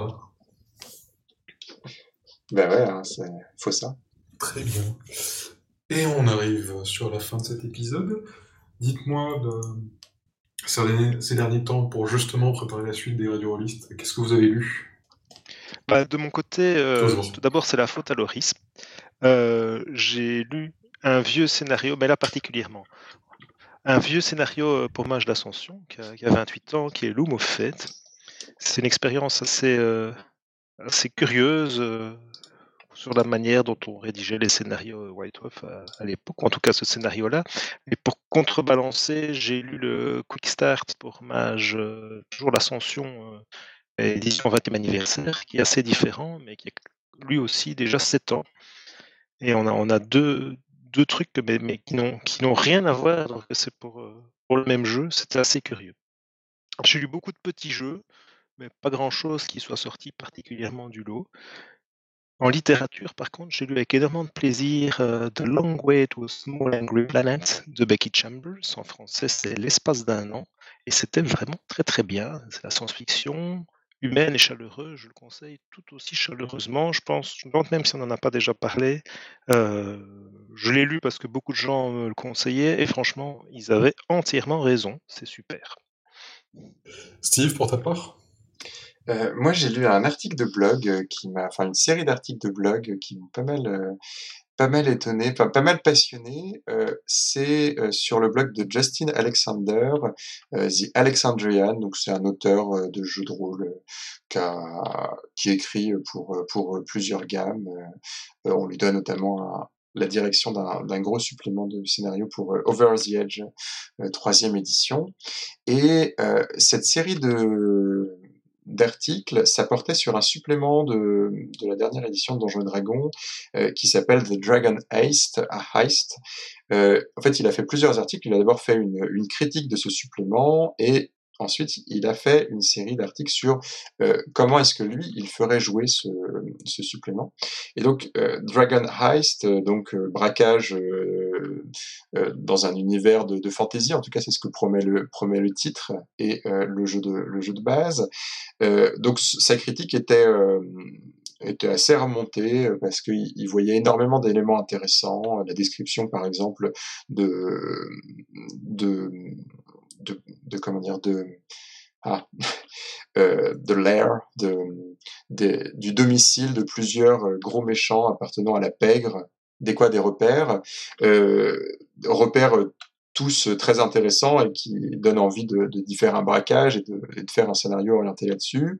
Ben ouais, hein, c'est faut ça. Très bien. Et on arrive sur la fin de cet épisode. Dites-moi de... ces, derniers, ces derniers temps pour justement préparer la suite des radio rollistes. Qu'est-ce que vous avez lu? Bah, De mon côté, euh, tout d'abord c'est la faute à Loris. Euh, J'ai lu un vieux scénario, mais là particulièrement un vieux scénario pour Mage d'Ascension, qui, qui, a 28 ans, qui est Loom of Fate. C'est une expérience assez, euh, assez curieuse euh, sur la manière dont on rédigeait les scénarios White Wolf à, à l'époque, en tout cas ce scénario-là. Et pour contrebalancer, j'ai lu le Quick Start pour Mage, euh, toujours l'Ascension, édition 20e anniversaire, qui est assez différent, mais qui a lui aussi déjà 7 ans. Et on a, on a deux, deux trucs mais, mais qui n'ont rien à voir, donc c'est pour, euh, pour le même jeu, c'était assez curieux. J'ai lu beaucoup de petits jeux, mais pas grand-chose qui soit sorti particulièrement du lot. En littérature, par contre, j'ai lu avec énormément de plaisir euh, The Long Way to a Small Angry Planet de Becky Chambers. En français, c'est L'espace d'un an. Et c'était vraiment très très bien. C'est la science-fiction, humaine et chaleureuse, je le conseille tout aussi chaleureusement. Je pense, même si on n'en a pas déjà parlé, euh, je l'ai lu parce que beaucoup de gens me le conseillaient et franchement, ils avaient entièrement raison. C'est super. Steve, pour ta part? Euh, moi, j'ai lu un article de blog euh, qui m'a, enfin une série d'articles de blog qui m'ont pas mal, euh, pas mal étonné, enfin pas mal passionné. Euh, c'est euh, sur le blog de Justin Alexander, euh, The Alexandrian. Donc c'est un auteur de jeux de rôle qui, a, qui écrit pour pour plusieurs gammes. on lui donne notamment la direction d'un gros supplément de scénario pour Over the Edge, troisième édition. Et cette série de d'articles, ça portait sur un supplément de, de la dernière édition de Donjons Dragons euh, qui s'appelle The Dragon Heist, Heist. Euh, en fait, il a fait plusieurs articles. Il a d'abord fait une, une critique de ce supplément et Ensuite, il a fait une série d'articles sur euh, comment est-ce que lui, il ferait jouer ce, ce supplément. Et donc, euh, Dragon Heist, euh, donc braquage dans un univers de, de fantasy, en tout cas, c'est ce que promet le, promet le titre et le, jeu de, le jeu de base. donc, sa critique était était assez remonté parce qu'il voyait énormément d'éléments intéressants. La description, par exemple, de, de de, de comment dire de ah, euh, de l'air, de, de, du domicile de plusieurs euh, gros méchants appartenant à la pègre, des quoi? Des repères, euh, repères tous très intéressants et qui donnent envie de, de, d'y faire un braquage et de, et de, faire un scénario orienté là-dessus.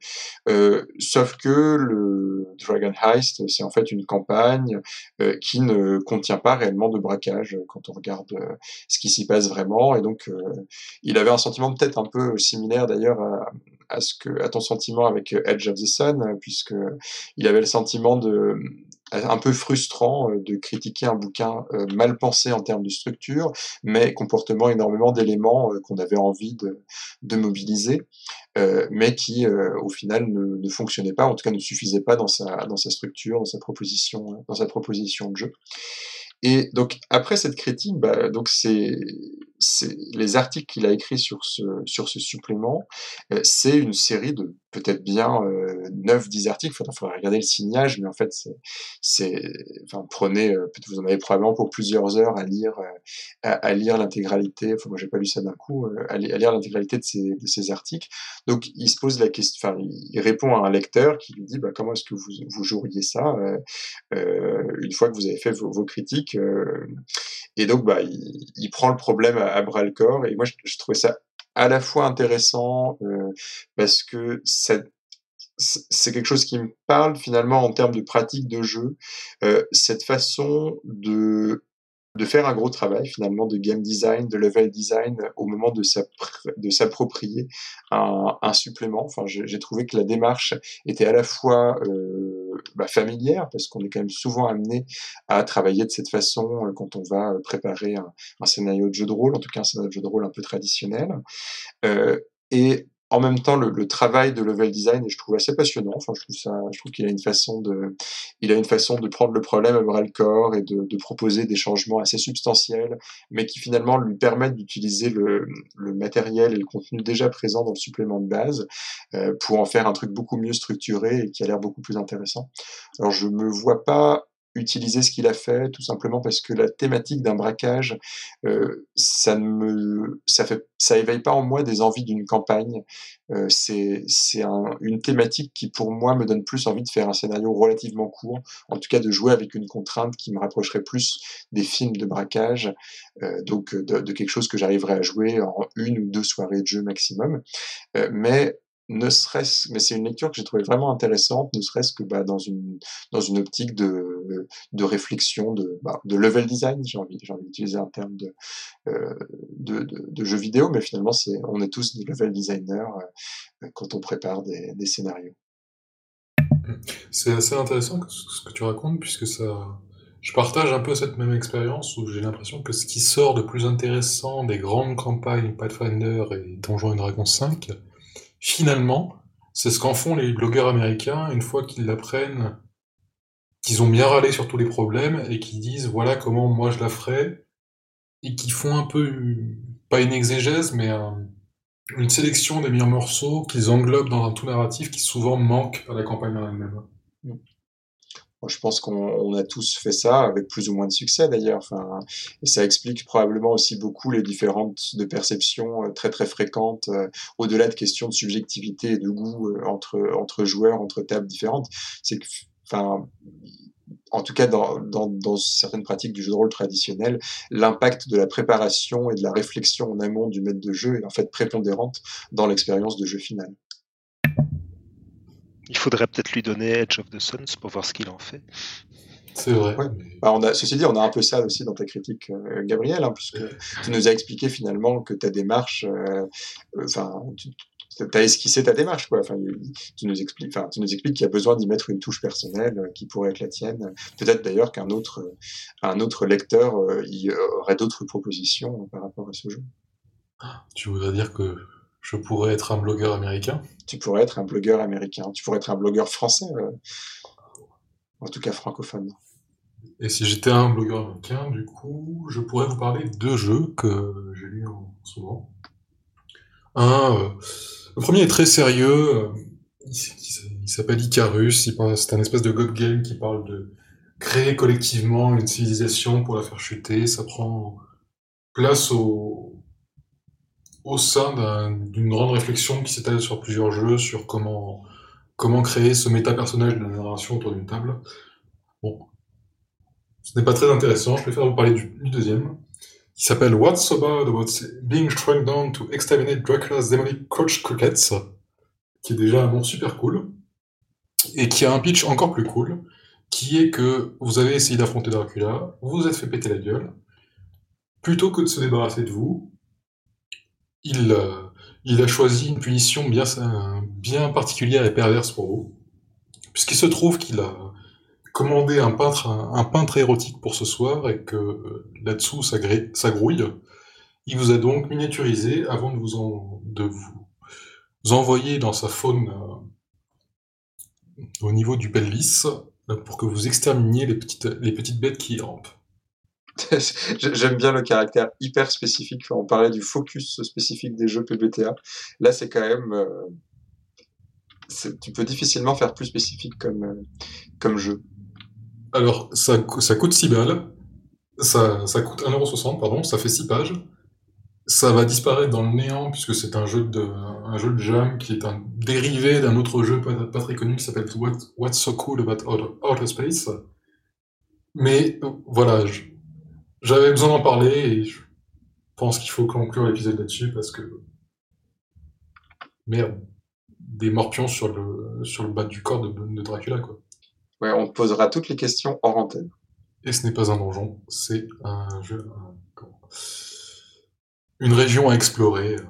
Euh, sauf que le Dragon Heist, c'est en fait une campagne euh, qui ne contient pas réellement de braquage quand on regarde euh, ce qui s'y passe vraiment. Et donc, euh, il avait un sentiment peut-être un peu similaire d'ailleurs à, à ton sentiment avec Edge of the Sun, puisque il avait le sentiment de un peu frustrant euh, de critiquer un bouquin euh, mal pensé en termes de structure, mais comportement énormément d'éléments euh, qu'on avait envie de, mobiliser, mais qui au final ne, ne fonctionnaient pas, en tout cas ne suffisaient pas dans sa, dans sa structure, dans sa proposition, dans sa proposition de jeu. Et donc après cette critique, bah, donc c'est les articles qu'il a écrits sur ce, sur ce supplément, euh, c'est une série de peut-être bien euh, 9-10 articles. Il faudrait, regarder le signage, mais en fait, c'est, enfin, prenez, euh, vous en avez probablement pour plusieurs heures à lire, euh, à, lire l'intégralité. Enfin, moi, j'ai pas lu ça d'un coup, à, lire l'intégralité de ces, articles. Donc, il se pose la question, enfin, il répond à un lecteur qui lui dit, bah, comment est-ce que vous, vous joueriez ça une fois que vous avez fait vos, vos critiques Et donc, bah, il, il prend le problème à, à bras le corps. Et moi, je, trouvais ça à la fois intéressant euh, parce que c'est quelque chose qui me parle finalement en termes de pratique de jeu, euh, cette façon de de faire un gros travail finalement de game design, de level design au moment de s'approprier un, supplément. Enfin, j'ai trouvé que la démarche était à la fois euh, bah, familière parce qu'on est quand même souvent amené à travailler de cette façon euh, quand on va préparer un, un, scénario de jeu de rôle, en tout cas un scénario de jeu de rôle un peu traditionnel, euh, et en même temps le, le, travail de level design je trouve assez passionnant. Enfin, je trouve ça, je trouve qu'il a une façon de, il a une façon de prendre le problème à bras le corps et de, de proposer des changements assez substantiels, mais qui finalement lui permettent d'utiliser le, le, matériel et le contenu déjà présent dans le supplément de base euh, pour en faire un truc beaucoup mieux structuré et qui a l'air beaucoup plus intéressant. Alors, je me vois pas utiliser ce qu'il a fait, tout simplement parce que la thématique d'un braquage, euh, ça ne me, ça fait, ça éveille pas en moi des envies d'une campagne. Euh, c'est, c'est un, une thématique qui pour moi me donne plus envie de faire un scénario relativement court, en tout cas de jouer avec une contrainte qui me rapprocherait plus des films de braquage, euh, donc de, de, quelque chose que j'arriverais à jouer en une ou deux soirées de jeu maximum. Euh, mais ne serait-ce, mais c'est une lecture que j'ai trouvée vraiment intéressante, ne serait-ce que bah, dans une dans une optique de de réflexion, de bah, de level design, j'ai envie j'ai envie d'utiliser un terme de, euh, de, de de jeu vidéo, mais finalement c'est on est tous des level designers euh, quand on prépare des, des scénarios. C'est assez intéressant ce que tu racontes puisque ça je partage un peu cette même expérience où j'ai l'impression que ce qui sort de plus intéressant des grandes campagnes Pathfinder et Donjons et Dragons 5, Finalement, c'est ce qu'en font les blogueurs américains une fois qu'ils l'apprennent, qu'ils ont bien râlé sur tous les problèmes et qu'ils disent voilà comment moi je la ferai et qui font un peu, pas une exégèse, mais une sélection des meilleurs morceaux qu'ils englobent dans un tout narratif qui souvent manque à la campagne en elle-même. Je pense qu'on a tous fait ça avec plus ou moins de succès d'ailleurs. Enfin, et ça explique probablement aussi beaucoup les différentes de perceptions euh, très très fréquentes, euh, au-delà de questions de subjectivité et de goût euh, entre entre joueurs, entre tables différentes. C'est que, enfin, en tout cas dans, dans, dans, certaines pratiques du jeu de rôle traditionnel, l'impact de la préparation et de la réflexion en amont du maître de jeu est en fait prépondérante dans l'expérience de jeu final. Il faudrait peut-être lui donner Edge of the Suns pour voir ce qu'il en fait. C'est vrai. Bah, on a, ceci dit, on a un peu ça aussi dans ta critique, euh, Gabriel, hein, puisque tu nous as expliqué finalement que ta démarche, euh, euh, enfin, tu as esquissé ta démarche, quoi. Enfin, tu nous expliques, enfin, tu nous expliques qu'il y a besoin d'y mettre une touche personnelle qui pourrait être la tienne. Peut-être d'ailleurs qu'un autre, un autre lecteur y aurait d'autres propositions par rapport à ce jeu. Tu voudrais dire que je pourrais être un blogueur américain Tu pourrais être un blogueur américain. Tu pourrais être un blogueur français, euh, en tout cas francophone. Et si j'étais un blogueur américain, du coup, je pourrais vous parler de deux jeux que j'ai lus en ce moment. Un, euh, le premier est très sérieux. Euh, il, s'appelle Icarus. C'est un espèce de god game qui parle de créer collectivement une civilisation pour la faire chuter. Ça prend place au, au sein d'une grande réflexion qui s'étale sur plusieurs jeux, sur comment, créer ce méta-personnage de la narration autour d'une table. Bon. Ce n'est pas très intéressant, je préfère vous parler du, deuxième, qui s'appelle What's about being shrunk down to exterminate Dracula's demonic crotch crickets, qui est déjà un nom super cool, et qui a un pitch encore plus cool, qui est que vous avez essayé d'affronter Dracula, vous vous êtes fait péter la gueule, plutôt que de se débarrasser de vous, il, euh, il a choisi une punition bien, particulière et perverse pour vous, puisqu'il se trouve qu'il a commandé un peintre, un, peintre érotique pour ce soir et que euh, là-dessous ça, grouille. Il vous a donc miniaturisé avant de vous, en, de vous, envoyer dans sa faune euh, au niveau du pelvis pour que vous exterminiez les petites, les petites bêtes qui rampent. J'aime bien le caractère hyper spécifique. On parlait du focus spécifique des jeux PBTA. Là, c'est quand même. Euh, tu peux difficilement faire plus spécifique comme, euh, comme jeu. Alors, ça, ça coûte 6 balles. Ça, ça coûte 1,60€, pardon. Ça fait 6 pages. Ça va disparaître dans le néant puisque c'est un jeu de un jeu de jam qui est un dérivé d'un autre jeu pas, pas, très connu qui s'appelle What's So Cool About Outer, Space. Mais voilà, j'avais besoin d'en parler et je pense qu'il faut conclure l'épisode là-dessus parce que merde, des morpions sur le sur le bas du corps de, de Dracula quoi. Ouais, on te posera toutes les questions hors antenne. Et ce n'est pas un donjon, c'est un jeu. une région à explorer euh,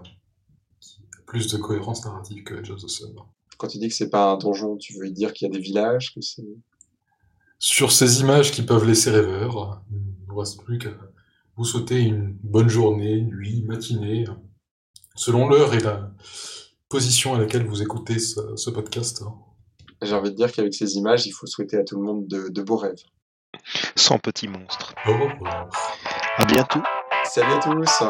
qui a plus de cohérence narrative que Edge of the Sun. Quand tu dis que c'est pas un donjon, tu veux dire qu'il y a des villages que Sur ces images qui peuvent laisser rêveur, il ne reste plus qu'à vous souhaiter une bonne journée, nuit, matinée, selon l'heure et la position à laquelle vous écoutez ce, podcast. J'ai envie de dire qu'avec ces images, il faut souhaiter à tout le monde de, beaux rêves. Sans petits monstres. Au revoir. À bientôt. Salut à tous.